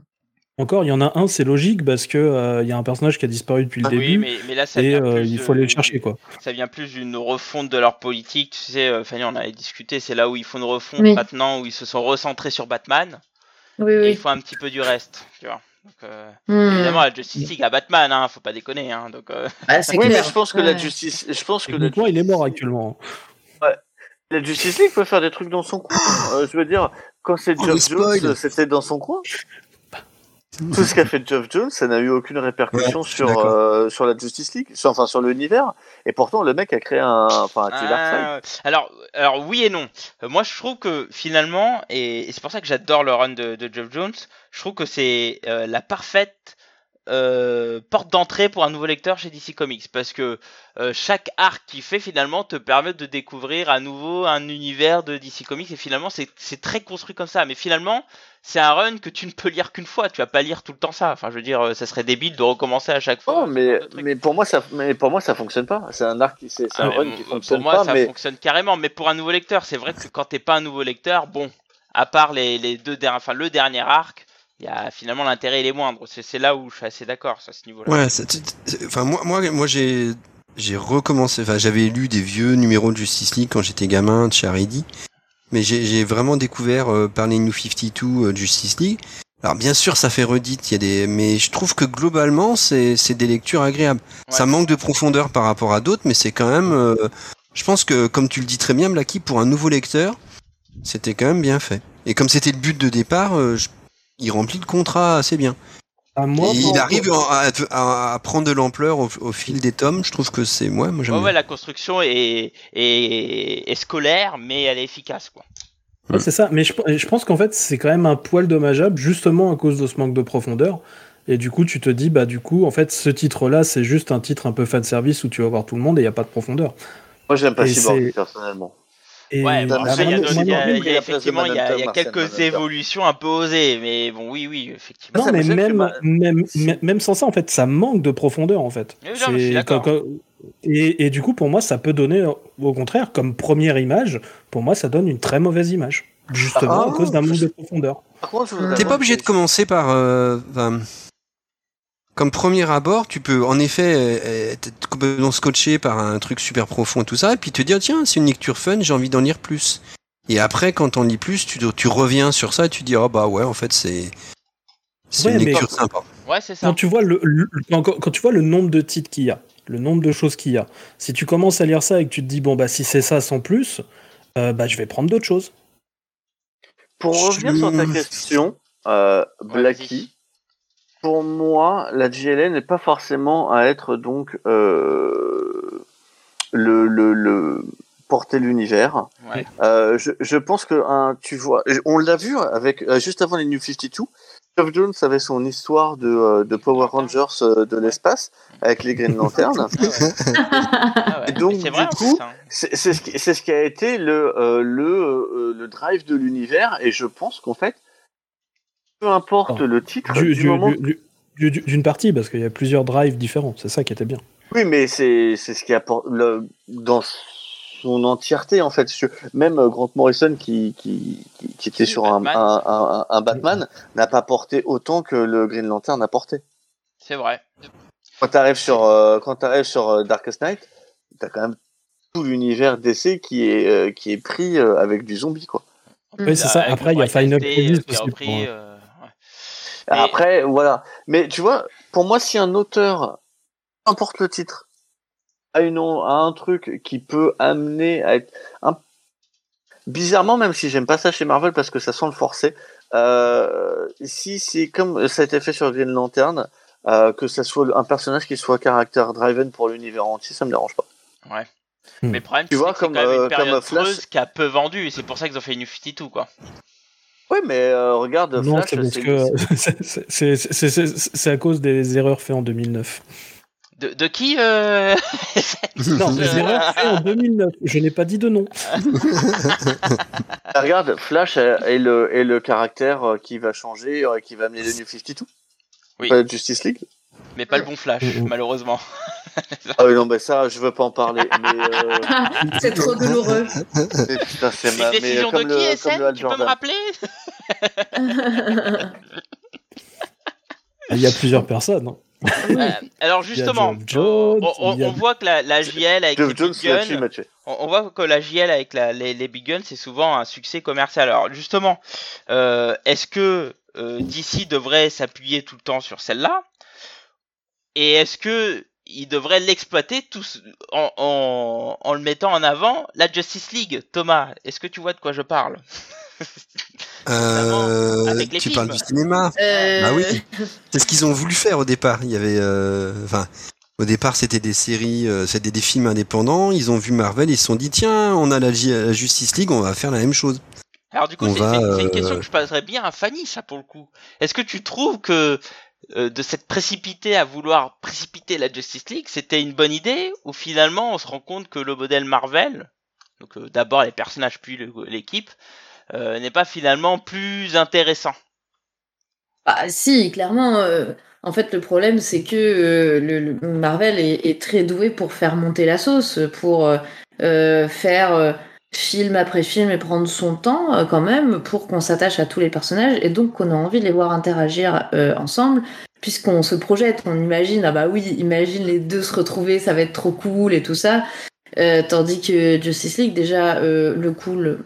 Encore, il y en a un, c'est logique parce que euh, il y a un personnage qui a disparu depuis le Oui, début mais, mais là, ça et euh, plus il faut aller le chercher quoi. Ça vient plus d'une refonte de leur politique. Tu sais, euh, Fanny, on avait discuté, c'est là où ils font une refonte Oui. maintenant, où ils se sont recentrés sur Batman, Oui, et oui. ils font un petit peu du reste, tu vois. Donc, euh, Hmm. Évidemment, la Justice League à Batman, hein, faut pas déconner. Hein, donc, euh, Bah, c'est Oui, mais je pense que la Ouais. justice, je pense que la, il est mort actuellement. la Justice League peut faire des trucs dans son coin. Euh, je veux dire, quand c'est Oh. Jones, c'était dans son coin. Tout ce qu'a fait Geoff Jones, ça n'a eu aucune répercussion Ouais, sur euh, sur la Justice League, sur- enfin sur l'univers. Et pourtant, le mec a créé un, enfin, un. Ah, alors, alors oui et non. Euh, moi, je trouve que finalement, et, et c'est pour ça que j'adore le run de, de Geoff Jones, je trouve que c'est euh, la parfaite euh, porte d'entrée pour un nouveau lecteur chez DC Comics, parce que euh, chaque arc qu'il fait finalement te permet de découvrir à nouveau un univers de DC Comics, et finalement c'est très construit comme ça. Mais finalement, c'est un run que tu ne peux lire qu'une fois. Tu vas pas lire tout le temps ça. Enfin, je veux dire, euh, ça serait débile de recommencer à chaque fois. Oh, mais mais pour moi ça, mais pour moi ça fonctionne pas. C'est un arc qui, c'est Ah, un run qui pour fonctionne moi, pas. ça mais fonctionne carrément. Mais pour un nouveau lecteur, c'est vrai que quand t'es pas un nouveau lecteur, bon, à part les, les deux derniers, enfin le dernier arc, y a finalement l'intérêt il est moindre. C'est c'est là où je suis assez d'accord à ce niveau-là. Ouais, c'est- c'est- c'est- enfin moi, moi, moi j'ai, j'ai recommencé. Enfin, j'avais lu des vieux numéros de Justice League quand j'étais gamin de Haredi, mais j'ai, j'ai vraiment découvert euh, par les New 52 euh, Justice League. Alors bien sûr, ça fait redite, il y a des, mais je trouve que globalement, c'est, c'est des lectures agréables. Ouais. Ça manque de profondeur par rapport à d'autres, mais c'est quand même. euh, je pense que, comme tu le dis très bien, Blacky, pour un nouveau lecteur, c'était quand même bien fait. Et comme c'était le but de départ, euh, je- il remplit le contrat assez bien. À moi, Et pour- il arrive à, à- à prendre de l'ampleur au, au fil des tomes. Je trouve que c'est moi, moi j'aime Ouais, ouais, la construction est, est, est scolaire, mais elle est efficace, quoi. Ouais, c'est ça, mais je, je pense qu'en fait c'est quand même un poil dommageable justement à cause de ce manque de profondeur. Et du coup, tu te dis, bah du coup, en fait, ce titre-là, c'est juste un titre un peu fan service où tu vas voir tout le monde et il n'y a pas de profondeur. moi j'aime pas Cyborg personnellement. Et Ouais, bon, après, il y a, il y il y effectivement, il y a, il y a Manhunter, Marcel quelques Manhunter. évolutions un peu osées, mais bon, oui, oui, effectivement. Non, mais même, même, même, sans ça, en fait, ça manque de profondeur, en fait. Je suis d'accord. Et, et du coup, pour moi, ça peut donner, au contraire, comme première image, pour moi, ça donne une très mauvaise image. Justement, Ah, à cause d'un manque de profondeur. T'es pas obligé de commencer par. euh, comme premier abord, tu peux en effet euh, être complètement scotché par un truc super profond, tout ça, et puis te dire tiens, c'est une lecture fun, j'ai envie d'en lire plus. Et après, quand on lit plus, tu, tu reviens sur ça et tu dis oh bah ouais, en fait c'est c'est Ouais, une mais- lecture sympa. Ouais, c'est ça. Quand tu vois le, le- quand, tu vois le nombre de titres qu'il y a, le nombre de choses qu'il y a, si tu commences à lire ça et que tu te dis bon bah si c'est ça sans plus, euh, bah je vais prendre d'autres choses. Pour revenir sur ta Je- question, euh, Ouais, Blacky, pour moi, la JLN n'est pas forcément à être donc euh, le, le, le porter l'univers. Ouais. Euh, je, je pense que un, tu vois, on l'a vu avec euh, juste avant les New 52. Geoff Jones avait son histoire de, de Power Rangers de l'espace avec les Green Lanterns. Ah ouais. Ah ouais. Et donc, du vrai, coup, hein. C'est ce, ce qui a été le, le, le drive de l'univers, et je pense qu'en fait, peu importe Oh. le titre, Du- du, du- moment. du- du- du- D'une partie, parce qu'il y a plusieurs drives différents, c'est ça qui était bien. Oui, mais c'est c'est ce qui apporte le, dans son entièreté en fait. Même euh, Grant Morrison qui qui, qui, qui était sur un, Batman. un, un, un Batman n'a pas porté autant que le Green Lantern a porté. C'est vrai. Quand t'arrives sur euh, quand t'arrives sur euh, Darkest Knight, t'as quand même tout l'univers d'essai qui est euh, qui est pris euh, avec du zombie quoi. Oui, c'est ça. Avec Après, il y a Final Crisis aussi repris, pour- Après, voilà. Mais tu vois, pour moi, si un auteur, peu importe le titre, a, une, a un truc qui peut amener à être un... bizarrement, même si j'aime pas ça chez Marvel parce que ça sent le forcer, euh, si c'est comme ça a été fait sur Green Lantern, euh, que ça soit un personnage qui soit caractère driven pour l'univers entier, ça me dérange pas. Ouais. Hmm. Mais le problème, Tu c'est vois, que c'est comme, quand même euh, une période comme Flash- qui a peu vendu, et c'est pour ça qu'ils ont fait une 52, quoi. Oui, mais euh, regarde, Non, Flash, c'est parce c'est- que c'est- c'est- c'est c'est- c'est à cause des erreurs faites en 2009. De, de qui euh... Non, des erreurs faites en 2009. Je n'ai pas dit de nom. Ah, regarde, Flash est le, est le caractère euh, qui va changer, qui va amener le New 52. Oui. Pas Justice League. Mais pas le bon Flash, malheureusement. Ah oui, non, mais ça, je veux pas en parler. Mais, euh, C'est trop douloureux. mais putain, c'est ma. Mais décision comme de qui, le, SN comme le Hal Tu peux me rappeler? Il y a plusieurs personnes. hein. Euh, Alors justement, Jones, on, on- il y a- on voit que la, la JL avec les Jones, Big Guns, on, on voit que la JL avec la- les, les Big Guns, c'est souvent un succès commercial. Alors justement, euh, est-ce que euh, DC devrait s'appuyer tout le temps sur celle-là? Et est-ce que il devrait l'exploiter en, en, en le mettant en avant la Justice League Thomas, est-ce que tu vois de quoi je parle? Euh, avec les tu films. parles du cinéma. Euh, Bah oui. C'est ce qu'ils ont voulu faire au départ. Il y avait, euh, enfin, au départ c'était des séries, euh, c'était des films indépendants. Ils ont vu Marvel, ils se sont dit tiens, on a la, la Justice League, on va faire la même chose. Alors du coup, c'est une euh, question que je poserais bien à Fanny, ça pour le coup. Est-ce que tu trouves que de cette précipité à vouloir précipiter la Justice League, c'était une bonne idée ou finalement on se rend compte que le modèle Marvel, donc euh, d'abord les personnages puis l'équipe, euh, n'est pas finalement plus intéressant? Bah si, clairement. euh, en fait, le problème, c'est que euh, le, Marvel est, très doué pour faire monter la sauce, pour euh, euh, faire euh, film après film et prendre son temps euh, quand même pour qu'on s'attache à tous les personnages et donc qu'on a envie de les voir interagir euh, ensemble. Puisqu'on se projette, on imagine, ah bah oui, imagine les deux se retrouver, ça va être trop cool et tout ça. Euh, tandis que Justice League, déjà, euh, le cool,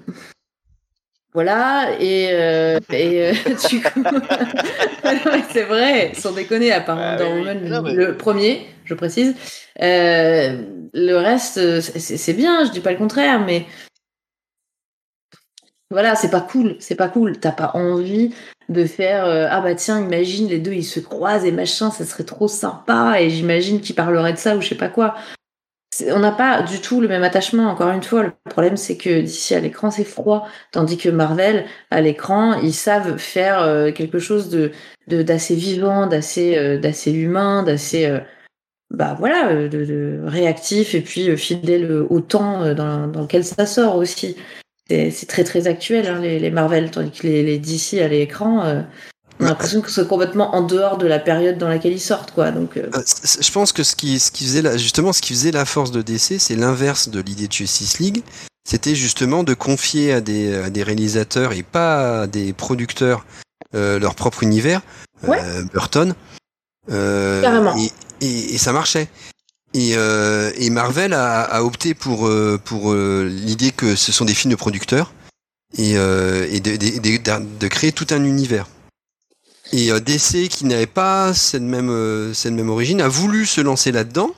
voilà, et, euh, et euh, du coup, c'est vrai, sans déconner, à part Ah oui. Woman, Non, mais- le premier, je précise. Euh, le reste, c'est bien, je dis pas le contraire, mais voilà, c'est pas cool, c'est pas cool. T'as pas envie de faire euh, ah bah tiens, imagine les deux ils se croisent et machin, ça serait trop sympa et j'imagine qu'ils parleraient de ça ou je sais pas quoi. On n'a pas du tout le même attachement, encore une fois. Le problème, c'est que d'ici à l'écran, c'est froid. Tandis que Marvel, à l'écran, ils savent faire euh, quelque chose de d'assez vivant, d'assez euh, d'assez humain, d'assez bah voilà, réactif et puis fidèle au temps dans, dans lequel ça sort aussi. C'est c'est très très actuel hein, les, les Marvel, tandis que les, les DC à l'écran, euh, on a l'impression que c'est complètement en dehors de la période dans laquelle ils sortent quoi. Donc euh, Euh, Je pense que ce qui, ce qui faisait la, justement ce qui faisait la force de DC, c'est l'inverse de l'idée de Justice League. C'était justement de confier à des, à des réalisateurs et pas à des producteurs euh, leur propre univers. Ouais. Euh, Burton. Euh, Carrément. Et, et, et ça marchait. Et, euh, et Marvel a, a opté pour, euh, pour euh, l'idée que ce sont des films de producteurs et, euh, et de, de, de- de créer tout un univers. Et DC, qui n'avait pas cette même, cette même origine, a voulu se lancer là-dedans,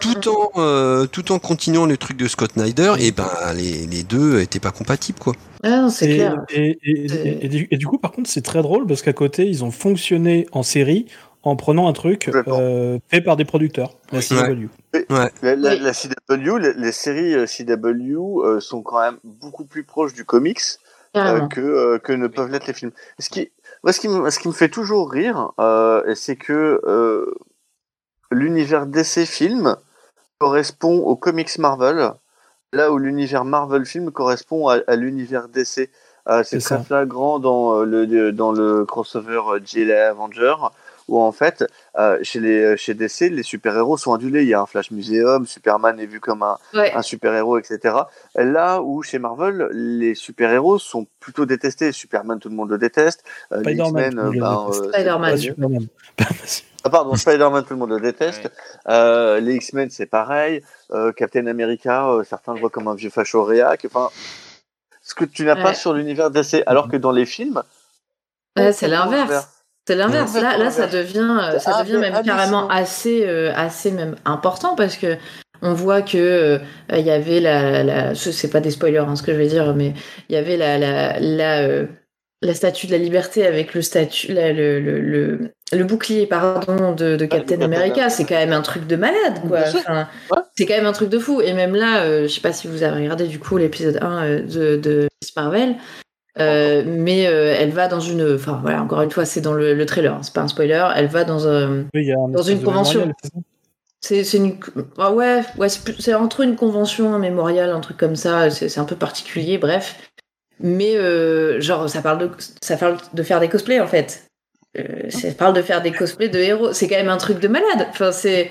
tout en, euh, tout en continuant le truc de Scott Snyder, et ben les, les deux étaient pas compatibles, quoi. ah non, c'est Et, clair. et- et- C'est- et- et du, et du coup, par contre, c'est très drôle parce qu'à côté, ils ont fonctionné en série en prenant un truc euh, fait par des producteurs, la. CW. La, la- Oui. la CW, les, les séries euh, CW euh, sont quand même beaucoup plus proches du comics euh, que, euh, que ne peuvent l'être les films. Ce qui, moi, ce qui, me, ce qui me fait toujours rire, euh, c'est que euh, l'univers DC film correspond au comics Marvel, là où l'univers Marvel film correspond à, à l'univers DC. Euh, c'est très ça. flagrant dans le dans le crossover JLA Avenger où en fait euh, chez les chez DC les super héros sont adulés. Il y a un Flash Museum, Superman est vu comme un Ouais. un super-héros, etc. Là où chez Marvel, les super-héros sont plutôt détestés. Superman, tout le monde le déteste. Euh, les Spider-Man, X-Men, tout le monde le ben, déteste. euh, Spider-Man. C'est- Superman. Ah, pardon, Spider-Man, tout le monde le déteste. Euh, les X-Men, c'est pareil. Euh, Captain America, euh, certains le voient comme un vieux facho réac. Enfin, ce que tu n'as pas sur l'univers DC, alors que dans les films, Ouais, c'est l'inverse. C'est l'inverse. Ouais. Là, là, ça devient, euh, ça Ah, devient même carrément assez, euh, assez même important parce que on voit que euh, il y avait la, la ce- c'est pas des spoilers hein, ce que je vais dire, mais il y avait la, la, la, euh, la statue de la liberté avec le statut, la- le, le, le, le bouclier pardon de, de Captain America. C'est quand même un truc de malade, quoi. Enfin. C'est quand même un truc de fou. Et même là, je sais pas si vous avez regardé du coup l'épisode 1 euh, de, de Miss Marvel. Euh, mais euh, elle va dans une. Enfin voilà, encore une fois, c'est dans le, le trailer, hein, c'est pas un spoiler. Elle va dans un. Oui, il y a un Dans une convention. c'est une. Ah ouais, ouais c'est entre une convention, un mémorial, un truc comme ça. C'est c'est un peu particulier, bref. Mais euh, genre, ça parle, de, ça parle de faire des cosplays en fait. Euh, ça parle de faire des cosplays de héros. C'est quand même un truc de malade. Enfin, c'est.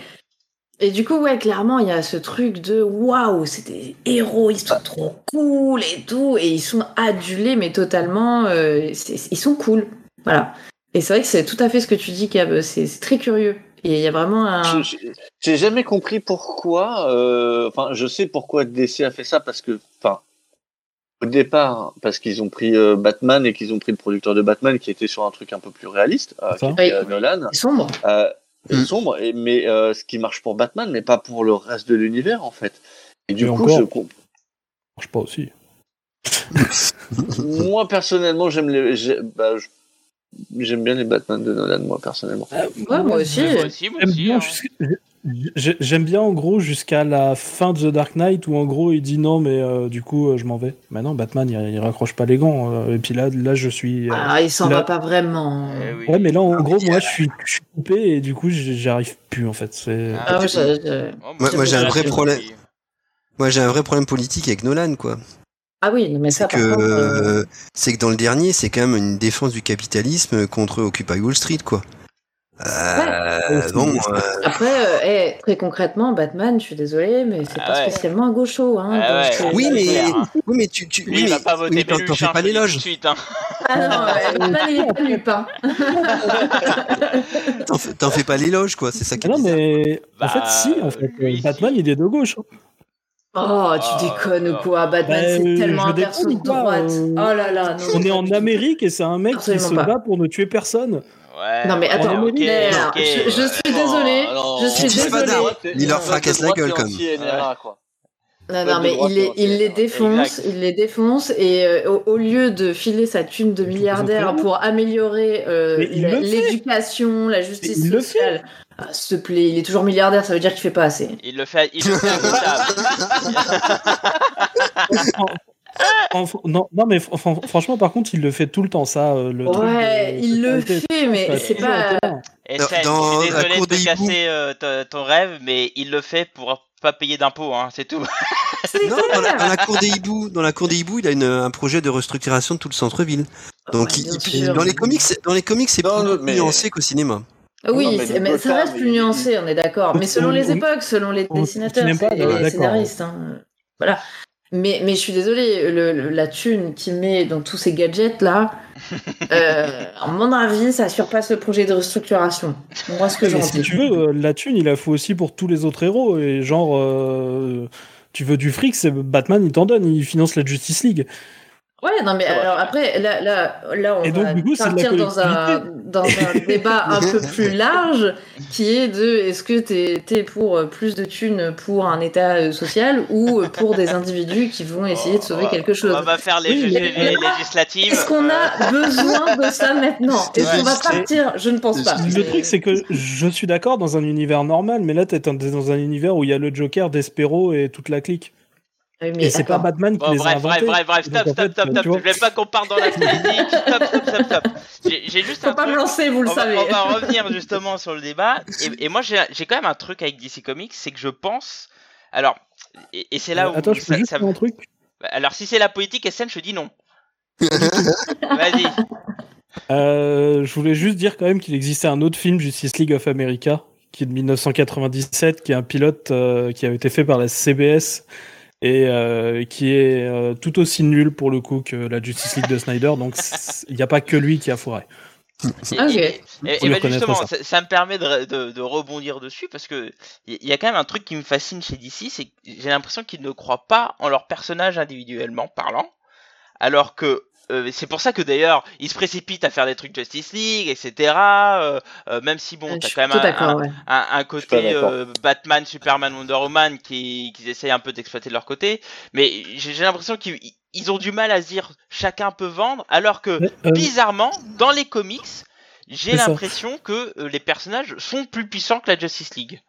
Et du coup, ouais, clairement, il y a ce truc de waouh, c'est des héros, ils sont trop cool et tout, et ils sont adulés, mais totalement, euh, c'est- ils sont cool. Voilà. Et c'est vrai que c'est tout à fait ce que tu dis, Cab, c'est c'est très curieux. Et il y a vraiment un. J'ai jamais compris pourquoi. euh, Enfin, je sais pourquoi DC a fait ça parce que, enfin, au départ, parce qu'ils ont pris euh, Batman et qu'ils ont pris le producteur de Batman qui était sur un truc un peu plus réaliste, euh, qui était, euh. Nolan, sombre. Euh, et Mm. sombre, et, mais euh, ce qui marche pour Batman, mais pas pour le reste de l'univers en fait. Et du Et coup, encore. je comp- Ça marche pas aussi. moi personnellement, j'aime les, bah, je- j'aime bien les Batman de Nolan, moi personnellement. Ouais, moi aussi. Moi aussi, moi aussi. hein. J'aime bien en gros jusqu'à la fin de The Dark Knight où en gros il dit non mais euh, du coup euh, je m'en vais. Maintenant Batman il, il raccroche pas les gants euh, et puis là là je suis. euh, Ah, il s'en va pas vraiment. Eh oui. Ouais mais là en Ah, gros moi je suis, je suis coupé et du coup j'arrive plus en fait. Ah, Ah ouais, je- Oh, Moi- moi, j'ai un vrai problème. Moi, j'ai un vrai problème politique avec Nolan, quoi. ah oui, mais ça, C'est que, contre. c'est que dans le dernier, c'est quand même une défense du capitalisme contre Occupy Wall Street, quoi. Euh, Ouais. bon, euh, Après, euh, très concrètement, Batman, je suis désolée, mais c'est Ah pas ouais. spécialement un gaucho. Hein, Ah ouais. Oui, mais- clair, hein. oui, mais tu, tu, Lui, oui, va pas voter oui, t'en fais hein, pas l'éloge. tout de suite. hein. Ah non, ouais, Batman, il est pas Lupin. T'en fais- T'en fais pas l'éloge, quoi. C'est ça qui Ah est non bizarre. mais en Bah, fait si en fait oui, euh, Batman il est de gauche. hein. Oh, tu Ah, déconnes ou non. quoi Batman, Bah, c'est tellement un perso de droite. euh, Oh là là, non. On est en. Amérique et c'est un mec qui se bat pour ne tuer personne. Ouais, Non, mais ouais, attends, alors, je- je ouais. suis désolée, je suis. Fada, il leur fracasse la gueule, comme. Non, Ouais, non, mais il les, il défonce, Exact. il les défonce, et euh, au, au lieu de filer sa thune de milliardaire pour améliorer euh, l'éducation, la justice il le sociale, ah, s'il te plaît, il est toujours milliardaire, ça veut dire qu'il fait pas assez. Il le fait, il le fait non, non, mais fr- fr- franchement, par contre, il le fait tout le temps, ça. euh, Le Ouais, de il le fait, mais c'est pas. Et Dans- je suis la désolé cour de te des hiboux. casser euh, ton- rêve, mais il le fait pour pas payer d'impôts, hein, c'est tout. Non, dans la, clair. dans la cour des hiboux, dans la cour des hiboux, il a une- un projet de restructuration de tout le centre-ville. Donc, Ouais, il- bien il- sûr. dans les comics, c'est- dans les comics, c'est plus mais- nuancé qu'au cinéma. Ah Oui, Non, mais ça reste plus nuancé, on est d'accord. Mais selon les époques, selon les dessinateurs et les scénaristes. hein. Voilà. Mais, mais je suis désolée, le- le- la thune qu'il met dans tous ces gadgets là, euh, à mon avis, ça surpasse le projet de restructuration. Moi, ce que j'en si tu veux, euh, la thune, il la faut aussi pour tous les autres héros. Et genre, euh, tu veux du fric, c'est Batman, il t'en donne, il finance la Justice League. Ouais, non, mais alors après, là, là, là on donc, va coup, partir dans un, dans un débat un peu plus large qui est de est-ce que t'es es pour euh, plus de thunes pour un état euh, social ou euh, pour des individus qui vont essayer de sauver On va- quelque chose? On va faire les, Oui, les- législatives. Est-ce qu'on a besoin de ça maintenant? Est-ce qu'on va partir? Je ne pense pas. Le truc, c'est que je suis d'accord dans un univers normal, mais là, t'es dans- dans un univers où il y a le Joker, Despero et toute la clique. Oui, mais Et c'est pas. Batman qui Bon, les a bref, bref, inventés. bref, bref, stop, stop, fait, stop, stop. Je voulais pas qu'on parte dans la politique. Stop, stop, stop, stop. J'ai juste un Faut pas me truc. lancer, vous le on, va, savez. on va revenir justement sur le débat. Et, et moi, j'ai quand même un truc avec DC Comics, c'est que je pense. Alors, et, et c'est là où. Euh, Attends, je peux ça- juste ça- un truc Alors, si c'est la politique, SN, je dis non. Vas-y. Euh, je voulais juste dire quand même qu'il existait un autre film, Justice League of America, qui est de 1997, qui est un pilote euh, qui a été fait par la CBS et euh, qui est euh, tout aussi nul pour le coup que la Justice League de Snyder. Donc il n'y a pas que lui qui a foiré. Et, Ok. et- ben justement, ça. ça. ça me permet de, de- de rebondir dessus parce que il y, y a quand même un truc qui me fascine chez DC, c'est que j'ai l'impression qu'ils ne croient pas en leurs personnages individuellement parlant, alors que euh, c'est pour ça que d'ailleurs ils se précipitent à faire des trucs Justice League, etc. euh, euh, même si bon, t'as quand même un, d'accord, un- ouais. un, un pas côté euh, Batman, Superman, Wonder Woman qui qu'ils essayent un peu d'exploiter de leur côté, mais j'ai l'impression qu'ils ils ont du mal à se dire chacun peut vendre, alors que euh, bizarrement, dans les comics, j'ai l'impression que euh, les personnages sont plus puissants que la Justice League.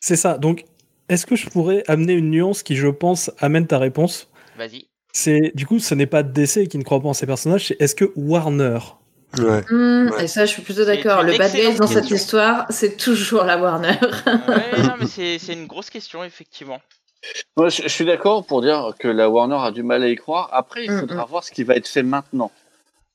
c'est ça. Donc est-ce que je pourrais amener une nuance qui, je pense, amène ta réponse? Vas-y. C'est du coup, ce n'est pas DC qui ne croit pas en ses personnages, c'est est-ce que Warner? Ouais. Hmm, Ouais. Et ça, je suis plutôt d'accord. Le bad guy dans cette histoire, c'est toujours la Warner. Ouais, non, mais c'est c'est une grosse question, effectivement. Moi, je, je suis d'accord pour dire que la Warner a du mal à y croire. Après, il Mm, faudra voir ce qui va être fait maintenant.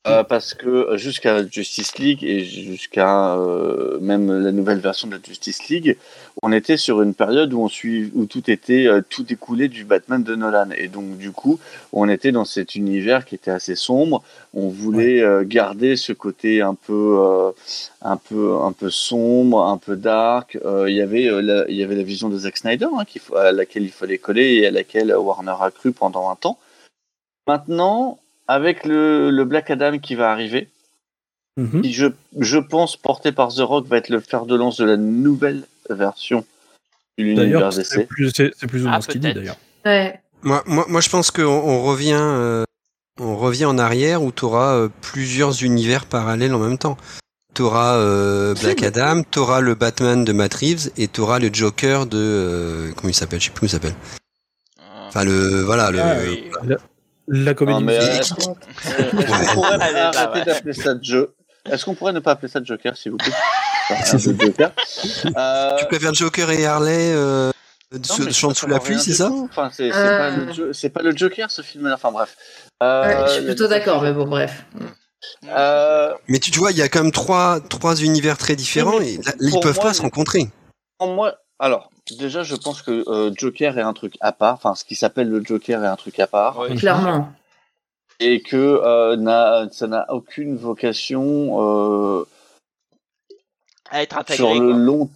Euh, parce que jusqu'à Justice League et jusqu'à euh, même la nouvelle version de la Justice League, on était sur une période où on suit, où tout était euh, tout découlé du Batman de Nolan et donc du coup on était dans cet univers qui était assez sombre. On voulait euh, garder ce côté un peu euh, un peu un peu sombre, un peu dark. Euh, Il y avait euh, la, il y avait la vision de Zack Snyder hein, à laquelle il fallait coller et à laquelle Warner a cru pendant un temps. Maintenant, avec le, le Black Adam qui va arriver, Mhm. qui je, je pense porté par The Rock va être le fer de lance de la nouvelle version de l'univers D'ailleurs, c'est DC. plus, c'est- c'est plus ou Ah, moins ce qu'il dit d'ailleurs. Ouais. Moi, moi, moi, je pense qu'on on revient, euh, on revient en arrière où tu auras plusieurs univers parallèles en même temps. Tu auras Black Adam, tu auras le Batman de Matt Reeves et tu auras le Joker de. euh, comment il s'appelle? Je sais plus comment il s'appelle. Euh, Enfin, le. Voilà, le. Ah, oui. La comédie Non, mais, musicale. euh, est-ce qu'on pourrait là, arrêter d'appeler ça Jo- Est-ce qu'on pourrait ne pas appeler ça Joker, s'il vous plaît? De Joker. Euh, Tu préfères Joker et Harley euh, non, se- mais chantent ça sous la pluie, c'est ça? Enfin, c'est Euh. pas, le Jo- c'est pas le Joker, ce film-là. Enfin, bref. Euh, Ouais, je suis plutôt d'accord, mais bon, bref. Mais tu, tu vois, il y a quand même trois, trois univers très différents Oui, et là, ils peuvent moi, pas se rencontrer. pour moi, alors, déjà, je pense que euh, Joker est un truc à part. Enfin, ce qui s'appelle le Joker est un truc à part. Clairement. et que euh, n'a- ça n'a aucune vocation euh, À être intégré. sur le quoi. long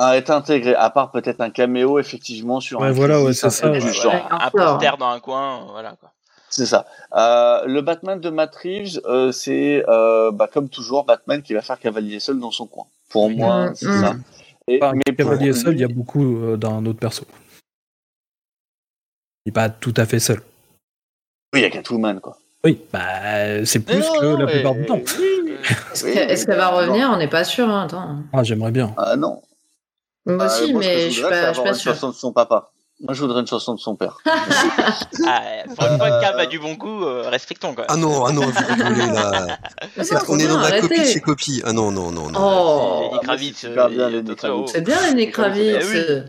à être intégré, à part peut-être un caméo effectivement sur Ouais, un voilà, ouais, c'est ça, truc ouais. du genre. Ouais, un Encore. poster dans un coin, voilà quoi. C'est ça. Euh, le Batman de Matt Reeves, euh, c'est euh, bah, comme toujours Batman qui va faire cavalier seul dans son coin. Pour moi, Mm, c'est mm. ça. Et, Enfin, mais pour Cavalier seul, il y a beaucoup euh, d'un autre perso. Il n'est pas tout à fait seul. Oui, il y a Catwoman quoi. Oui, bah, c'est plus que non, la mais- plupart du temps. oui. Est-ce Oui, qu'elle va non. revenir? On n'est pas sûr. Hein, attends. Ah, j'aimerais bien. Ah non. Moi Ah, aussi, moi, mais je suis voudrais, c'est pas, je suis pas sûr. de son papa. Moi, je voudrais une chanson de son père. Ah, pour une fois que Cam a du bon goût, euh, respectons quoi. Ah non, ah non, vous rigolez là. Trop On est dans la copie de chez copie. Ah non, non, non, non. Oh, Lenny Kravitz, c'est super euh, bien, Kravitz. c'est bien Lenny Kravitz. Eh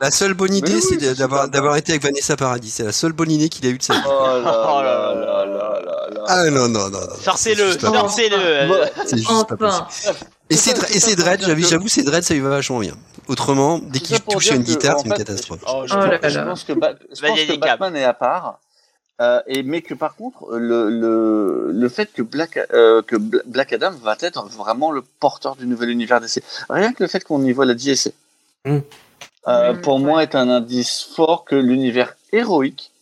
La seule bonne idée, oui, c'est d'avoir été avec Vanessa Paradis. C'est la seule bonne idée qu'il a eue de sa vie. Oh là Oh là là là là là là. Ah non, non, non. non. Sortez-le, sortez-le. C'est juste pas Enfin, possible. Et c'est Dread, j'avoue, j'avoue, c'est Dread, ça lui va vachement bien. Autrement, dès qu'il touche à une guitare, c'est une fait, catastrophe. Oh, Je, Oh pense- je là. pense que, Ba- je Vas-y, pense que vas-y, Cap. Batman est à part. euh, et, mais que par contre, le, le, le fait que Black, euh, que Bla- Black Adam va être vraiment le porteur du nouvel univers DC. Rien que le fait qu'on y voit la Mm. euh, Mm, pour ouais. moi, est un indice fort que l'univers héroïque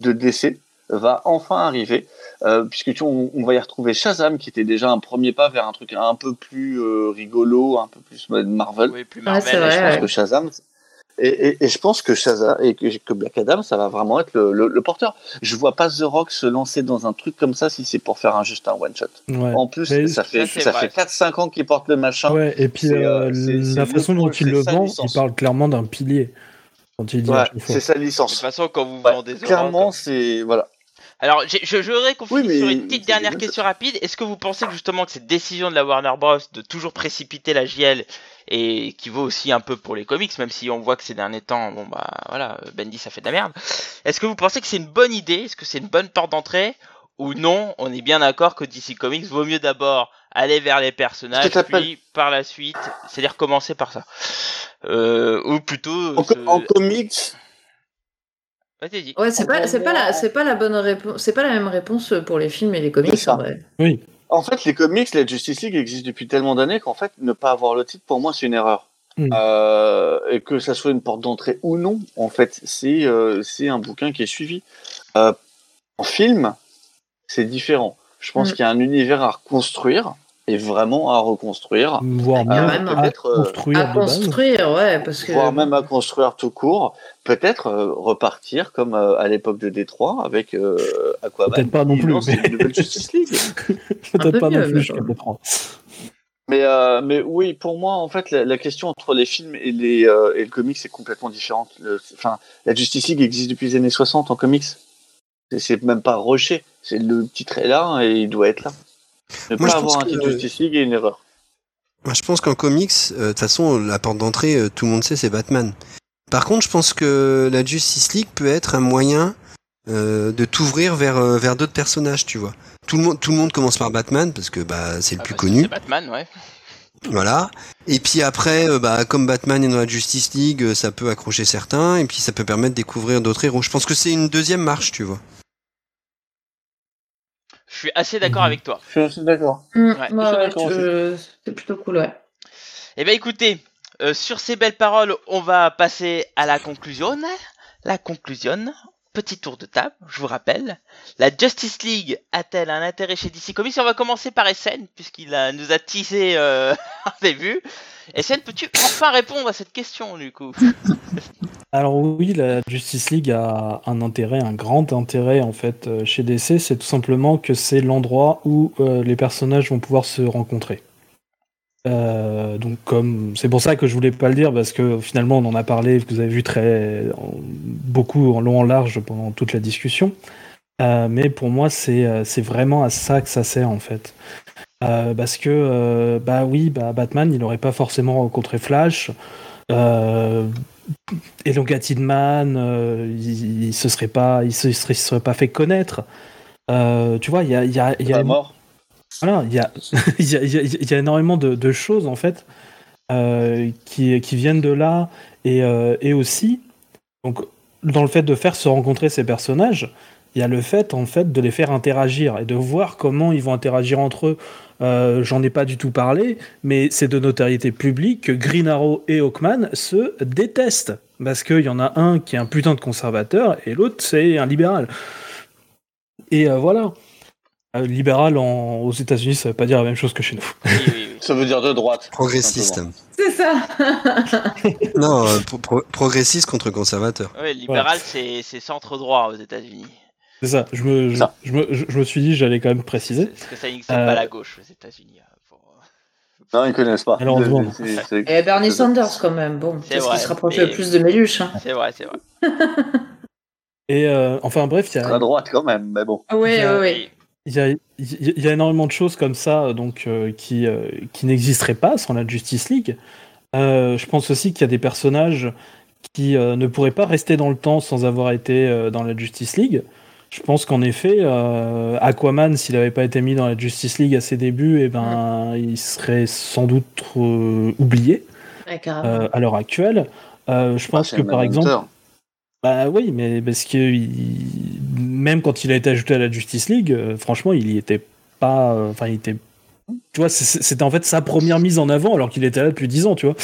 de DC va enfin arriver. Euh, puisque tu vois, on, on va y retrouver Shazam, qui était déjà un premier pas vers un truc un peu plus euh, rigolo, un peu plus Marvel. Oui, plus Ouais, Marvel. c'est vrai, Je pense ouais. que Shazam et, et, et je pense que Shazam et que, que Black Adam, ça va vraiment être le, le, le porteur. Je vois pas The Rock se lancer dans un truc comme ça si c'est pour faire un juste un one shot. Ouais. En plus, Mais ça fait ça, fait 4-5 ans qu'il porte le machin. Ouais, et puis euh, euh, la façon dont il le vend, licence. il parle clairement d'un pilier. Ouais, c'est sa De toute licence. façon, quand vous Ouais, vendez The Clairement, c'est voilà. Alors, je je voudrais qu'on Oui, sur une petite dernière question rapide. Est-ce que vous pensez que justement que cette décision de la Warner Bros. de toujours précipiter la JL et qui vaut aussi un peu pour les comics, même si on voit que ces derniers temps, bon bah voilà, Bendy ça fait de la merde. Est-ce que vous pensez que c'est une bonne idée? Est-ce que c'est une bonne porte d'entrée? Ou non On est bien d'accord que DC Comics vaut mieux d'abord aller vers les personnages, puis par la suite, c'est-à-dire commencer par ça, euh, ou plutôt. En comics, Vas-y. Ouais, c'est pas, c'est pas la, c'est pas la bonne réponse, c'est pas la même réponse pour les films et les comics ça. en vrai. Oui, en fait, les comics, la Justice League existe depuis tellement d'années qu'en fait, ne pas avoir le titre pour moi, c'est une erreur. Mm. Euh, et que ça soit une porte d'entrée ou non, en fait, c'est euh, c'est un bouquin qui est suivi. Euh, en film, c'est différent. Je pense Mm. qu'il y a un univers à reconstruire et vraiment à reconstruire, voire Ah, même carrément. à Peut-être, euh, construire À construire, ouais, parce que. voire même à construire tout court. Peut-être euh, repartir comme euh, à l'époque de Détroit avec euh, Aquaman. Peut-être pas non plus, mais- Justice League. Peut-être peu pas non mieux, plus. Détroit. Mais, euh, mais oui, pour moi, en fait, la, la question entre les films et, les, euh, et le comics est complètement différente. Le- Enfin, la Justice League existe depuis les années 60 en comics. C'est- C'est même pas rushé. C'est le titre est là et il doit être là. Ne Moi, pas je avoir pense un titre que- Justice League est une erreur. Moi, je pense qu'en comics, euh, de toute façon, la porte d'entrée, euh, tout le monde sait, c'est Batman. Par contre, je pense que la Justice League peut être un moyen euh, de t'ouvrir vers, euh, vers d'autres personnages, tu vois. Tout le, monde, tout le monde commence par Batman, parce que bah, c'est le Ah, plus que connu. C'est Batman, ouais. Voilà. Et puis après, euh, bah, comme Batman est dans la Justice League, euh, ça peut accrocher certains, et puis ça peut permettre de découvrir d'autres héros. Je pense que c'est une deuxième marche, tu vois. Je suis assez d'accord Mhm. avec toi. Je suis aussi d'accord. Mm, Ouais, ouais, ouais, je- c'est plutôt cool, ouais. Eh ben écoutez, euh, sur ces belles paroles, on va passer à la conclusion. La conclusion, petit tour de table, je vous rappelle. La Justice League a-t-elle un intérêt chez DC Comics? On va commencer par SN, puisqu'il nous a teasé euh, en début. SN, peux-tu enfin répondre à cette question, du coup? Alors oui, la Justice League a un intérêt, un grand intérêt en fait euh, chez DC, c'est tout simplement que c'est l'endroit où euh, les personnages vont pouvoir se rencontrer. Euh, donc comme c'est pour ça que je voulais pas le dire parce que finalement on en a parlé, vous avez vu très beaucoup en long en large pendant toute la discussion. Mais pour moi c'est vraiment à ça que ça sert en fait. Euh, parce que euh, bah oui bah Batman il aurait pas forcément rencontré Flash. Euh, Elongated Man, euh, il, il se serait pas, il se, il serait, il se serait pas fait connaître. Tu vois, il y a, il y a, il y a Pas mort. voilà, il y a, il y a, il y a- il y a énormément de, de choses en fait qui, qui viennent de là et, et aussi donc dans le fait de faire se rencontrer ces personnages, il y a le fait en fait de les faire interagir et de voir comment ils vont interagir entre eux. Euh, J'en ai pas du tout parlé, mais c'est de notoriété publique que Green Arrow et Hawkman se détestent parce qu'il y en a un qui est un putain de conservateur et l'autre c'est un libéral. Et euh, voilà. Euh, libéral en- aux États-Unis, ça veut pas dire la même chose que chez nous. Oui, oui, oui. Ça veut dire de droite. Progressiste. C'est ça. non, pro- pro- progressiste contre conservateur. Ouais, libéral, c'est c'est centre droit aux États-Unis. C'est ça. Je me, je, Ça. je me, je- je me suis dit, j'allais quand même préciser. Parce que ça n'existe Euh, pas la gauche aux États-Unis. hein, pour- Non, ils connaissent pas. C'est- Et Bernie Sanders, quand même. Bon, C'est ce vrai, qui se rapproche mais- le plus de Méluche. Hein. C'est vrai, c'est vrai. Et euh, enfin bref, il y À la a, droite quand même, mais bon. Oui, oui, Euh, oui. il y, a, il y a énormément de choses comme ça donc, euh, qui, euh, qui n'existeraient pas sans la Justice League. Euh, je pense aussi qu'il y a des personnages qui euh, ne pourraient pas rester dans le temps sans avoir été euh, dans la Justice League. Je pense qu'en effet, euh, Aquaman, s'il n'avait pas été mis dans la Justice League à ses débuts, eh ben, il serait sans doute euh, oublié Ouais, euh, à l'heure actuelle. Euh, je pense que par même exemple, auteur. bah oui, mais parce que il- même quand il a été ajouté à la Justice League, euh, franchement, il y était pas. euh, Enfin, il était. Tu vois, c'était en fait sa première mise en avant alors qu'il était là depuis 10 ans, tu vois.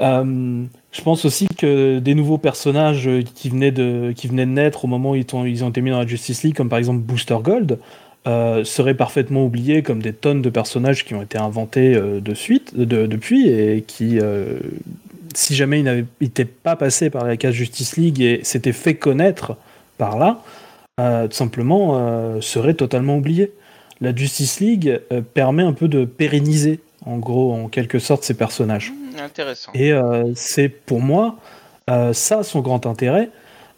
Euh, je pense aussi que des nouveaux personnages qui venaient de, qui venaient de naître au moment où ils ont, ils ont été mis dans la Justice League, comme par exemple Booster Gold, euh, seraient parfaitement oubliés comme des tonnes de personnages qui ont été inventés euh, de suite, de- depuis et qui, si jamais ils n'avaient été pas passés par la case Justice League et s'étaient fait connaître par là, tout simplement seraient totalement oubliés. La Justice League permet un peu de pérenniser, en gros, en quelque sorte, ces personnages. Et euh, c'est pour moi euh, ça son grand intérêt.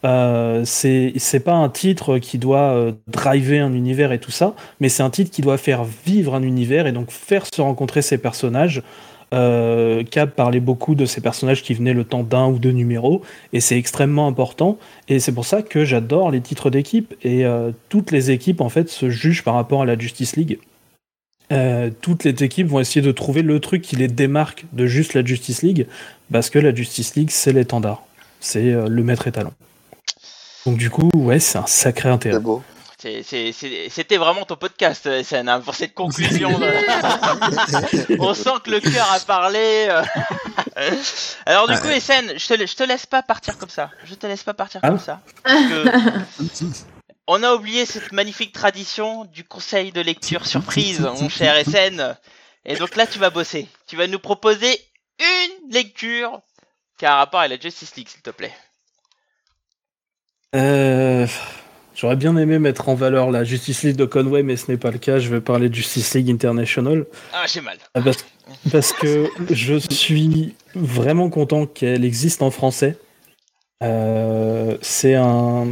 Euh, c'est pas un titre qui doit euh, driver un univers et tout ça, mais c'est un titre qui doit faire vivre un univers et donc faire se rencontrer ces personnages. Euh, Cab parlait beaucoup de ces personnages qui venaient le temps d'un ou deux numéros, et c'est extrêmement important. Et c'est pour ça que j'adore les titres d'équipe. Et toutes les équipes en fait se jugent par rapport à la Justice League. Euh, toutes les équipes vont essayer de trouver le truc qui les démarque de juste la Justice League, parce que la Justice League, c'est l'étendard. C'est euh, le maître étalon. Donc du coup, ouais, c'est un sacré intérêt. C'était vraiment ton podcast, SN, hein, pour cette conclusion. de- On sent que le cœur a parlé. euh. Alors du coup, SN, je te, je te laisse pas partir comme ça. Je te laisse pas partir Ah. comme ça. Parce que on a oublié cette magnifique tradition du conseil de lecture surprise, mon cher SN. Et donc là, tu vas bosser. Tu vas nous proposer une lecture qui a un rapport avec la Justice League, s'il te plaît. Euh, J'aurais bien aimé mettre en valeur la Justice League de Conway, mais ce n'est pas le cas. Je vais parler de Justice League International. Ah, j'ai mal. Ah, Parce, parce que je suis vraiment content qu'elle existe en français. Euh, c'est un.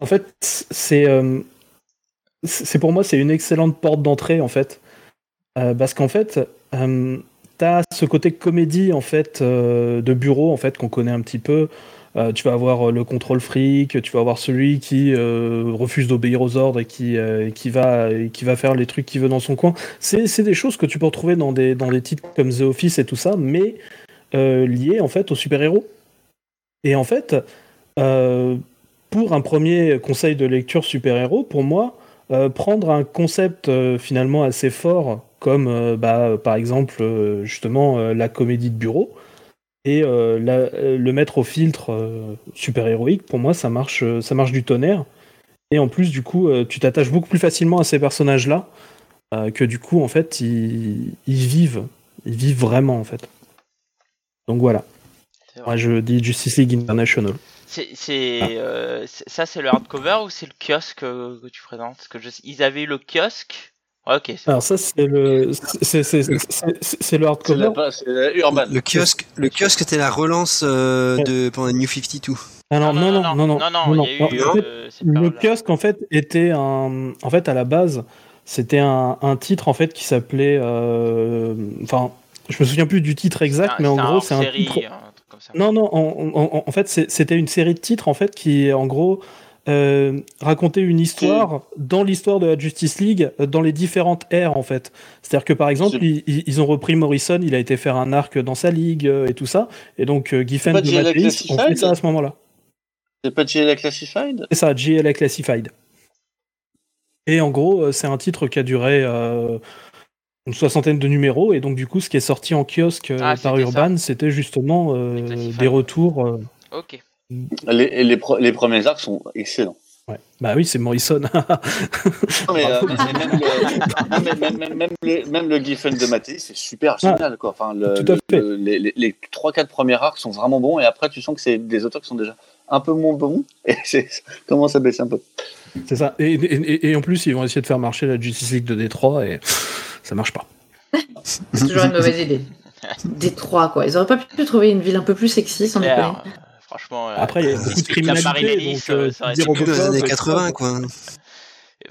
En fait, c'est. euh, c'est pour moi, c'est une excellente porte d'entrée, en fait, Euh, parce qu'en fait, euh, tu as ce côté comédie en fait euh, de bureau en fait qu'on connaît un petit peu. Tu vas avoir le contrôle fric, tu vas avoir celui qui refuse d'obéir aux ordres et qui, qui, va, qui va faire les trucs qu'il veut dans son coin. C'est des choses que tu peux retrouver dans des, dans des titres comme The Office et tout ça, mais liées en fait aux super-héros. Et en fait, pour un premier conseil de lecture super-héros, pour moi, euh, prendre un concept euh, finalement assez fort comme euh, bah, par exemple euh, justement la comédie de bureau et la- le mettre au filtre super-héroïque, pour moi ça marche, ça marche du tonnerre. Et en plus du coup tu t'attaches beaucoup plus facilement à ces personnages-là que du coup en fait ils, ils vivent, ils vivent vraiment en fait. Donc voilà, moi je dis Justice League International. C'est, Ah. euh, c'est- ça, c'est le hardcover ou c'est le kiosque euh, que tu présentes? Parce que je, ils avaient eu le kiosque. Ouais, ok. c'est Alors ça c'est le, c'est le hardcover. c'est Urban. Le kiosque, le kiosque c'était la relance euh, de pendant New 52. Alors non non non non non, non, eu. En fait, euh, Le kiosque, en fait, était un. En fait, à la base, c'était un, un titre en fait qui s'appelait. euh, Enfin, je me souviens plus du titre exact, mais en gros, c'est un titre. ça. Non, non. En, en- en- en fait, c'était une série de titres en fait qui, en gros, euh, racontait une histoire dans l'histoire de la Justice League euh, dans les différentes ères en fait. C'est-à-dire que par exemple, ils, ont repris Morrison, il a été faire un arc dans sa ligue euh, et tout ça, et donc euh, Giffen de Mathéis ont fait ça à ce moment-là. C'est pas GLA Classified? C'est ça, GLA Classified. Et en gros, c'est un titre qui a duré une soixantaine de numéros, et donc du coup, ce qui est sorti en kiosque euh, Ah, par Urban, c'était justement euh, des retours. euh, Ok. les, les, pro- les premiers arcs sont excellents. ouais. Bah oui, c'est Morrison. Non, mais, mais même, le, non, mais même, même, même le, même le Giffen de Mathéis, c'est super génial. Quoi. Enfin, le, Tout à fait. le- les, les, les 3-4 premiers arcs sont vraiment bons, et après, tu sens que c'est des auteurs qui sont déjà un peu moins bons, et c'est commence à baisser un peu. C'est ça. Et, et- et- et en plus, ils vont essayer de faire marcher la Justice League de Détroit, et ça marche pas. C'est toujours une mauvaise idée. Détroit, quoi. Ils auraient pas pu trouver une ville un peu plus sexy, sans déconner. Euh, franchement. euh, Après, il y a beaucoup de criminalité, euh, euh, ça aurait dire été années bah, 80 quoi.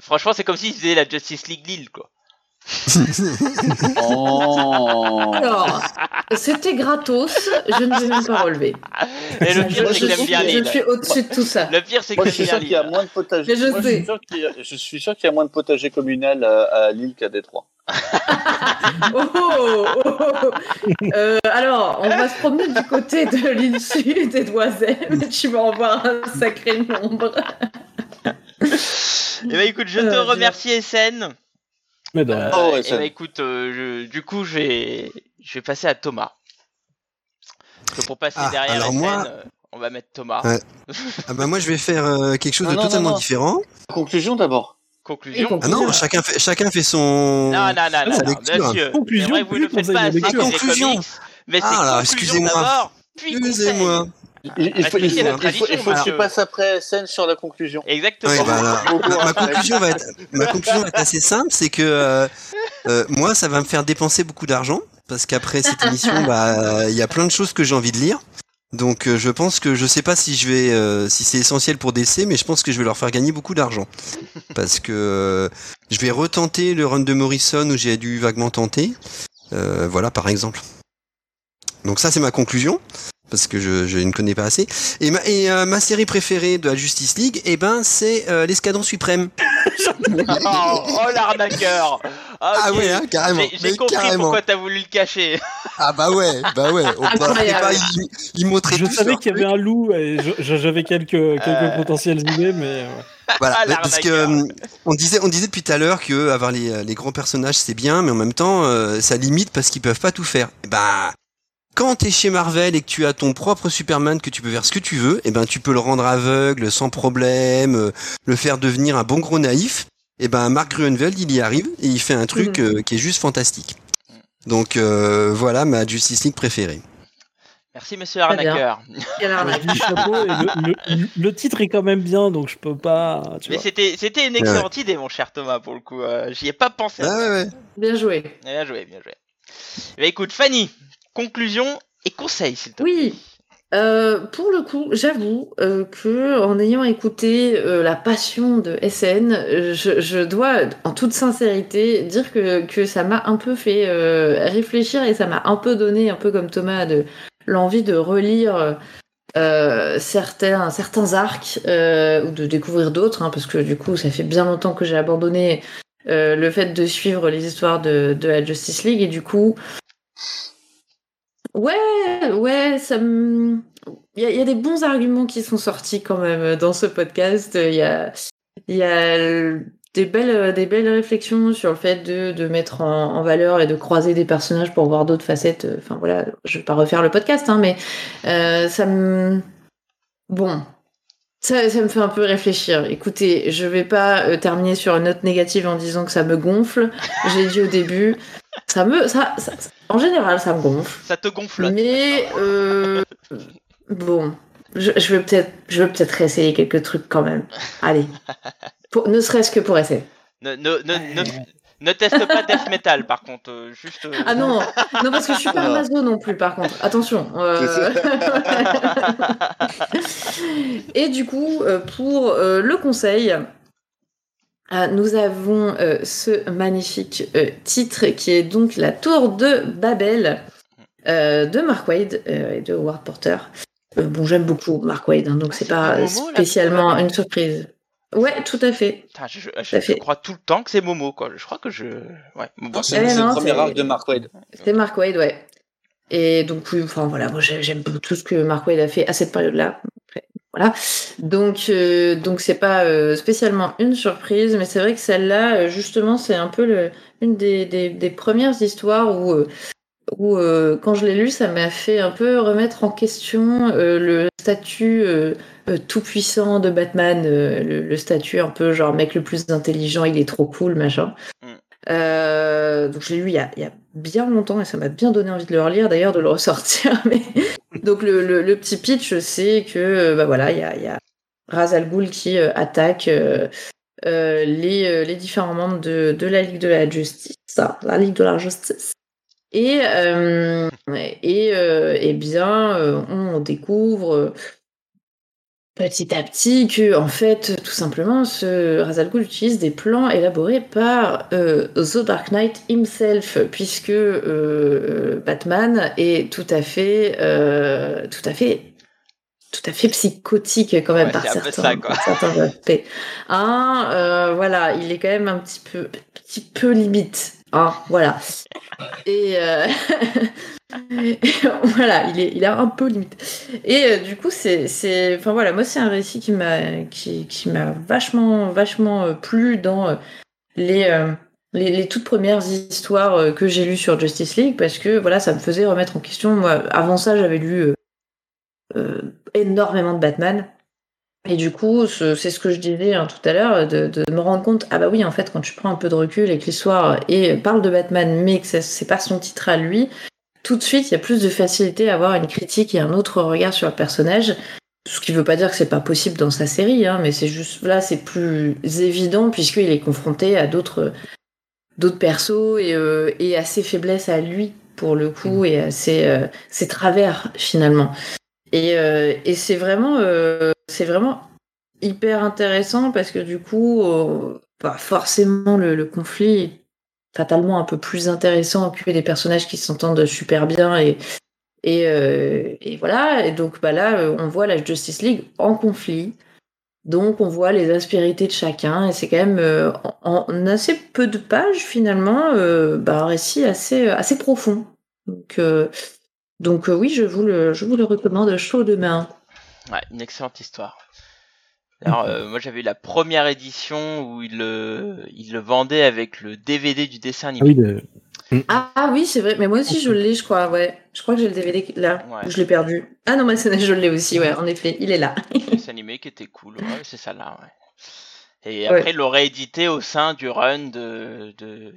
Franchement, c'est comme s'ils faisaient la Justice League Lille, quoi. Oh Alors, c'était gratos, je ne vais même pas relever. Et le Je- pire, c'est je que j'aime suis- bien Je Lille. suis au-dessus de tout ça. Le pire, c'est que je j'aime bien qu'il y a moins de potager. Mais je Moi, sais. suis sûr qu'il y a- je suis sûr qu'il y a moins de potager communal à, à Lille qu'à Détroit. Oh, oh, oh. Euh, alors, on va se promener du côté de l'île sud et d'Oisem. Tu vas en voir un sacré nombre. Eh ben écoute, je te Euh, remercie SN. Mais Euh. Oh, ouais, ça- ben écoute, euh, je- du coup, je vais, je vais passer à Thomas. Parce que pour passer Ah, derrière alors moi- euh, on va mettre Thomas. Ouais. Ah bah moi je vais faire euh, quelque chose de non, non, totalement non. différent. Conclusion d'abord. Conclusion. Ah non, chacun fait, chacun fait son. Non, non, non, non, non, monsieur. Conclusion, vrai vous ne faites pas assez Conclusion. comics, mais c'est Ah, conclusion excusez-moi. d'abord, puis Excusez-moi. Il, il faut, il Respectez faut- la il faut- tradition, il faut que tu passes après scène sur la conclusion. Exactement. Bah, ma, conclusion va être, ma conclusion va être assez simple, c'est que euh, euh, moi, ça va me faire dépenser beaucoup d'argent parce qu'après cette émission, bah, il y a plein de choses que j'ai envie de lire. Donc, euh, je pense que je sais pas si je vais, euh, si c'est essentiel pour DC, mais je pense que je vais leur faire gagner beaucoup d'argent parce que euh, je vais retenter le run de Morrison où j'ai dû vaguement tenter. Euh, voilà, par exemple. Donc ça, c'est ma conclusion parce que je, je ne connais pas assez. Et ma, et, euh, ma série préférée de la Justice League, eh ben, c'est euh, l'Escadron Suprême. oh, oh, l'arnaqueur. Ah ok. ouais, hein, carrément. J'ai- compris carrément. pourquoi t'as voulu le cacher. Ah bah ouais, bah ouais. On peut Incroyable. pas, il, il montrait Je tout savais qu'il y avait un loup et j'avais quelques, quelques Euh. potentielles idées, mais Voilà, Ah, parce que euh, on disait, on disait depuis tout à l'heure que avoir les, les grands personnages c'est bien, mais en même temps euh, ça limite parce qu'ils peuvent pas tout faire. Et bah quand t'es chez Marvel et que tu as ton propre Superman que tu peux faire ce que tu veux, et ben tu peux le rendre aveugle sans problème, euh, le faire devenir un bon gros naïf. Et ben Mark Gruenwald il y arrive et il fait un truc Mhm. euh, qui est juste fantastique. Donc euh, voilà ma Justice League préférée. Merci, monsieur Très bien. l'arnaqueur. Quel je arnaque. dis chapeau et le, le- le titre est quand même bien, donc je peux pas. Tu Mais c'était, c'était une excellente idée, mon cher Thomas, pour le coup. Euh, J'y ai pas pensé. Ah ouais, ouais. Bien joué. Bien joué, bien joué. Bah écoute, Fanny, conclusion et conseil, s'il te plaît. Oui. Euh, pour le coup, j'avoue euh, que en ayant écouté euh, la passion de SN, je, je dois, en toute sincérité, dire que, que ça m'a un peu fait réfléchir et ça m'a un peu donné, un peu comme Thomas, de l'envie de relire certains, certains arcs ou de découvrir d'autres, hein, parce que du coup, ça fait bien longtemps que j'ai abandonné le fait de suivre les histoires de, de la Justice League et du coup, ouais, ouais, ça me... Il y, a- des bons arguments qui sont sortis quand même dans ce podcast. Il y a, y a des belles, des belles réflexions sur le fait de, de mettre en, en valeur et de croiser des personnages pour voir d'autres facettes. Enfin voilà, je vais pas refaire le podcast, hein, mais euh, ça me... Bon, ça, ça me fait un peu réfléchir. Écoutez, je vais pas euh, terminer sur une note négative en disant que ça me gonfle. J'ai dit au début, ça me... Ça, ça- en général, ça me gonfle. Ça te gonfle. Mais euh, bon, je, je vais peut-être, je vais peut-être réessayer quelques trucs quand même. Allez, Pour- ne serait-ce que pour essayer. Ne, ne, ne, ne, ne teste pas Death Metal, par contre. euh, juste. euh, Ah non, non parce que je suis pas Non. Amazon non plus. Par contre, attention. euh. Et du coup, pour le conseil. Euh, nous avons euh, ce magnifique euh, titre qui est donc La Tour de Babel euh, de Mark Wade euh, et de Howard Porter. Euh, bon, j'aime beaucoup Mark Wade, hein, donc c'est C'est pas Momo, spécialement une surprise. Ouais, tout à fait. Putain, je, je, à je fait. crois tout le temps que c'est Momo, quoi. Je crois que je. Ouais. Bon, c'est Eh le premier arc de Mark Wade. C'est Mark Wade, ouais. Et donc, oui, enfin voilà, moi j'ai- j'aime tout ce que Mark Wade a fait à cette période-là. Voilà. Donc, euh, donc c'est pas euh, spécialement une surprise, mais c'est vrai que celle-là, euh, justement, c'est un peu le, une des, des, des premières histoires où, euh, où euh, quand je l'ai lu, ça m'a fait un peu remettre en question euh, le statut euh, euh, tout-puissant de Batman, euh, le, le statut un peu genre mec le plus intelligent, il est trop cool, machin. Mm. Euh, donc je l'ai lu il y, a, il y a bien longtemps et ça m'a bien donné envie de le relire, d'ailleurs de le ressortir. Mais... donc le, petit pitch, c'est que euh, bah voilà, il y a, y a Ra's al Ghul qui euh, attaque euh, les, différents membres de, la Ligue de la Justice, ça, la Ligue de la Justice. Et, et, euh, eh bien, on découvre petit à petit que, en fait, tout simplement, ce Ra's al Ghul utilise des plans élaborés par euh, The Dark Knight himself, puisque euh, Batman est tout à fait, euh, tout à fait, tout à fait psychotique quand même Ouais, par, certains, ça, quoi. par certains aspects. Hein, voilà, il est quand même un petit peu, petit peu limite. Hein, voilà. Et voilà, il est, il est un peu limite. Et euh, du coup, c'est, c'est, enfin voilà, moi c'est un récit qui m'a, qui, qui m'a vachement, vachement euh, plu dans euh, les, les, toutes premières histoires que j'ai lues sur Justice League parce que voilà, ça me faisait remettre en question. Moi, avant ça, j'avais lu énormément de Batman. Et du coup, ce- c'est ce que je disais hein, tout à l'heure, de, de me rendre compte, ah bah oui, en fait, quand tu prends un peu de recul et que l'histoire parle de Batman, mais que c'est pas son titre à lui, tout de suite, il y a plus de facilité à avoir une critique et un autre regard sur le personnage. Ce qui veut pas dire que c'est pas possible dans sa série, hein, mais c'est juste là, c'est plus évident puisqu'il est confronté à d'autres d'autres persos et, euh, à ses faiblesses à lui pour le coup et à ses, euh, ses travers finalement. Et, euh, et c'est vraiment euh, c'est vraiment hyper intéressant parce que du coup, euh, bah, forcément le, conflit fatalement un peu plus intéressant que des personnages qui s'entendent super bien et et, euh, voilà. Et donc bah là, euh, on voit la Justice League en conflit. Donc on voit les aspérités de chacun et c'est quand même euh, en, assez peu de pages finalement bah, un récit assez assez profond. Donc donc oui, je vous le je vous le recommande chaud de main. Ouais, une excellente histoire. Alors, euh, moi j'avais eu la première édition où il le, il le vendait avec le DVD du dessin Ah animé. oui, le- Ah, ah oui, c'est vrai. Mais moi aussi, je l'ai, je crois. Ouais. Je crois que j'ai le DVD là. Ouais. Je l'ai perdu. Ah non, mais c'est- je l'ai aussi. Ouais, en effet, il est là. Le dessin animé qui était cool. Ouais, c'est ça là, ouais. Et Ouais. après, il l'aurait édité au sein du run de, de,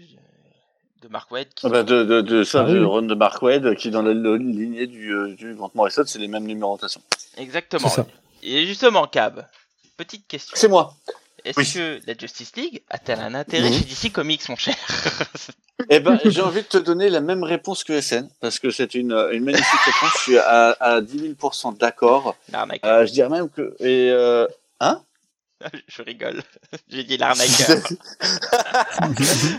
de Mark Waid. Qui... Ah bah, de, de, de ça, Ah oui. run de Mark Wade, qui dans la, la lignée du, euh, du Grant Morrison, c'est les mêmes numérotations. Exactement. Et justement, Cab, petite question. C'est moi. est-ce Oui. que la Justice League a-t-elle un intérêt Mhm. chez DC Comics, mon cher Eh ben, j'ai envie de te donner la même réponse que SN, parce que c'est une, une magnifique réponse. Je suis à, à 10 000 d'accord. L'arnaqueur. Euh, je dirais même que. Et, euh, hein? Je rigole. J'ai dit l'arnaqueur.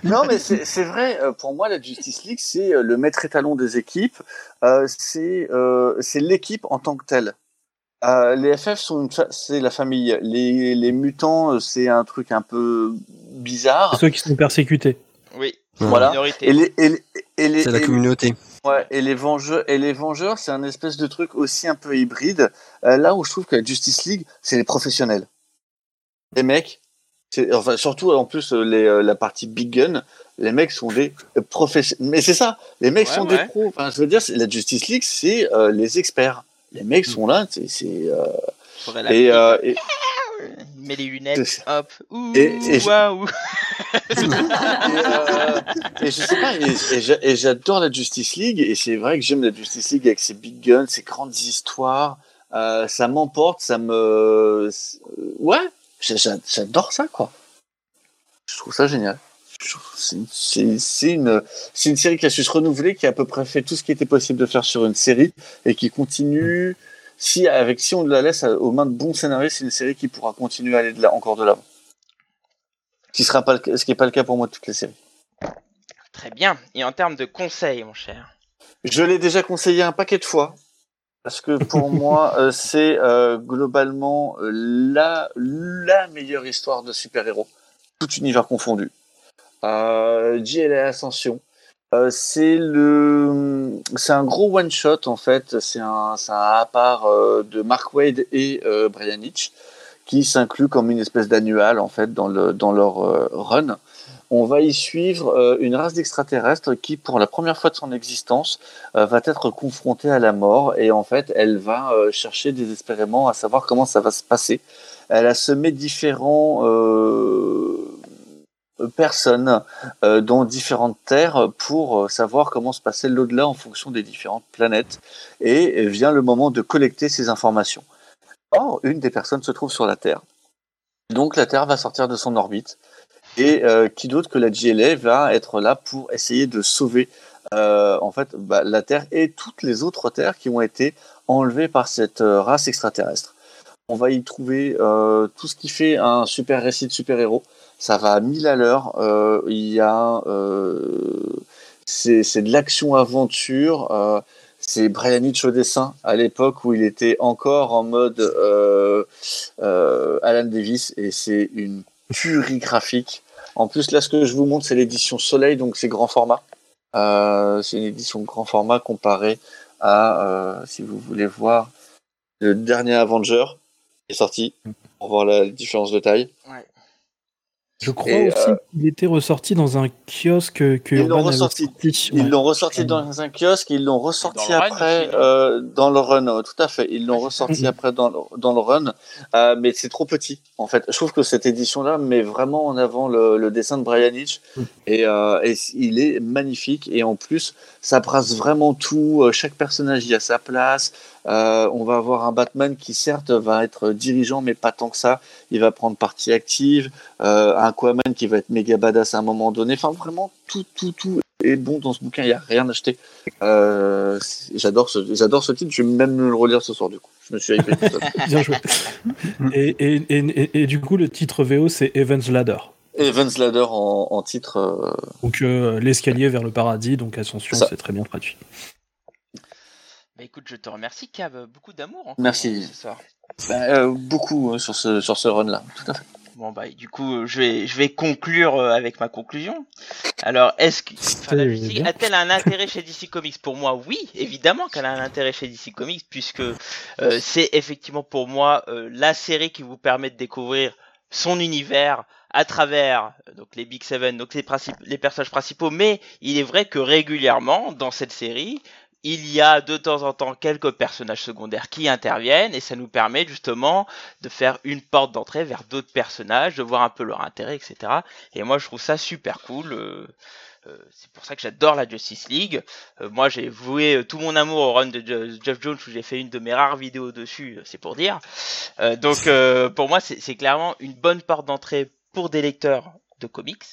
non, mais c'est c'est vrai, euh, pour moi, la Justice League, c'est euh, le maître étalon des équipes. Euh, c'est euh, c'est l'équipe en tant que telle. Euh, les FF, sont une c'est la famille. Les, les mutants, euh, c'est un truc un peu bizarre. Ceux qui sont persécutés. Oui, Voilà. Et les, et les, et les, C'est la et- communauté. Ouais, et les Vengeurs, et les Vengeurs, c'est un espèce de truc aussi un peu hybride. Euh, là où je trouve que la Justice League, c'est les professionnels. Les mecs, c'est, enfin surtout en plus les, la partie Big Gun, les mecs sont des professionnels. Mais c'est ça, les mecs Ouais, sont ouais. des pros. Enfin, je veux dire, c'est- la Justice League, c'est euh, les experts. Les mecs sont là, c'est, c'est, euh, et, euh, et, met les lunettes, hop, ouh, Et- et je- waouh. et, euh, et je sais pas, et, et j'a- et j'adore la Justice League, et c'est vrai que j'aime la Justice League avec ses big guns, ses grandes histoires, euh, ça m'emporte, ça me... c'est- Ouais, j'a- j'a- j'adore ça, quoi. Je trouve ça génial. C'est une, série qui a su se renouveler, qui a à peu près fait tout ce qui était possible de faire sur une série, et qui continue... Si, avec, si on la laisse aux mains de bons scénaristes, c'est une série qui pourra continuer à aller de là, encore de l'avant. Ce qui sera pas le cas- ce qui n'est pas le cas pour moi de toutes les séries. Très bien. Et en termes de conseils, mon cher? Je l'ai déjà conseillé un paquet de fois. Parce que pour moi, euh, c'est euh, globalement euh, la, la meilleure histoire de super-héros, tout univers confondu. Euh, JLA Ascension. Euh, c'est le, c'est un gros one shot en fait. C'est un, c'est un à part euh, de Mark Wade et euh, Brian Hitch qui s'inclut comme une espèce d'annual en fait dans le dans leur run. On va y suivre une race d'extraterrestres qui, pour la première fois de son existence, va être confrontée à la mort et en fait, elle va chercher désespérément à savoir comment ça va se passer. Elle a semé différents personnes euh, dans différentes terres pour euh, savoir comment se passait l'au-delà en fonction des différentes planètes et vient le moment de collecter ces informations. Or, une des personnes se trouve sur la Terre. Donc la Terre va sortir de son orbite et euh, qui d'autre que la GLA va être là pour essayer de sauver euh, en fait bah, la Terre et toutes les autres terres qui ont été enlevées par cette euh, race extraterrestre. On va y trouver euh, tout ce qui fait un super récit de super-héros. Ça va à 1000 à l'heure. Euh, il y a euh, c'est c'est de l'action-aventure. Euh, c'est Brian Hitch au dessin à l'époque où il était encore en mode euh, euh, Alan Davis et c'est une tuerie graphique. En plus, là, ce que je vous montre, c'est l'édition Soleil, donc c'est grand format. Euh, c'est une édition grand format comparée à, si vous voulez voir, le dernier Avenger qui est sorti pour voir la différence de taille. Je crois Et, aussi euh, qu'il était ressorti dans un kiosque que Ils l'ont ressorti. sorti. Ils Ouais. l'ont ressorti dans un kiosque, ils l'ont ressorti Dans le run après euh, dans le run, euh, tout à fait. Ils l'ont ressorti après dans le, dans le run, euh, mais c'est trop petit en fait. Je trouve que cette édition-là met vraiment en avant le, le dessin de Brian Hitch Mhm. et, euh, et il est magnifique et en plus ça brasse vraiment tout. Chaque personnage y a sa place. Euh, on va avoir un Batman qui certes va être dirigeant, mais pas tant que ça. Il va prendre partie active. Euh, un Aquaman qui va être méga badass à un moment donné. Enfin, vraiment, tout, tout, tout est bon dans ce bouquin. Il n'y a rien à acheter. Euh, j'adore ce, j'adore ce titre. Je vais même me le relire ce soir, du coup. Je me suis hypé tout. Bien joué. et, et, et, et- du coup, le titre VO, c'est Evans Ladder. Evans Ladder en, en titre. euh, Donc, l'escalier vers le paradis, donc Ascension, c'est très bien traduit. Bah écoute, je te remercie, Cave. Beaucoup d'amour encore Merci. ce soir. bah, euh, beaucoup euh, sur ce, sur ce run-là. Tout à fait. Bon bah du coup euh, je vais je vais conclure euh, avec ma conclusion. Alors est-ce que enfin, la Justice a-t-elle un intérêt chez DC Comics? Pour moi oui, évidemment qu'elle a un intérêt chez DC Comics puisque euh, c'est effectivement pour moi euh, la série qui vous permet de découvrir son univers à travers euh, donc les Big Seven, donc les, principes, les personnages principaux, mais il est vrai que régulièrement dans cette série il y a de temps en temps quelques personnages secondaires qui interviennent et ça nous permet justement de faire une porte d'entrée vers d'autres personnages, de voir un peu leur intérêt, etc. Et moi je trouve ça super cool. euh, euh, c'est pour ça que j'adore la Justice League. Euh, moi j'ai voué tout mon amour au run de Je- Jeff Jones où j'ai fait une de mes rares vidéos dessus, c'est pour dire. Donc pour moi c'est clairement une bonne porte d'entrée pour des lecteurs de comics,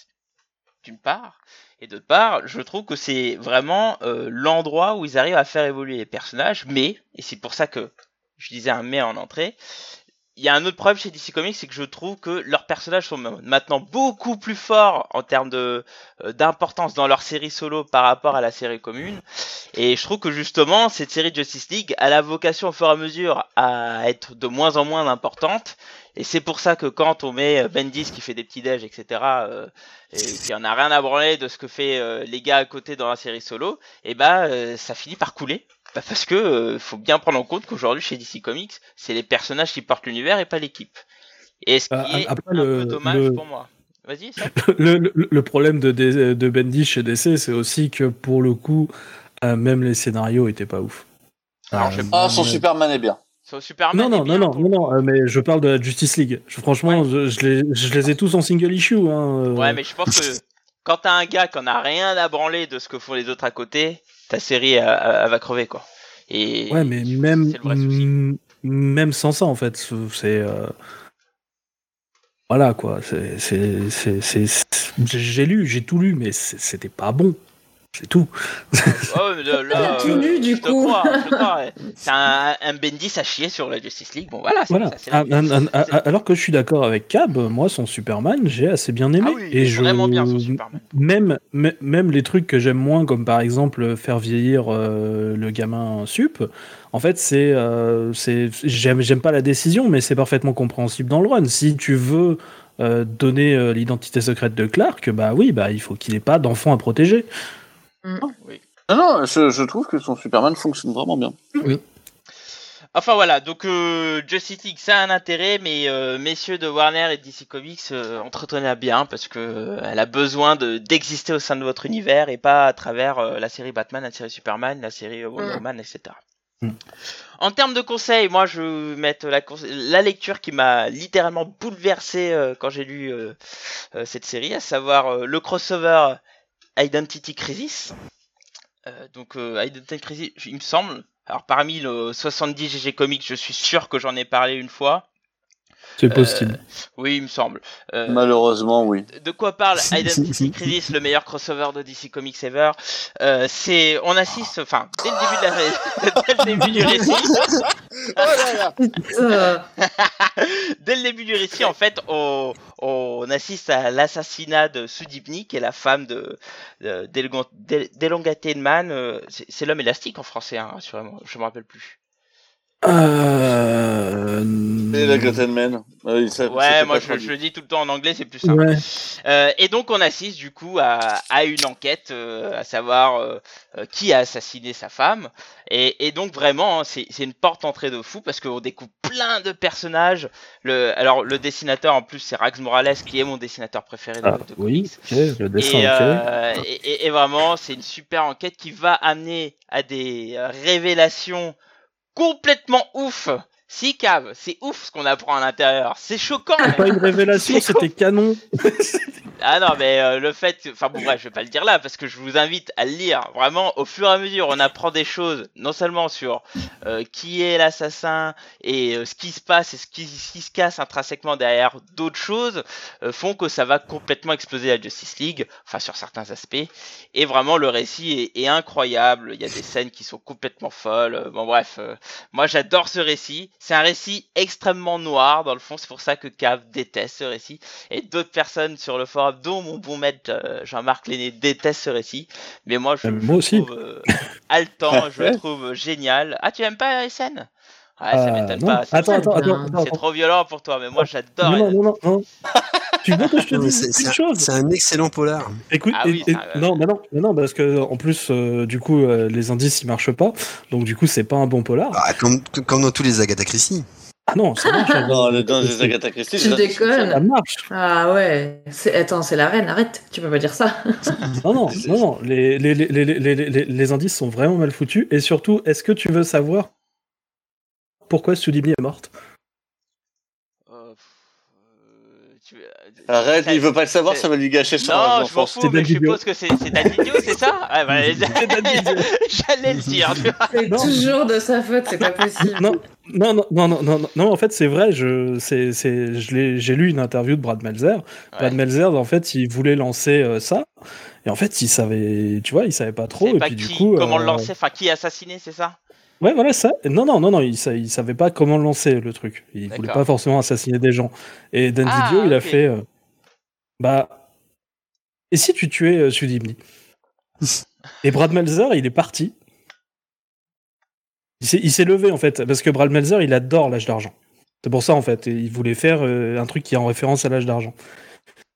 d'une part. Et d'autre part, je trouve que c'est vraiment euh, l'endroit où ils arrivent à faire évoluer les personnages, mais, et c'est pour ça que je disais un mais en entrée, il y a un autre problème chez DC Comics, c'est que je trouve que leurs personnages sont maintenant beaucoup plus forts en termes euh, d'importance dans leur série solo par rapport à la série commune. Et je trouve que justement, cette série Justice League a la vocation au fur et à mesure à être de moins en moins importante. Et c'est pour ça que quand on met euh, Bendis qui fait des petits déj, etc., euh, et qui en a rien à branler de ce que fait euh, les gars à côté dans la série solo, et bah euh, ça finit par couler. Bah, parce que euh, faut bien prendre en compte qu'aujourd'hui chez DC Comics, c'est les personnages qui portent l'univers et pas l'équipe. Et ce qui Euh, est après, un le- peu dommage le- pour moi. Vas-y, ça. le, le- le problème de, de, de Bendy chez DC, c'est aussi que pour le coup, euh, même les scénarios étaient pas ouf. Alors, Euh, Ah, son mais- Superman est bien. Sur Superman. Non, est non, bien non, non, non, non, mais je parle de la Justice League. Je- franchement, Ouais. je, je les, je les ai tous en single issue. Hein. Ouais, mais je pense que quand t'as un gars qui en a rien à branler de ce que font les autres à côté, ta série elle, va crever quoi. Et Ouais, mais même, même sans ça, en fait, c'est. euh, Voilà, quoi. c'est J'ai lu, j'ai tout lu, mais c'était pas bon. C'est tout. Là, là, nu, du je te coup. crois, je te crois, ouais. C'est un, un Bendis à chier sur la Justice League. Bon, voilà, c'est Voilà. ça, c'est la Ah, alors que je suis d'accord avec Cab, moi, son Superman, j'ai assez bien aimé. Ah oui, et est je... vraiment bien son Superman. Même, mê- même les trucs que j'aime moins, comme par exemple faire vieillir euh, le gamin sup, en fait, c'est, euh, c'est, j'aime, j'aime pas la décision, mais c'est parfaitement compréhensible dans le run. Si tu veux euh, donner euh, l'identité secrète de Clark, bah oui, bah il faut qu'il ait pas d'enfant à protéger. Non, non, je, je trouve que son Superman fonctionne vraiment bien. Enfin voilà, donc euh, Justice League, ça a un intérêt, mais euh, messieurs de Warner et de DC Comics, euh, entretenez-la bien parce que euh, elle a besoin de d'exister au sein de votre univers et pas à travers euh, la série Batman, la série Superman, la série Wonder Mm. Woman, etc. Mm. En termes de conseils, moi je vais mettre la, lecture qui m'a littéralement bouleversé euh, quand j'ai lu euh, euh, cette série, à savoir euh, le crossover Identity Crisis. Euh, donc euh, Identity Crisis, il me semble. Alors parmi le 70 GG Comics, je suis sûr que j'en ai parlé une fois. C'est Euh, possible. Oui, il me semble. Euh, Malheureusement, oui. de quoi parle Identity Crisis, le meilleur crossover de DC Comics ever euh, C'est, on assiste, enfin, dès le début de la, dès le début du récit, Euh, dès le début du récit, en fait, on, on assiste à l'assassinat de Sudipnik, qui est la femme de, de d'Elgon- d'El- d'Elongated Man. euh, c'est, l'homme élastique en français, hein, rassurez-moi, je me rappelle plus. Euh... Et la Gotham Man. Euh, ça- Ouais, moi je, le dis tout le temps en anglais, c'est plus simple. Ouais. Euh, et donc on assiste du coup à, à une enquête, euh, à savoir euh, qui a assassiné sa femme. Et, et donc vraiment, hein, c'est une porte d'entrée de fou parce qu'on découvre plein de personnages. Le, alors le dessinateur en plus c'est Rax Morales qui est mon dessinateur préféré de, Ah, de oui, comics. ok, le dessin, Et, ok. euh, et, et- et vraiment, c'est une super enquête qui va amener à des révélations complètement ouf. Si cave, c'est ouf ce qu'on apprend à l'intérieur. C'est choquant. C'est pas une révélation, c'était canon. Ah non, mais euh, le fait, enfin bon bref, je vais pas le dire là parce que je vous invite à le lire. Vraiment, au fur et à mesure, on apprend des choses, non seulement sur euh, qui est l'assassin et euh, ce qui se passe et ce qui, ce qui se casse intrinsèquement derrière d'autres choses, font que ça va complètement exploser la Justice League, enfin sur certains aspects. Et vraiment, le récit est, est incroyable. Il y a des scènes qui sont complètement folles. Bon bref, moi j'adore ce récit. C'est un récit extrêmement noir dans le fond. C'est pour ça que Cave déteste ce récit et d'autres personnes sur le forum, dont mon bon maître euh, Jean-Marc Lenné, détestent ce récit. Mais moi, je, Euh, je moi aussi. trouve euh, haletant, je le trouve génial. Ah, tu aimes pas SN Ouais, ça Euh, m'étonne pas. Attends, attends, attends, C'est trop violent pour toi, mais moi j'adore. Non, non, non, non. tu veux que je te Non, mais dise c'est- une c'est un- chose C'est un excellent polar. Écoute, Ah oui, et- et- ça, euh, non, bah non, bah non, parce que en plus, euh, du coup, euh, les indices ils marchent pas, donc du coup, c'est pas un bon polar. Ah, comme, comme dans tous les Agatha Christie. Ah non, ça marche. hein. Dans des Agatha Christie, Tu c'est déconnes. Ça marche. Ah ouais. C'est- Attends, c'est la reine, arrête. Tu peux pas dire ça. Non, non, non, non. Les, les, les, les, les, les, les indices sont vraiment mal foutus. Et surtout, est-ce que tu veux savoir pourquoi Soudibni est morte Euh, pff, euh, tu- Arrête, il veut pas le savoir, ça va lui gâcher son Non, je m'en enfance. fous, C'est mais je suppose que c'est c'est Dan Didio, c'est ça Ah, bah, J'allais le dire. tu vois. C'est toujours de sa faute, c'est pas possible. Non, non, non, non, non, non, non, en fait, c'est vrai, je, c'est, c'est, je l'ai, j'ai lu une interview de Brad Melzer. Brad. Melzer, en fait, il voulait lancer euh, ça. Et en fait, il savait, tu vois, il savait pas trop. Et pas puis, qui, du coup. comment euh, le lancer, enfin qui assassiner, c'est ça? Ouais, voilà ça. Non, non, non, non, il, il savait pas comment lancer le truc. Il voulait pas forcément assassiner des gens. Et Dan Ah, Didio, il a fait. euh, bah. Et si tu tuais euh, Sudibni Et Brad Melzer, il est parti. Il s'est, levé, en fait, parce que Brad Melzer, il adore l'âge d'argent. C'est pour ça, en fait. Il voulait faire euh, un truc qui est en référence à l'âge d'argent.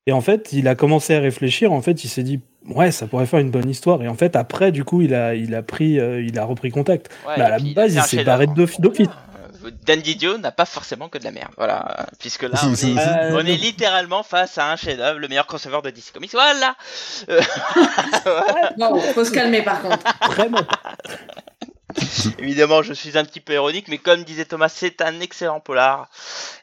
Et en fait, il a commencé à réfléchir. En fait, il s'est dit, ouais, ça pourrait faire une bonne histoire. Et en fait, après, du coup, il a, il a pris, euh, il a repris contact. Ouais, Mais à la base, il s'est barré d'office- d'office. Euh, Dan Didio n'a pas forcément que de la merde, voilà. Puisque là, on est, Euh, on est littéralement face à un chef-d'œuvre, le meilleur crossover de DC Comics. Voilà. Euh, Bon, faut se calmer par contre. Vraiment. Évidemment, je suis un petit peu ironique, mais comme disait Thomas, c'est un excellent polar.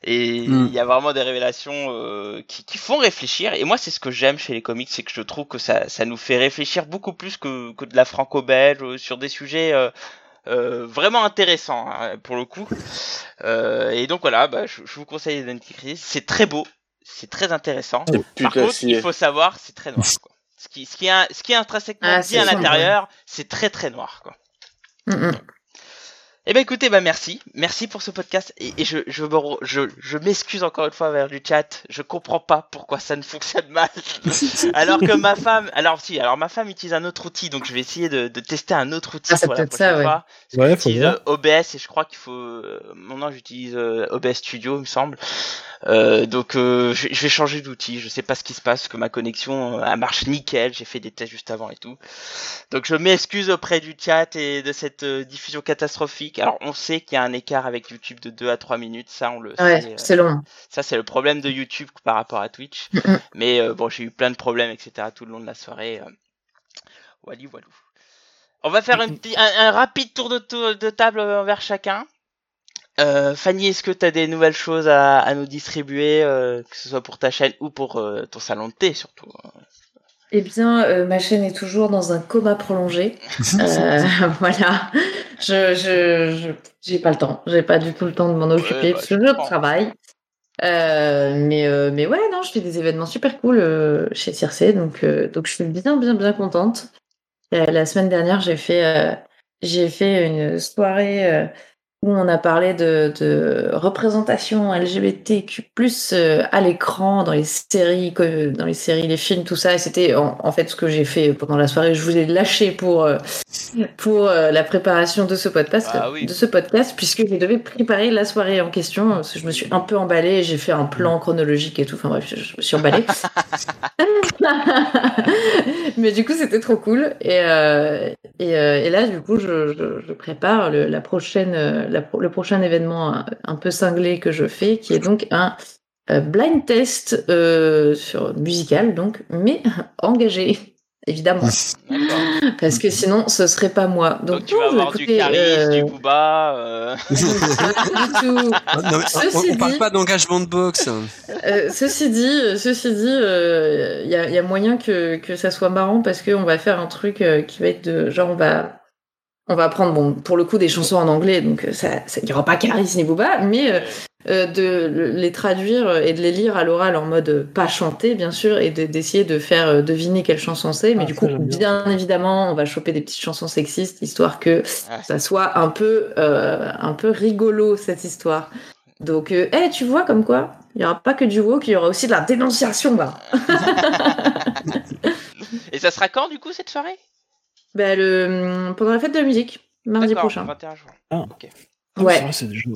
Et il Mm. y a vraiment des révélations euh, qui, qui font réfléchir. Et moi, c'est ce que j'aime chez les comics, c'est que je trouve que ça, ça nous fait réfléchir beaucoup plus que, que de la franco-belge sur des sujets euh, euh, vraiment intéressants, hein, pour le coup. Euh, et donc voilà, bah, je, je vous conseille Identity C'est très beau, c'est très intéressant. Par contre, si. il faut savoir, c'est très noir. Quoi. Ce qui, ce qui est, ce qui est intrinsèquement Ah, dit à l'intérieur, c'est très très noir. Quoi. Mm, mm. Eh ben écoutez, bah merci, merci pour ce podcast et, et je je me re- je, je m'excuse encore une fois vers du chat, je comprends pas pourquoi ça ne fonctionne mal. alors que ma femme, alors si, alors ma femme utilise un autre outil, donc je vais essayer de, de tester un autre outil Ah, pour la peut-être ça, ouais. fois. J'utilise voir. euh, OBS et je crois qu'il faut, euh, maintenant j'utilise euh, OBS Studio, il me semble. Euh, donc euh, je, je vais changer d'outil, je sais pas ce qui se passe, que ma connexion elle marche nickel, j'ai fait des tests juste avant et tout. Donc je m'excuse auprès du chat et de cette diffusion catastrophique. Alors on sait qu'il y a un écart avec YouTube de 2 à 3 minutes, ça on le Ouais, sait. euh, c'est long. ça c'est le problème de YouTube par rapport à Twitch. Mhm. Mais euh, bon j'ai eu plein de problèmes etc tout le long de la soirée. Euh... Wally walou. On va faire un, petit, un, un rapide tour de, tour de table envers chacun. Euh, Fanny, est-ce que tu as des nouvelles choses à, à nous distribuer, euh, que ce soit pour ta chaîne ou pour euh, ton salon de thé surtout Eh bien, euh, ma chaîne est toujours dans un coma prolongé. Euh, voilà. Je, je, je, j'ai pas le temps. J'ai pas du tout le temps de m'en occuper bah, parce je que je comprends. travaille. Euh, mais, euh, mais ouais, non, je fais des événements super cool euh, chez Circe, donc, euh, donc je suis bien, bien, bien contente. Euh, la semaine dernière, j'ai fait, euh, j'ai fait une soirée euh, où on a parlé de, de représentation LGBTQ+ euh, à l'écran dans les séries, dans les séries, les films, tout ça. Et c'était en, en fait ce que j'ai fait pendant la soirée. Je vous ai lâché pour euh, pour euh, la préparation de ce podcast, Ah oui. de ce podcast, puisque je devais préparer la soirée en question. Parce que je me suis un peu emballée. J'ai fait un plan chronologique et tout. Enfin bref, je, me suis emballée. Mais du coup, c'était trop cool. Et, euh, et, et là, du coup, je, je, je prépare le, la prochaine, la le prochain événement un, un peu cinglé que je fais, qui est donc un euh, blind test euh, sur musical, donc, mais engagé, évidemment, parce que sinon, ce serait pas moi. Donc, Donc, tu vas avoir du Caris, euh, du Booba. euh, pas du tout. Non, mais on- on, parle dit- pas d'engagement de boxe. Euh, ceci dit, euh, ceci dit, euh, il y, a, y a moyen que, que ça soit marrant parce qu'on va faire un truc euh, qui va être de genre on va on va prendre bon pour le coup des chansons en anglais donc euh, ça ça il y aura pas Caris ni Booba mais euh, euh, de le- les traduire et de les lire à l'oral en mode euh, pas chanté bien sûr et de- d'essayer de faire euh, deviner quelle chanson c'est mais Ah, du coup bien. bien évidemment on va choper des petites chansons sexistes histoire que Ah. ça soit un peu euh, un peu rigolo cette histoire donc euh, eh, tu vois comme quoi il y aura pas que du woke il y aura aussi de la dénonciation là Et ça sera quand du coup cette soirée? Bah, le pendant la fête de la musique mardi prochain 21 juin. Ah, Ouais. c'est vrai, c'est déjà-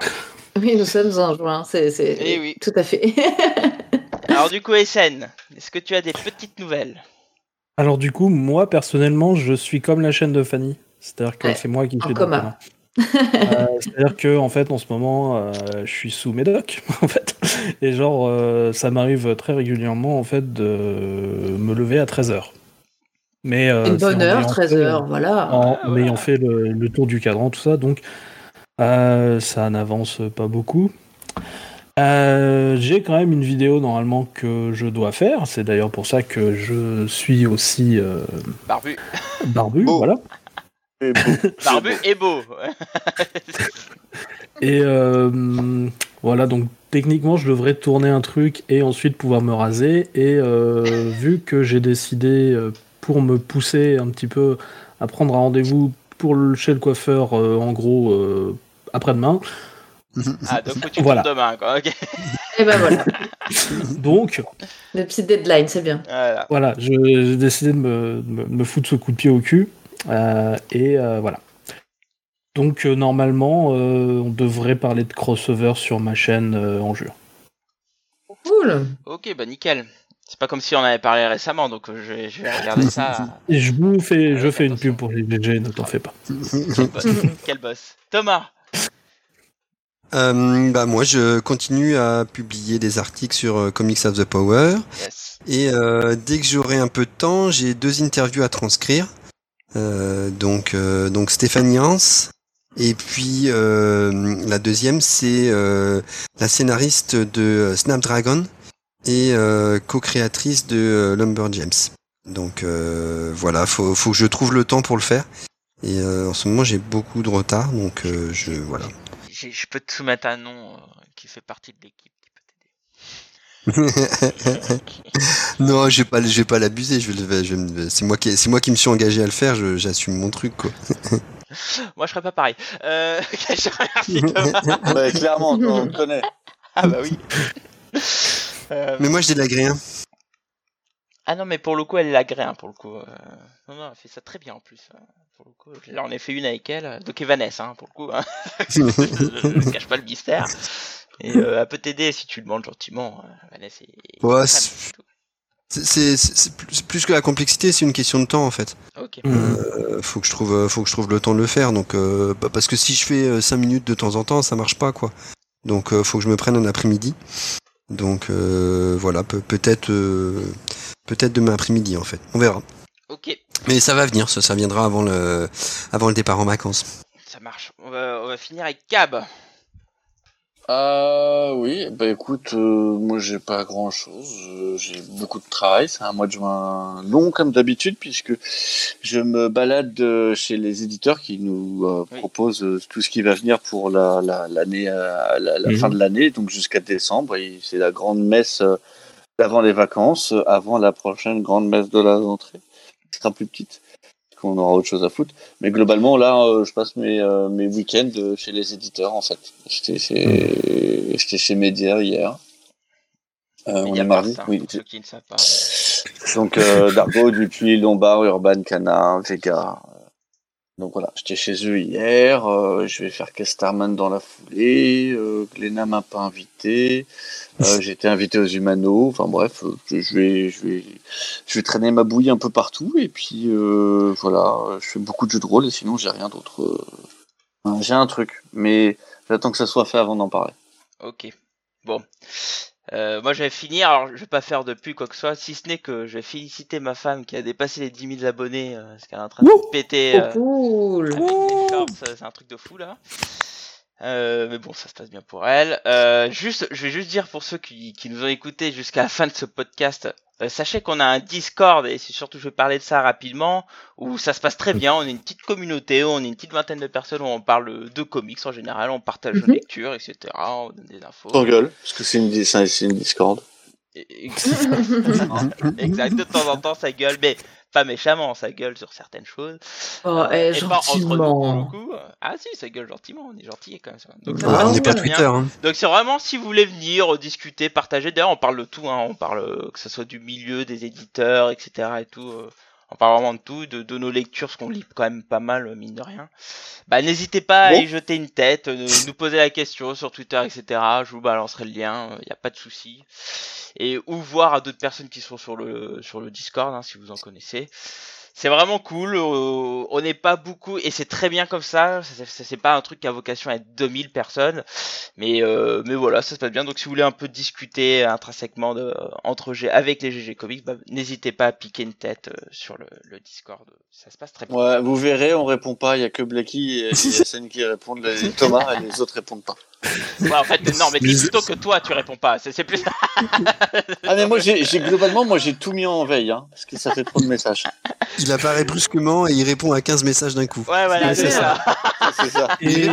oui nous sommes en juin c'est c'est Eh oui. tout à fait Alors du coup, SN, est-ce que tu as des petites nouvelles? Alors du coup, moi personnellement, je suis comme la chaîne de Fanny. C'est-à-dire que Ouais, c'est moi qui dans le coma. coma. Euh, C'est-à-dire que en fait, en ce moment, euh, je suis sous médoc, en fait, et genre, euh, ça m'arrive très régulièrement en fait de me lever à 13 h Mais euh, Une bonne heure, ayant 13 fait- heures, voilà. en Ah, voilà. ayant fait le, le tour du cadran, tout ça, donc euh, ça n'avance pas beaucoup. Euh, J'ai quand même une vidéo normalement que je dois faire. C'est d'ailleurs pour ça que je suis aussi euh, Barbu. barbu, Beau. voilà. Et Barbu et beau. Et euh, voilà, donc techniquement, je devrais tourner un truc et ensuite pouvoir me raser. Et euh, vu que j'ai décidé, euh, pour me pousser un petit peu à prendre un rendez-vous pour le, chez le coiffeur, euh, en gros, euh, après-demain. Ah, donc tu Voilà. demain, quoi. ok. Et ben voilà, Donc, le petit deadline, c'est bien. Voilà. j'ai décidé de me, foutre ce coup de pied au cul. euh, et euh, voilà. Donc, euh, normalement, euh, on devrait parler de crossover sur ma chaîne euh, en juin. Cool. Ok, bah nickel. C'est pas comme si on avait parlé récemment, donc euh, je vais, je vais regarder ça. Et je vous fais, je fais une pub pour les GG, ne t'en fais pas. Quel boss. Quel boss. Thomas. Euh, bah moi je continue à publier des articles sur euh, Comics of the Power Yes. et euh, dès que j'aurai un peu de temps j'ai deux interviews à transcrire Euh, donc euh, donc Stéphanie Hans et puis euh, la deuxième c'est euh, la scénariste de euh, Snapdragon et euh, co-créatrice de euh, Lumberjanes donc euh, voilà faut faut que je trouve le temps pour le faire et euh, en ce moment j'ai beaucoup de retard donc euh, je voilà Je peux te soumettre un nom euh, qui fait partie de l'équipe qui peut t'aider. non, je vais pas, je vais pas l'abuser. Je vais, je c'est moi qui, c'est moi qui me suis engagé à le faire. je- J'assume mon truc, quoi. Moi, je ferais pas pareil. Euh, je remercie Thomas. clairement, on le connaît. Ah bah oui. Euh, Mais moi, je un. Ah non, mais pour le coup, elle l'agrée, hein, pour le coup. euh, Non, non, elle fait ça très bien en plus. euh, Pour le coup, là, on a fait une avec elle, euh, donc Evanès, hein, pour le coup. Hein. je, je cache pas le mystère. Et euh, elle peut t'aider si tu le demandes gentiment. euh, Vanessa est- Ouais, est c'est- plus, que la complexité, c'est une question de temps en fait. Ok. Euh, faut que je trouve, faut que je trouve le temps de le faire. Donc, euh, bah, parce que si je fais 5 minutes de temps en temps, ça marche pas, quoi. Donc, euh, faut que je me prenne un après-midi. Donc, euh, voilà, peut- peut-être, euh, peut-être demain après-midi en fait. On verra. Ok, Mais ça va venir, ça, ça viendra avant le, avant le départ en vacances. ça marche. On va, on va finir avec Cab. Ah oui, bah écoute, euh, moi j'ai pas grand chose, j'ai beaucoup de travail, c'est un mois de juin long comme d'habitude puisque je me balade euh, chez les éditeurs qui nous euh, Oui. proposent tout ce qui va venir pour la la- l'année la, la Mhm. fin de l'année, donc jusqu'à décembre, et c'est la grande messe d'avant les vacances, avant la prochaine grande messe de la rentrée, qui sera plus petite, qu'on aura autre chose à foutre. Mais globalement, là, euh, je passe mes, euh, mes week-ends euh, chez les éditeurs, en fait. J'étais chez, j'étais chez Média hier. Euh, on Il y a est mardi. Mars, Oui. pour ceux qui ne savent pas. Donc, Dargo, Dupuis, Lombard, Urban, Cana, Vega. Donc voilà, j'étais chez eux hier. je vais faire Casterman dans la foulée. Euh, m'a pas invité. Été invité aux Humano. Enfin bref, je vais, je vais, je vais traîner ma bouille un peu partout. Et puis euh, voilà, je fais beaucoup de jeux de rôle et sinon j'ai rien d'autre. euh. Enfin, J'ai un truc, mais j'attends que ça soit fait avant d'en parler. Ok. Bon. Euh, moi, je vais finir. Alors, je vais pas faire de plus quoi que ce soit, si ce n'est que je vais féliciter ma femme qui a dépassé les 10 000 abonnés, euh, parce qu'elle est en train de péter. Oh, cool. c'est un truc de fou là. Euh, mais bon, ça se passe bien pour elle. Euh, juste, je vais juste dire pour ceux qui, qui nous ont écoutés jusqu'à la fin de ce podcast, euh, sachez qu'on a un Discord et c'est surtout, je vais parler de ça rapidement, où ça se passe très bien. On est une petite communauté, on est une petite vingtaine de personnes où on parle de comics en général, on partage nos Mhm. lectures, etc. On donne des infos. T'engueules, parce que c'est une, dis- c'est c'est une Discord. Exact, de temps en temps ça gueule, mais pas méchamment, ça gueule sur certaines choses. Oh, Euh, eh, et pas nous, gentiment. Ah si, ça gueule gentiment, on est gentil quand même. Donc, Ah, on n'est pas. Twitter. Hein. Donc c'est vraiment si vous voulez venir euh, discuter, partager. D'ailleurs, on parle de tout, hein. on parle euh, que ce soit du milieu, des éditeurs, etc. et tout. euh, on parle vraiment de tout, de, de nos lectures, parce qu'on lit quand même pas mal, euh, mine de rien. Bah n'hésitez pas à y jeter une tête, euh, nous poser la question sur Twitter, etc. Je vous balancerai le lien, il n'y a pas de souci. Et ou voir à d'autres personnes qui sont sur le sur le Discord, hein, si vous en connaissez. C'est vraiment cool. euh, on n'est pas beaucoup et c'est très bien comme ça. C'est- pas un truc qui a vocation à être 2000 personnes, mais euh, mais voilà, ça se passe bien. Donc si vous voulez un peu discuter intrinsèquement de, entre G avec les GG Comics, bah, n'hésitez pas à piquer une tête euh, sur le, le Discord. Ça se passe très bien. Ouais, vous verrez, on répond pas. Il y a que Blacky et, et qui répondent. Les Thomas et les autres répondent pas. Ouais, en fait, non, mais dis plutôt que toi, tu réponds pas. C'est plus. Ah mais moi j'ai globalement moi j'ai tout mis en veille hein, parce que ça fait trop de messages. Il apparaît brusquement et il répond à 15 messages d'un coup. Ouais, voilà, Ouais, c'est ça. Et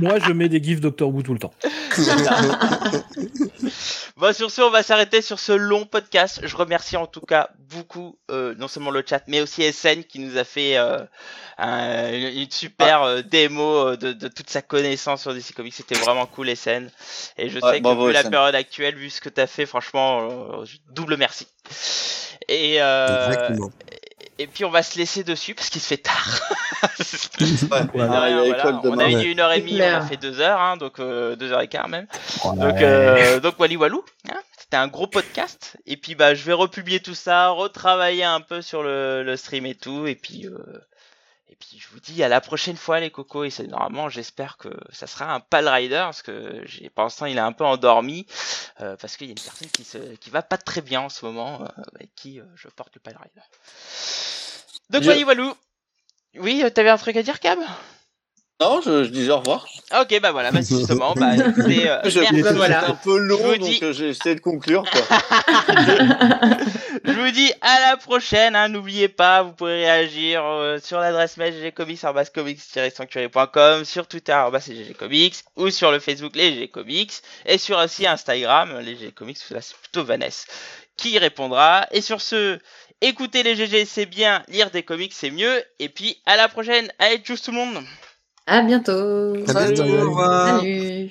moi, je mets des gifs Doctor Who tout le temps. Bon, sur ce, on va s'arrêter sur ce long podcast. Je remercie en tout cas beaucoup, euh, non seulement le chat, mais aussi SN qui nous a fait euh, un- une super euh, démo de, de toute sa connaissance sur DC Comics. C'était vraiment cool, SN. Et je Ouais, sais que vu la période actuelle, vu ce que t'as fait, franchement, euh, double merci. Et, euh, et puis on va se laisser dessus parce qu'il se fait tard. Ouais, rien, a voilà. On ouais. dit une heure et demie, on a fait deux heures, hein, donc euh, deux heures et quart même. Donc, euh, donc Wally Walou, hein, c'était un gros podcast. Et puis bah je vais republier tout ça, retravailler un peu sur le, le stream et tout. Et puis euh, et puis je vous dis à la prochaine fois les cocos. Et c'est normalement j'espère que ça sera un Pal Rider parce que j'ai pour l'instant il est un peu endormi euh, parce qu'il y a une personne qui se qui va pas très bien en ce moment euh, avec qui euh, je porte le Pal Rider. Donc Wally Walou. Oui, t'avais un truc à dire, Cam? Non, je, je disais au revoir. Ok, bah voilà, bah justement, bah écoutez, euh, Je- merci. Voilà. C'était un peu Je long, vous donc dis- euh, j'ai essayé de conclure. Quoi. Je vous dis à la prochaine. Hein, N'oubliez pas, vous pouvez réagir euh, sur l'adresse mail ggcomics.comics-sanctuary.com, sur Twitter ggcomics ou sur le Facebook les ggcomics et sur aussi Instagram les ggcomics. Là, c'est plutôt Vanessa qui y répondra. Et sur ce, écoutez les GG, c'est bien. Lire des comics, c'est mieux. Et puis à la prochaine. Allez, tchuss tout le monde. À bientôt. À bientôt, au revoir. Salut.